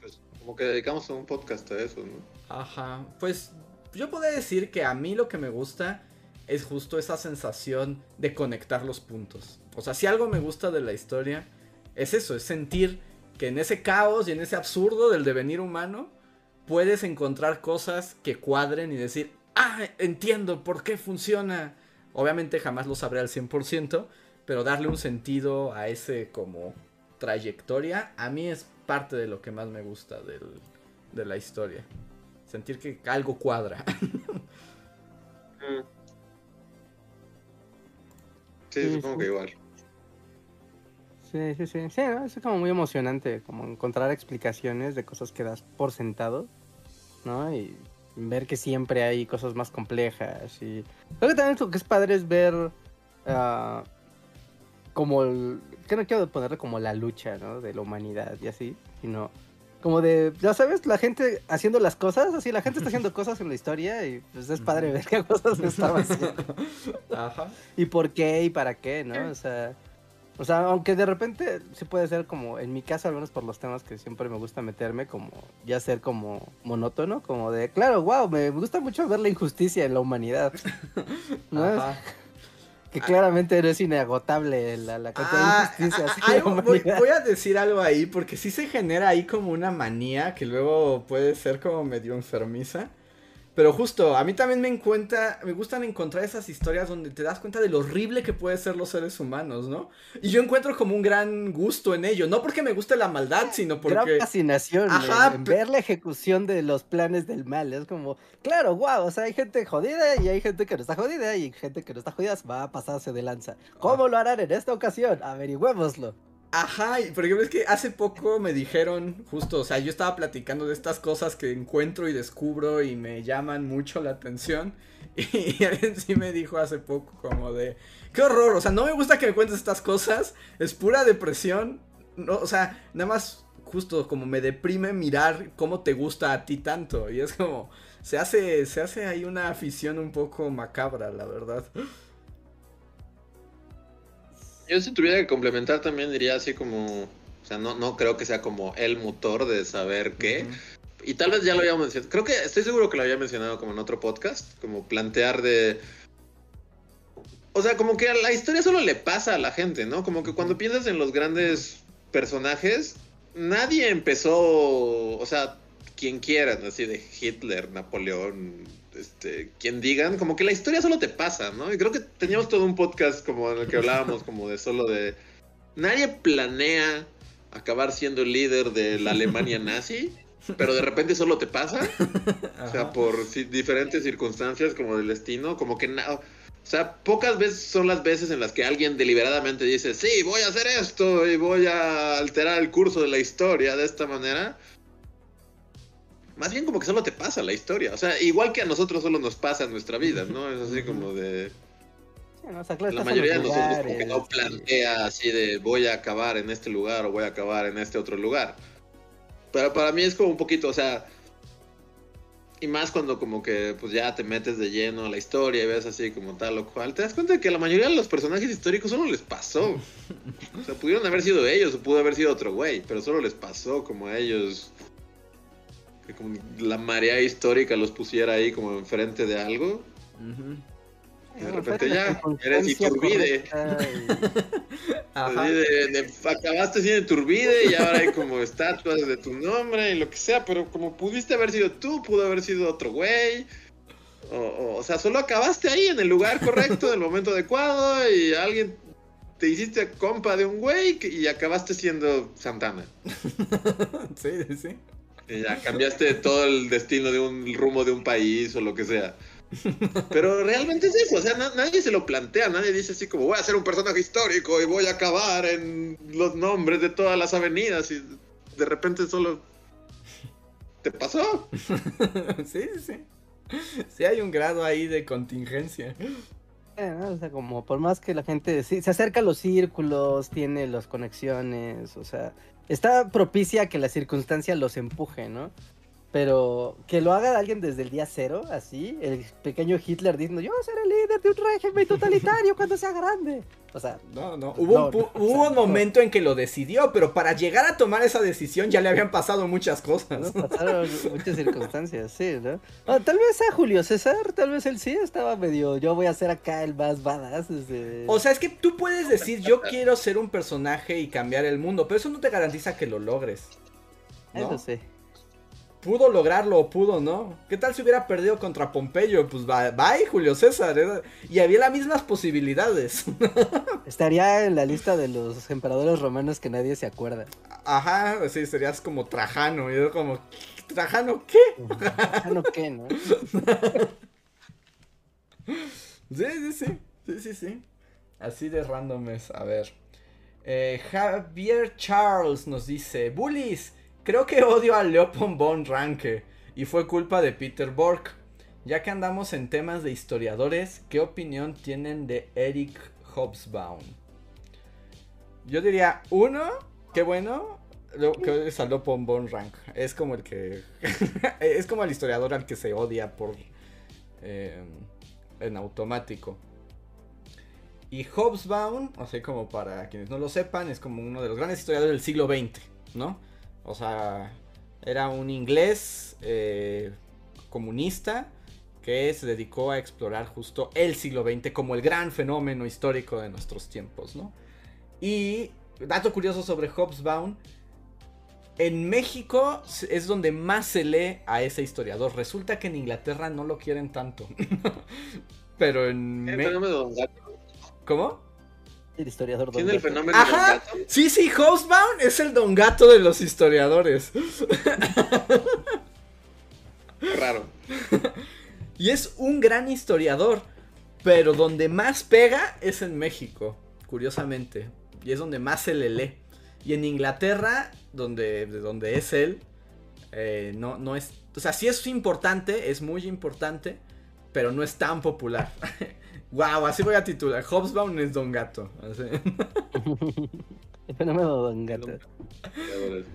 pues como que dedicamos un podcast a eso, ¿no? Ajá, pues yo puedo decir que a mí lo que me gusta es justo esa sensación de conectar los puntos. O sea, si algo me gusta de la historia, es eso, es sentir que en ese caos y en ese absurdo del devenir humano, puedes encontrar cosas que cuadren y decir, ah, entiendo por qué funciona. Obviamente jamás lo sabré al 100%, pero darle un sentido a ese como trayectoria, a mí es parte de lo que más me gusta de la historia. Sentir que algo cuadra. sí, supongo que igual. Sí, sí, sí. Sí, es como muy emocionante, como encontrar explicaciones de cosas que das por sentado, ¿no? Y ver que siempre hay cosas más complejas. Y creo que también lo que es padre es ver uh, como el, que no quiero ponerle como la lucha, ¿no? De la humanidad y así, sino como de, ya sabes, la gente haciendo las cosas, así la gente está haciendo cosas en la historia y pues es padre ver qué cosas estaban haciendo. Ajá. Y por qué y para qué, ¿no? O sea, o sea, aunque de repente se puede ser como, en mi caso, al menos por los temas que siempre me gusta meterme, como ya ser como monótono, como de, claro, wow, me gusta mucho ver la injusticia en la humanidad. ¿No? Que claramente no es inagotable la, la cantidad de injusticia. Ah, voy, voy, a decir algo ahí, porque sí se genera ahí como una manía que luego puede ser como medio enfermiza. Pero justo, a mí también me encuentra, me gustan encontrar esas historias donde te das cuenta de lo horrible que pueden ser los seres humanos, ¿no? Y yo encuentro como un gran gusto en ello, no porque me guste la maldad, sino porque... Gran fascinación Ajá, en ver la ejecución de los planes del mal, es como, claro, wow, o sea, hay gente jodida y hay gente que no está jodida y gente que no está jodida va a pasarse de lanza. ¿Cómo lo harán en esta ocasión? Averigüémoslo. Ajá, y por ejemplo es que hace poco me dijeron, justo, o sea, yo estaba platicando de estas cosas que encuentro y descubro y me llaman mucho la atención. Y alguien sí me dijo hace poco como de, qué horror, o sea, no me gusta que me cuentes estas cosas, es pura depresión. No, o sea, nada más justo como me deprime mirar cómo te gusta a ti tanto. Y es como, se hace, se hace ahí una afición un poco macabra, la verdad. Yo si tuviera que complementar también diría así como, o sea, no, no creo que sea como el motor de saber qué. Y tal vez ya lo había mencionado, creo que estoy seguro que lo había mencionado como en otro podcast, como plantear de... O sea, como que la historia solo le pasa a la gente, ¿no? Como que cuando piensas en los grandes personajes, nadie empezó, o sea, quien quieran, así de Hitler, Napoleón, este, quien digan, como que la historia solo te pasa, ¿no? Y creo que teníamos todo un podcast como en el que hablábamos como de solo de... Nadie planea acabar siendo el líder de la Alemania nazi, pero de repente solo te pasa. O sea, por diferentes circunstancias como del destino, como que nada... O sea, pocas veces son las veces en las que alguien deliberadamente dice, sí, voy a hacer esto y voy a alterar el curso de la historia de esta manera. Más bien como que solo te pasa la historia. O sea, igual que a nosotros solo nos pasa nuestra vida, ¿no? Es así como de... la mayoría de nosotros como que no plantea así de voy a acabar en este lugar o voy a acabar en este otro lugar. Pero para mí es como un poquito, o sea, y más cuando como que pues ya te metes de lleno a la historia y ves así como tal o cual, te das cuenta de que la mayoría de los personajes históricos solo les pasó. O sea, pudieron haber sido ellos o pudo haber sido otro güey, pero solo les pasó como a ellos. Que como la marea histórica los pusiera ahí como enfrente de algo de repente ya, eres Iturbide. acabaste siendo Iturbide y ahora hay como estatuas de tu nombre y lo que sea, pero como pudiste haber sido tú, pudo haber sido otro güey. O, o, sea, solo acabaste ahí en el lugar correcto, en el momento adecuado y alguien te hiciste compa de un güey y acabaste siendo Santana. sí, sí. Ya cambiaste todo el destino de un rumbo de un país o lo que sea. Pero realmente es eso, o sea, nadie se lo plantea, nadie dice así como voy a ser un personaje histórico y voy a acabar en los nombres de todas las avenidas y de repente solo te pasó. sí, sí. Sí hay un grado ahí de contingencia. Eh, o sea, como por más que la gente se acerca a los círculos, tiene las conexiones, o sea, está propicia que la circunstancia los empuje, ¿no? Pero que lo haga alguien desde el día cero, así, el pequeño Hitler diciendo, yo seré líder de un régimen totalitario cuando sea grande. O sea, no, no, hubo, un, hubo un momento en que lo decidió, pero para llegar a tomar esa decisión ya le habían pasado muchas cosas. Pasaron muchas circunstancias, sí, ¿no? Ah, tal vez a Julio César, tal vez él sí estaba medio, yo voy a ser acá el más badass. O sea, es que tú puedes decir, yo quiero ser un personaje y cambiar el mundo, pero eso no te garantiza que lo logres. Eso sí pudo lograrlo o pudo no. ¿Qué tal si hubiera perdido contra Pompeyo? Pues bye, Julio César. Y había las mismas posibilidades. Estaría en la lista de los emperadores romanos que nadie se acuerda. Ajá, sí, serías como Trajano. Y yo como, ¿Trajano qué? ¿Trajano qué, no? sí, sí, sí. Sí, sí, sí. Así de random es. A ver. Eh, Javier Charles nos dice: Bullies. Creo que odio a Leopold von Ranke y fue culpa de Peter Bork. Ya que andamos en temas de historiadores, ¿qué opinión tienen de Eric Hobsbawm? Yo diría, uno, qué bueno, que es a Leopold von Ranke. Es como el que. es como el historiador al que se odia por. Eh, en automático. Y Hobsbawm, sea, como para quienes no lo sepan, es como uno de los grandes historiadores del siglo XX, ¿no? O sea, era un inglés eh, comunista que se dedicó a explorar justo el siglo XX como el gran fenómeno histórico de nuestros tiempos, ¿no? Y dato curioso sobre Hobsbawm, en México es donde más se lee a ese historiador. Resulta que en Inglaterra no lo quieren tanto. Pero en México... ¿Cómo? El historiador Don ¿Tiene el fenómeno Ajá. Sí, sí, Hostbound es el Don Gato de los historiadores. Raro. y es un gran historiador. Pero donde más pega es en México, curiosamente. Y es donde más se le lee. Y en Inglaterra, donde, de donde es él, eh, no, no es... O sea, sí es importante, es muy importante, pero no es tan popular. wow, así voy a titular. Hobsbawm es Don Gato. El fenómeno Don Gato.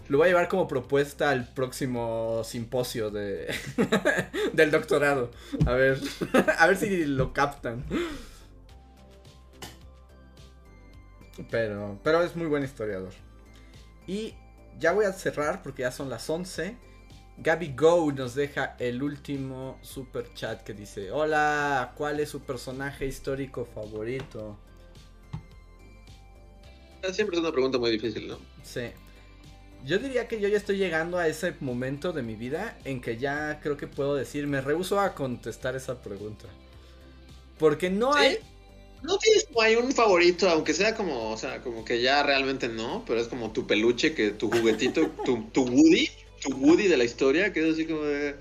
Lo voy a llevar como propuesta al próximo simposio de del doctorado. A ver, a ver si lo captan. Pero, pero es muy buen historiador. Y ya voy a cerrar porque ya son las 11. Gaby Go nos deja el último super chat que dice: Hola, ¿cuál es su personaje histórico favorito? Siempre es una pregunta muy difícil, ¿no? Sí. Yo diría que yo ya estoy llegando a ese momento de mi vida en que ya creo que puedo decir, me rehuso a contestar esa pregunta. Porque no hay no tienes hay un favorito, aunque sea como, o sea, como que ya realmente no, pero es como tu peluche, que tu juguetito, tu, tu Woody, Woody de la historia, que es así como de...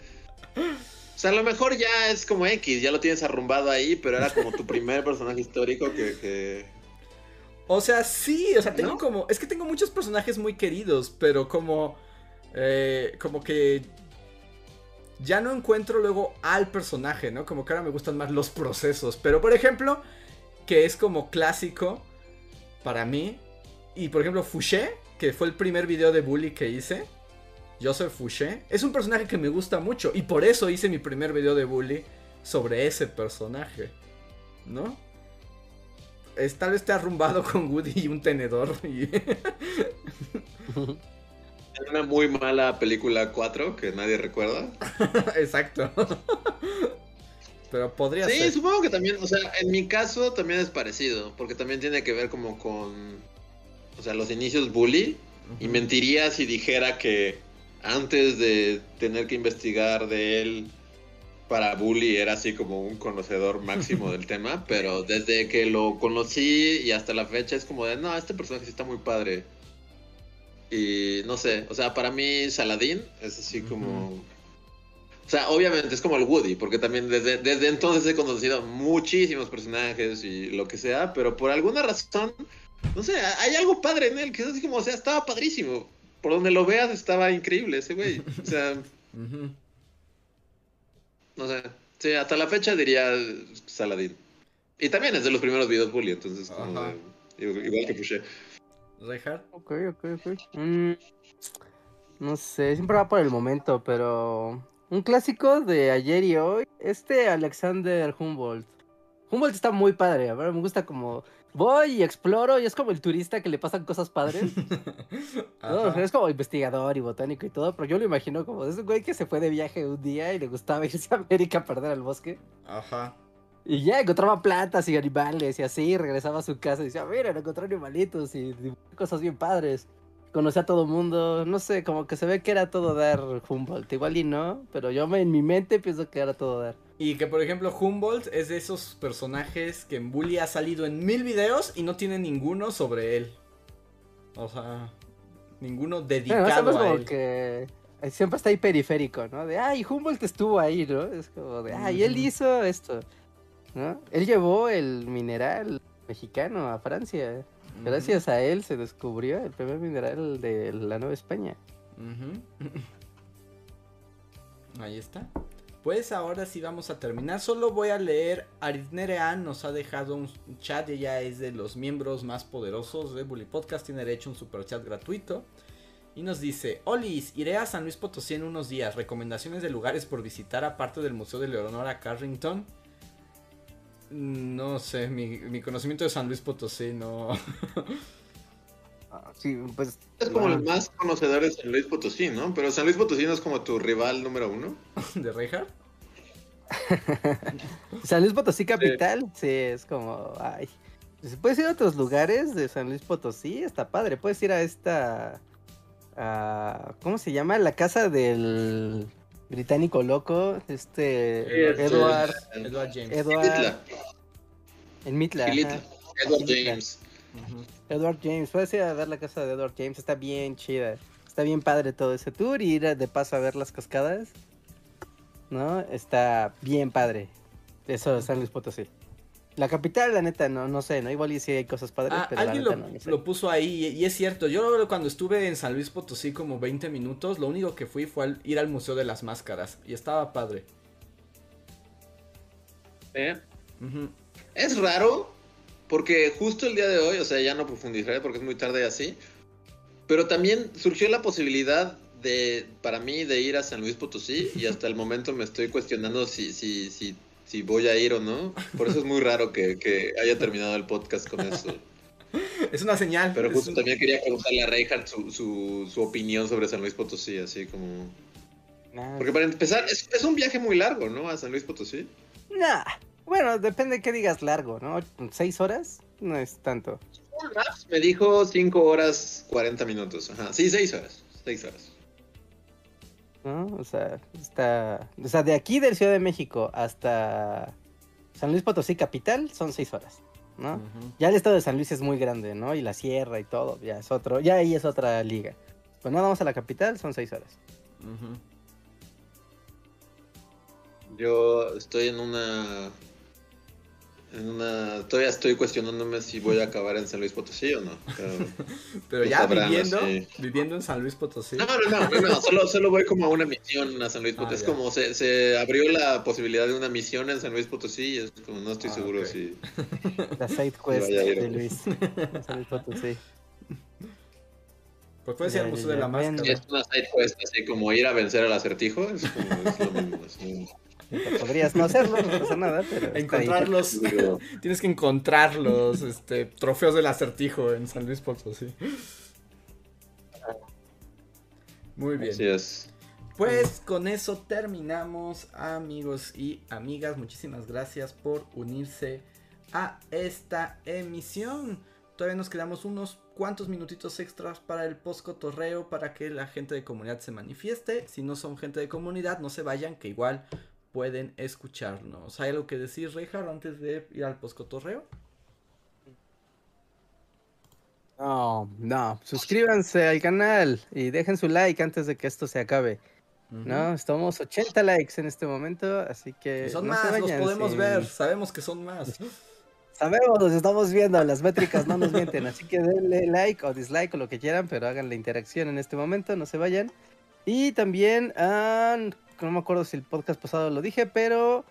O sea, a lo mejor ya es como X, ya lo tienes arrumbado ahí, pero era como tu primer personaje histórico que... O sea, sí, o sea, tengo como... Es que tengo muchos personajes muy queridos, pero como... Eh, como que ya no encuentro luego al personaje, ¿no? Como que ahora me gustan más los procesos. Pero, por ejemplo, que es como clásico para mí. Y por ejemplo, Fouché, que fue el primer video de Bully que hice. Joseph Fouché. Es un personaje que me gusta mucho. Y por eso hice mi primer video de Bully sobre ese personaje. ¿No? Es, tal vez esté arrumbado con Woody y un tenedor. Y... una muy mala película 4 que nadie recuerda. Exacto. Pero podría ser. Sí, supongo que también, o sea, en mi caso también es parecido, porque también tiene que ver como con, o sea, los inicios bully. Y mentiría si dijera que antes de tener que investigar de él para bully era así como un conocedor máximo del tema, pero desde que lo conocí y hasta la fecha es como de, no, este personaje sí está muy padre. Y no sé, o sea, para mí Saladín es así como... O sea, obviamente es como el Woody, porque también desde, desde entonces he conocido muchísimos personajes y lo que sea, pero por alguna razón, no sé, hay algo padre en él, que es así como, o sea, estaba padrísimo. Por donde lo veas estaba increíble ese güey. O sea... No sé. Sí, hasta la fecha diría Saladín. Y también es de los primeros videos bully, entonces igual que Pushe. ¿Reinhardt? Ok, ok, ok. Mm, no sé, siempre va por el momento, pero un clásico de ayer y hoy, este Alexander Humboldt. Humboldt está muy padre, a ver, me gusta como voy y exploro y es como el turista que le pasan cosas padres. es como investigador y botánico y todo, pero yo lo imagino como ese güey que se fue de viaje un día y le gustaba irse a América a perder al bosque. Ajá. Y ya encontraba plantas y animales y así, regresaba a su casa y decía, mira, encontré animalitos y cosas bien padres conocía a todo mundo, no sé, como que se ve que era todo dar Humboldt, igual y no, pero yo en mi mente pienso que era todo dar. Y que por ejemplo Humboldt es de esos personajes que en Bully ha salido en mil videos y no tiene ninguno sobre él. O sea, ninguno dedicado a él. que siempre está ahí periférico, ¿no? De, ay, Humboldt estuvo ahí, ¿no? Es como de, ay, él hizo esto, ¿no? Él llevó el mineral mexicano a Francia. Gracias a él se descubrió el primer mineral de la Nueva España. Ahí está. Pues ahora sí vamos a terminar. Solo voy a leer. Aritnerean nos ha dejado un chat. Ella es de los miembros más poderosos de Bully Podcast. Tiene derecho a un super chat gratuito. Y nos dice: Olis, iré a San Luis Potosí en unos días. Recomendaciones de lugares por visitar aparte del Museo de Leonora Carrington. No sé, mi, conocimiento de San Luis Potosí no. Ah, sí, pues. Es como el más conocedor de San Luis Potosí, ¿no? Pero San Luis Potosí no es como tu rival número uno. ¿De Reinhardt? San Luis Potosí capital, sí. es como. Ay. Puedes ir a otros lugares de San Luis Potosí, está padre. Puedes ir a esta. ¿Cómo se llama? La casa del británico loco, este Edward, Edward James. Edward, en Mitla. Edward James. Edward James, puedes ir a ver la casa de Edward James, está bien chida. Está bien padre todo ese tour y ir de paso a ver las cascadas. ¿No? Está bien padre. Eso es San Luis Potosí. La capital, la neta, no, no sé, ¿no? Igual y sí hay cosas padres, ah, pero alguien lo, lo, puso ahí y es cierto. Yo cuando estuve en San Luis Potosí como 20 minutos, lo único que fui fue ir al Museo de las Máscaras y estaba padre. ¿Eh? Es raro porque justo el día de hoy, o sea, ya no profundizaré porque es muy tarde así, pero también surgió la posibilidad de, para mí, de ir a San Luis Potosí y hasta el momento me estoy cuestionando si, si, si si voy a ir o no. Por eso es muy raro que, haya terminado el podcast con eso. Es una señal. Pero justo también quería preguntarle a Reinhardt su, su, opinión sobre San Luis Potosí, así como... Porque para empezar, es, un viaje muy largo, ¿no? A San Luis Potosí. Nah. Bueno, depende de qué digas largo, ¿no? ¿Seis horas? No es tanto. Me dijo cinco horas cuarenta minutos. Ajá. Sí, seis horas. Seis horas. O sea, está, o sea, de aquí del Ciudad de México hasta San Luis Potosí capital son seis horas, ¿no? Ya el estado de San Luis es muy grande, ¿no? Y la sierra y todo, ya es otro, ya ahí es otra liga. Pues no vamos a la capital, son seis horas. Yo estoy en una en una todavía estoy cuestionándome si voy a acabar en San Luis Potosí o no. Pero, ya viviendo, viviendo en San Luis Potosí. No, no, no, no, solo, solo voy como a una misión a San Luis Potosí. Ah, es como se, se, abrió la posibilidad de una misión en San Luis Potosí y es como no estoy ah, seguro si. La side quest de Luis. San Luis Potosí. Pues puede ser el Museo de la Máscara. Es una side quest así como ir a vencer al acertijo. Es como es lo mismo. Así. Podrías no hacerlo, no pasa nada, pero. Encontrarlos. tienes que encontrar los este, trofeos del acertijo en San Luis Potosí. Muy bien. Así es. Pues con eso terminamos, amigos y amigas. Muchísimas gracias por unirse a esta emisión. Todavía nos quedamos unos cuantos minutitos extras para el post cotorreo para que la gente de comunidad se manifieste. Si no son gente de comunidad, no se vayan, que igual pueden escucharnos. ¿Hay algo que decir, Reinhardt, antes de ir al poscotorreo? No, no, suscríbanse al canal y dejen su like antes de que esto se acabe. No, estamos 80 likes en este momento, así que. son más, los podemos ver, sabemos que son más. Sabemos, los estamos viendo, las métricas no nos mienten, así que denle like o dislike o lo que quieran, pero hagan la interacción en este momento, no se vayan. Y también han no me acuerdo si el podcast pasado lo dije, pero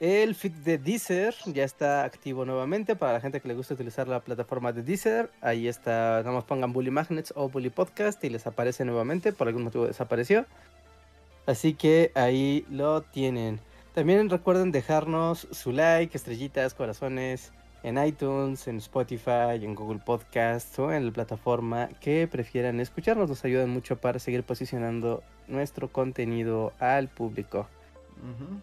el feed de Deezer ya está activo nuevamente para la gente que le gusta utilizar la plataforma de Deezer. Ahí está, nada más pongan Bully Magnets o Bully Podcast y les aparece nuevamente, por algún motivo desapareció. Así que ahí lo tienen. También recuerden dejarnos su like, estrellitas, corazones en iTunes, en Spotify, en Google Podcast o en la plataforma que prefieran escucharnos. Nos ayudan mucho para seguir posicionando nuestro contenido al público.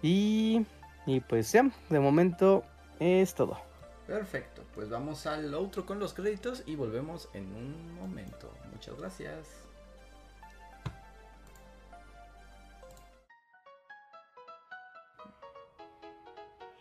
y, y pues ya, de momento es todo. Perfecto, pues vamos al otro con los créditos y volvemos en un momento. Muchas gracias.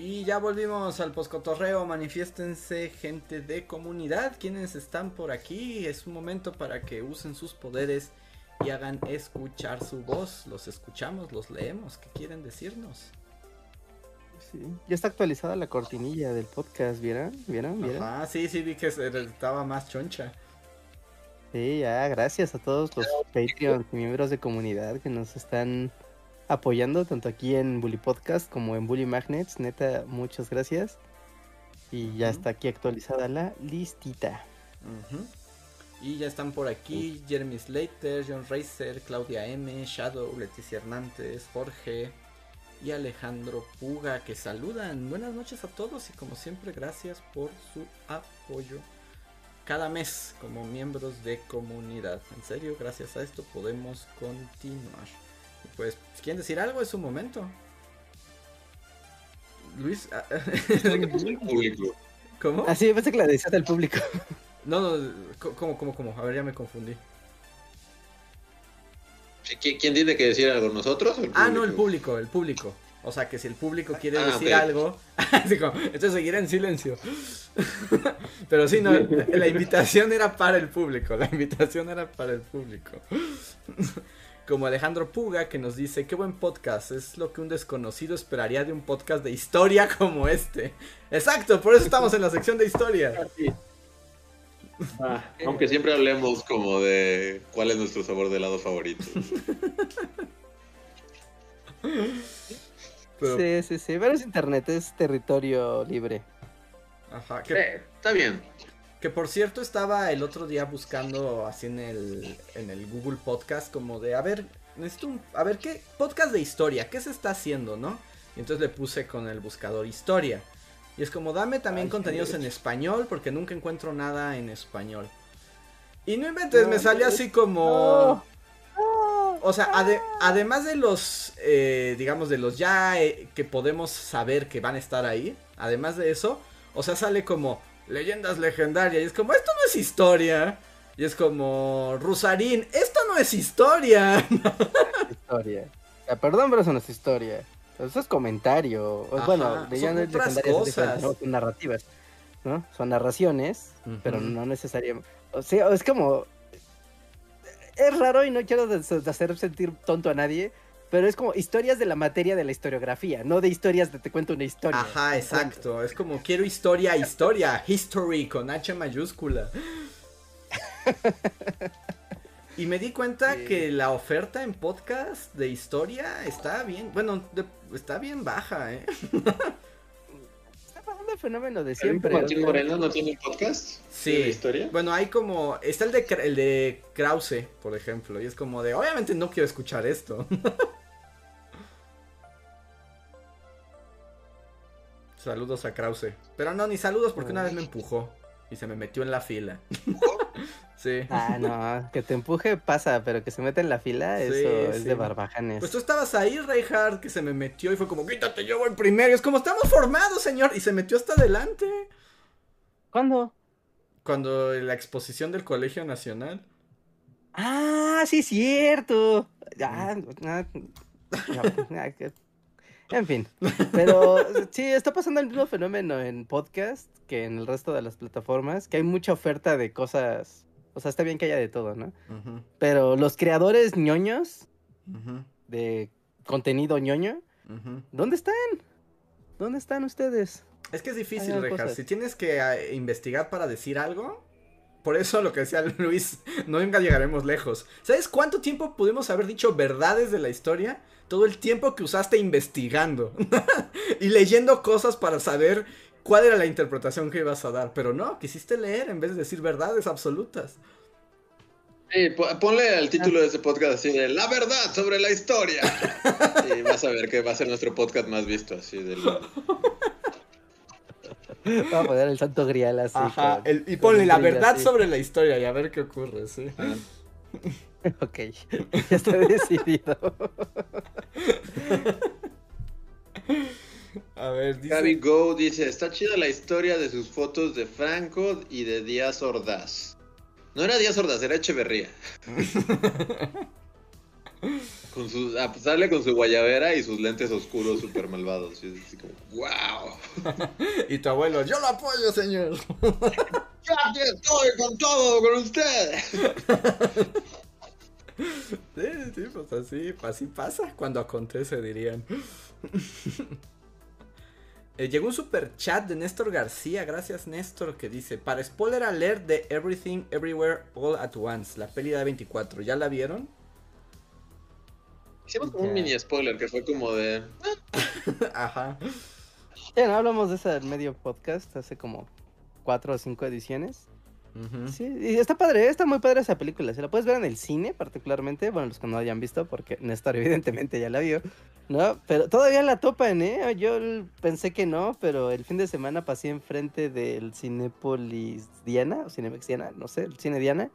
Y ya volvimos al poscotorreo. Manifiéstense, gente de comunidad. Quienes están por aquí, es un momento para que usen sus poderes y hagan escuchar su voz. Los escuchamos, los leemos. ¿Qué quieren decirnos? Sí. Ya está actualizada la cortinilla del podcast, ¿vieron? ¿Vieron? ¿Vieron? Ah, sí, sí, vi que estaba más choncha. Sí, ya, gracias a todos los Patreons y miembros de comunidad que nos están apoyando tanto aquí en Bully Podcast como en Bully Magnets. Neta, muchas gracias. Y ya está aquí actualizada la listita. Y ya están por aquí Jeremy Slater, John Racer, Claudia M, Shadow, Leticia Hernández, Jorge y Alejandro Puga que saludan. Buenas noches a todos y como siempre gracias por su apoyo cada mes como miembros de comunidad. En serio, gracias a esto podemos continuar. Pues, quieren decir algo, es su momento. Luis. Ah, ¿Cómo? Ah, sí, pensé que la decía del público. No, no, ¿cómo, cómo, cómo? A ver, ya me confundí. ¿Quién tiene que decir algo? ¿Nosotros? ah, no, el público, el público. O sea, que si el público quiere ah, decir algo, entonces seguirá en silencio. Pero sí, no, la invitación era para el público, la invitación era para el público. Como Alejandro Puga que nos dice, qué buen podcast, es lo que un desconocido esperaría de un podcast de historia como este. Exacto, por eso estamos en la sección de historia. Ah, aunque siempre hablemos como de cuál es nuestro sabor de helado favorito. Sí, sí, sí, pero es internet, es territorio libre. Ajá, que... está bien. Que por cierto estaba el otro día buscando así en el, en el Google Podcast como de, a ver, necesito a ver qué, podcast de historia, ¿qué se está haciendo, no? Y entonces le puse con el buscador historia. Y es como, dame también contenidos en español porque nunca encuentro nada en español. Y no inventes, me sale así como... O sea, además de los, eh, digamos, de los ya eh, que podemos saber que van a estar ahí, además de eso, o sea, sale como leyendas legendarias y es como, esto no es historia. Y es como, Rusarín, esto no es historia. historia. perdón, pero eso no es historia. Eso es comentario. bueno, leyendas legendarias son narrativas. ¿no? Son narraciones, pero no necesariamente. O sea, es como es raro y no quiero hacer sentir tonto a nadie, pero es como historias de la materia de la historiografía, no de historias de te cuento una historia. Ajá, exacto. Es como quiero historia, historia, history con H mayúscula. y me di cuenta que la oferta en podcast de historia está bien, bueno, está bien baja, ¿eh? el fenómeno de siempre. ¿Martín Moreno no tiene podcast? Sí. ¿De historia? Bueno, hay como. Está el de, el de Krause, por ejemplo. Y es como de. Obviamente no quiero escuchar esto. saludos a Krause. Pero no, ni saludos porque una vez me empujó. Y se me metió en la fila. Sí. Ah, no, que te empuje pasa, pero que se mete en la fila, eso es de barbajanes. Pues tú estabas ahí, Reinhardt, que se me metió y fue como, quítate, yo voy primero. Y es como, estamos formados, señor. Y se metió hasta adelante. ¿Cuándo? Cuando la exposición del Colegio Nacional. Ah, sí, cierto. Ah, en fin, pero sí, está pasando el mismo fenómeno en podcast que en el resto de las plataformas, que hay mucha oferta de cosas o sea, está bien que haya de todo, ¿no? Pero los creadores ñoños de contenido ñoño, ¿dónde están? ¿Dónde están ustedes? Es que es difícil, Rejas. Si tienes que ah, investigar para decir algo, por eso lo que decía Luis, no nunca llegaremos lejos. ¿Sabes cuánto tiempo pudimos haber dicho verdades de la historia? Todo el tiempo que usaste investigando y leyendo cosas para saber cuál era la interpretación que ibas a dar, pero no, quisiste leer en vez de decir verdades absolutas. Sí, ponle el título de ese podcast así de La verdad sobre la historia. y vas a ver que va a ser nuestro podcast más visto así del... Vamos a poner el santo grial así. Ajá, y ponle la verdad sobre la historia y a ver qué ocurre, sí. Ah. ok, ya está decidido. A ver, dice... Gaby Go dice, está chida la historia de sus fotos de Franco y de Díaz Ordaz. No era Díaz Ordaz, era Echeverría. con su, ah, pues sale con su guayabera y sus lentes oscuros super malvados. Y así como, wow. y tu abuelo, yo lo apoyo, señor. ya estoy con todo, con usted. sí, sí, pues así, así pasa cuando acontece, dirían. Eh, llegó un super chat de Néstor García, gracias Néstor, que dice, para spoiler alert de Everything Everywhere All at Once, la peli de 24, ¿ya la vieron? Hicimos como un mini spoiler que fue como de... Ajá. Ya no hablamos de ese medio podcast hace como cuatro o cinco ediciones. Sí, y está padre, está muy padre esa película. Se la puedes ver en el cine, particularmente. Bueno, los que no hayan visto, porque Néstor, evidentemente, ya la vio. ¿No? Pero todavía la topan, ¿eh? Yo pensé que no, pero el fin de semana pasé enfrente del Cinépolis Diana, o Cinemex Diana, no sé, el Cine Diana.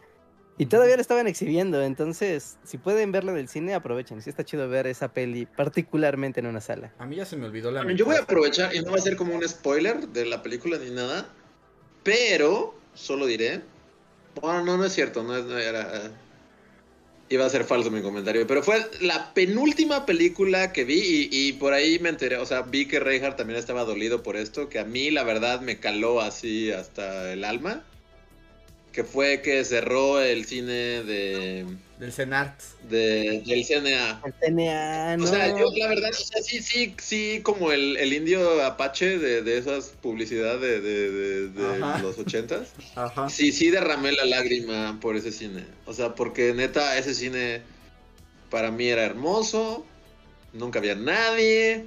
Y todavía la estaban exhibiendo, entonces, si pueden verla en el cine, aprovechen. Sí está chido ver esa peli, particularmente en una sala. A mí ya se me olvidó la... Yo voy a aprovechar, y no va a ser como un spoiler de la película ni nada, pero solo diré. Bueno, no, no es cierto, no, era. Iba a ser falso mi comentario, pero fue la penúltima película que vi y, por ahí me enteré, o sea, vi que Reinhardt también estaba dolido por esto, que a mí la verdad me caló así hasta el alma, que fue que cerró el cine de del CENART. De, del CNA. El CNA, no. O sea, yo la verdad, o sea, sí, sí, sí, como el, el indio apache de, de esas publicidades de, de, de los ochentas. Ajá. Sí, sí derramé la lágrima por ese cine. O sea, porque neta, ese cine para mí era hermoso. Nunca había nadie.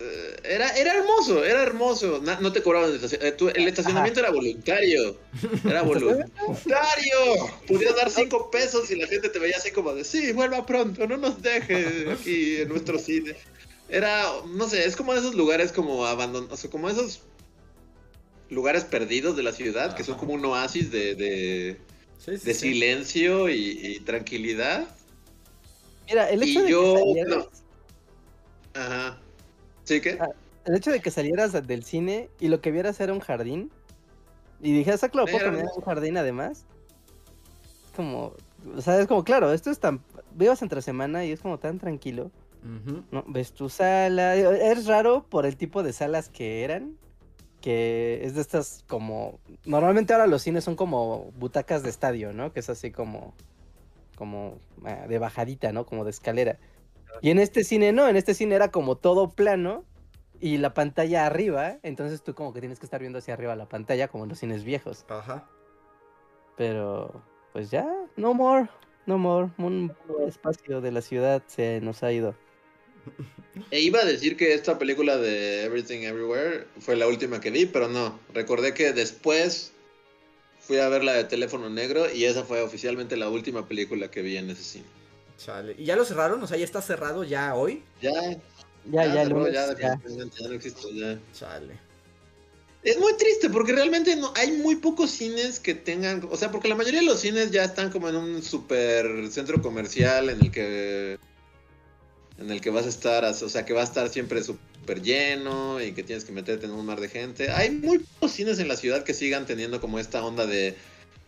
Eh, era, era hermoso, era hermoso. No, te cobraban el estacionamiento. Eh, el estacionamiento era voluntario. Era voluntario. Pudieras dar cinco pesos y la gente te veía así como de, sí, vuelva pronto, no nos deje aquí en nuestro cine. Era, no sé, es como esos lugares como abandonados, como esos lugares perdidos de la ciudad, que son como un oasis de, de, silencio y, tranquilidad. Mira, el hecho de yo, que Ajá. ¿Sí qué? Ah, el hecho de que salieras del cine y lo que vieras era un jardín y dijeras, ah, claro, puedo un jardín además. Es como, o sea, es como, claro, esto es tan. Vivas entre semana y es como tan tranquilo. ¿no? Ves tu sala. Es raro por el tipo de salas que eran. Que es de estas como. Normalmente ahora los cines son como butacas de estadio, ¿no? Que es así como. Como ah, de bajadita, ¿no? Como de escalera. Y en este cine no, en este cine era como todo plano y la pantalla arriba, entonces tú como que tienes que estar viendo hacia arriba la pantalla como en los cines viejos. Ajá. Pero pues ya, no more, no more, un espacio de la ciudad se nos ha ido. E iba a decir que esta película de Everything Everywhere fue la última que vi, pero no. Recordé que después fui a ver la de Teléfono Negro y esa fue oficialmente la última película que vi en ese cine. Chale. ¿Y ya lo cerraron? O sea, ¿ya está cerrado ya hoy? Ya. Ya, ya, ya, ya, ya, no existe, ya. Chale. Es muy triste porque realmente no hay muy pocos cines que tengan, o sea, porque la mayoría de los cines ya están como en un super centro comercial en el que en el que vas a estar, o sea, que va a estar siempre súper lleno y que tienes que meterte en un mar de gente. Hay muy pocos cines en la ciudad que sigan teniendo como esta onda de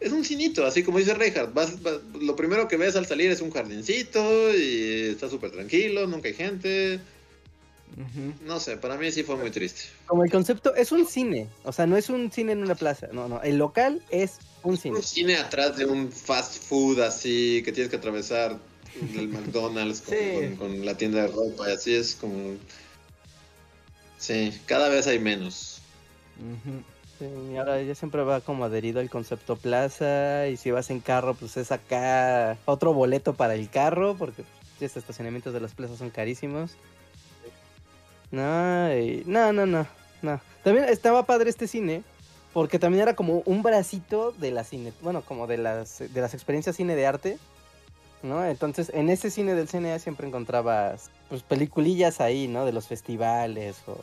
es un cinito, así como dice Reinhardt. lo primero que ves al salir es un jardincito y está súper tranquilo, nunca hay gente. No sé, para mí sí fue muy triste. Como el concepto, es un cine, o sea, no es un cine en una plaza, no, no, el local es un cine. Un cine atrás de un fast food así, que tienes que atravesar el McDonald's con, la tienda de ropa, y así es como... Sí, cada vez hay menos. Sí, ahora ya siempre va como adherido al concepto plaza y si vas en carro pues es acá otro boleto para el carro porque estos estacionamientos de las plazas son carísimos. No, no, no, no, no. También estaba padre este cine porque también era como un bracito de la cine, bueno, como de las de las experiencias cine de arte, ¿no? Entonces, en ese cine del CNA siempre encontrabas pues peliculillas ahí, ¿no? De los festivales o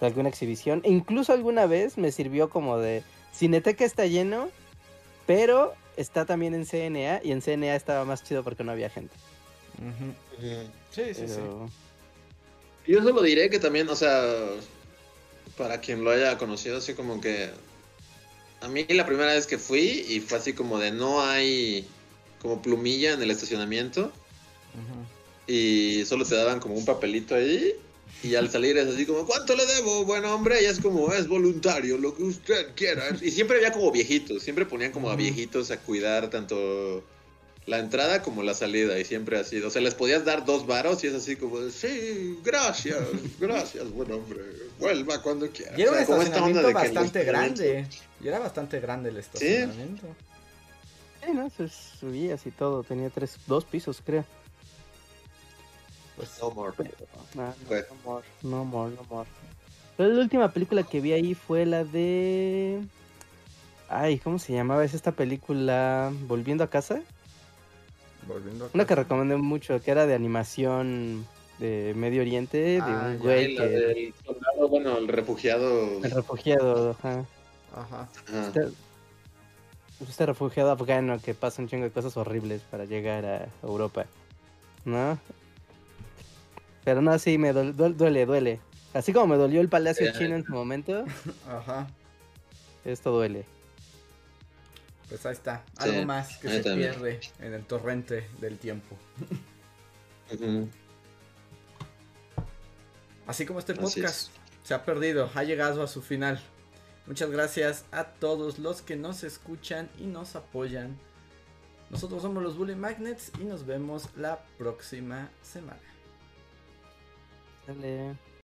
de alguna exhibición. E incluso alguna vez me sirvió como de Cineteca está lleno, pero está también en CNA y en CNA estaba más chido porque no había gente. Sí, sí, sí. Yo solo diré que también, o sea, para quien lo haya conocido, así como que a mí la primera vez que fui y fue así como de no hay como plumilla en el estacionamiento y solo te daban como un papelito ahí y al salir es así como, ¿cuánto le debo, buen hombre? Y es como, es voluntario, lo que usted quiera. Y siempre había como viejitos, siempre ponían como a viejitos a cuidar tanto la entrada como la salida. Y siempre así, o sea, les podías dar dos varos y es así como, sí, gracias, gracias, buen hombre, vuelva cuando quiera. Y era un estacionamiento bastante grande. Y era bastante grande el estacionamiento. Sí, no, se subía así todo, tenía tres, dos pisos creo. Pues, no more. no, more. No more, no more. Pero la última película que vi ahí fue la de. Ay, ¿cómo se llamaba? Es esta película Volviendo a casa. Volviendo a Una que recomendé mucho, que era de animación de Medio Oriente, de ah, un güey que. soldado, bueno, el refugiado. El refugiado, ajá. Ajá. Este, este, refugiado afgano que pasa un chingo de cosas horribles para llegar a Europa. ¿No? Pero no, sí, me duele, duele, Así como me dolió el Palacio Chino en su momento. Ajá. Esto duele. Pues ahí está, algo más que se pierde en el torrente del tiempo. Así como este podcast se ha perdido, ha llegado a su final. Muchas gracias a todos los que nos escuchan y nos apoyan. Nosotros somos los Bully Magnets y nos vemos la próxima semana. Dale.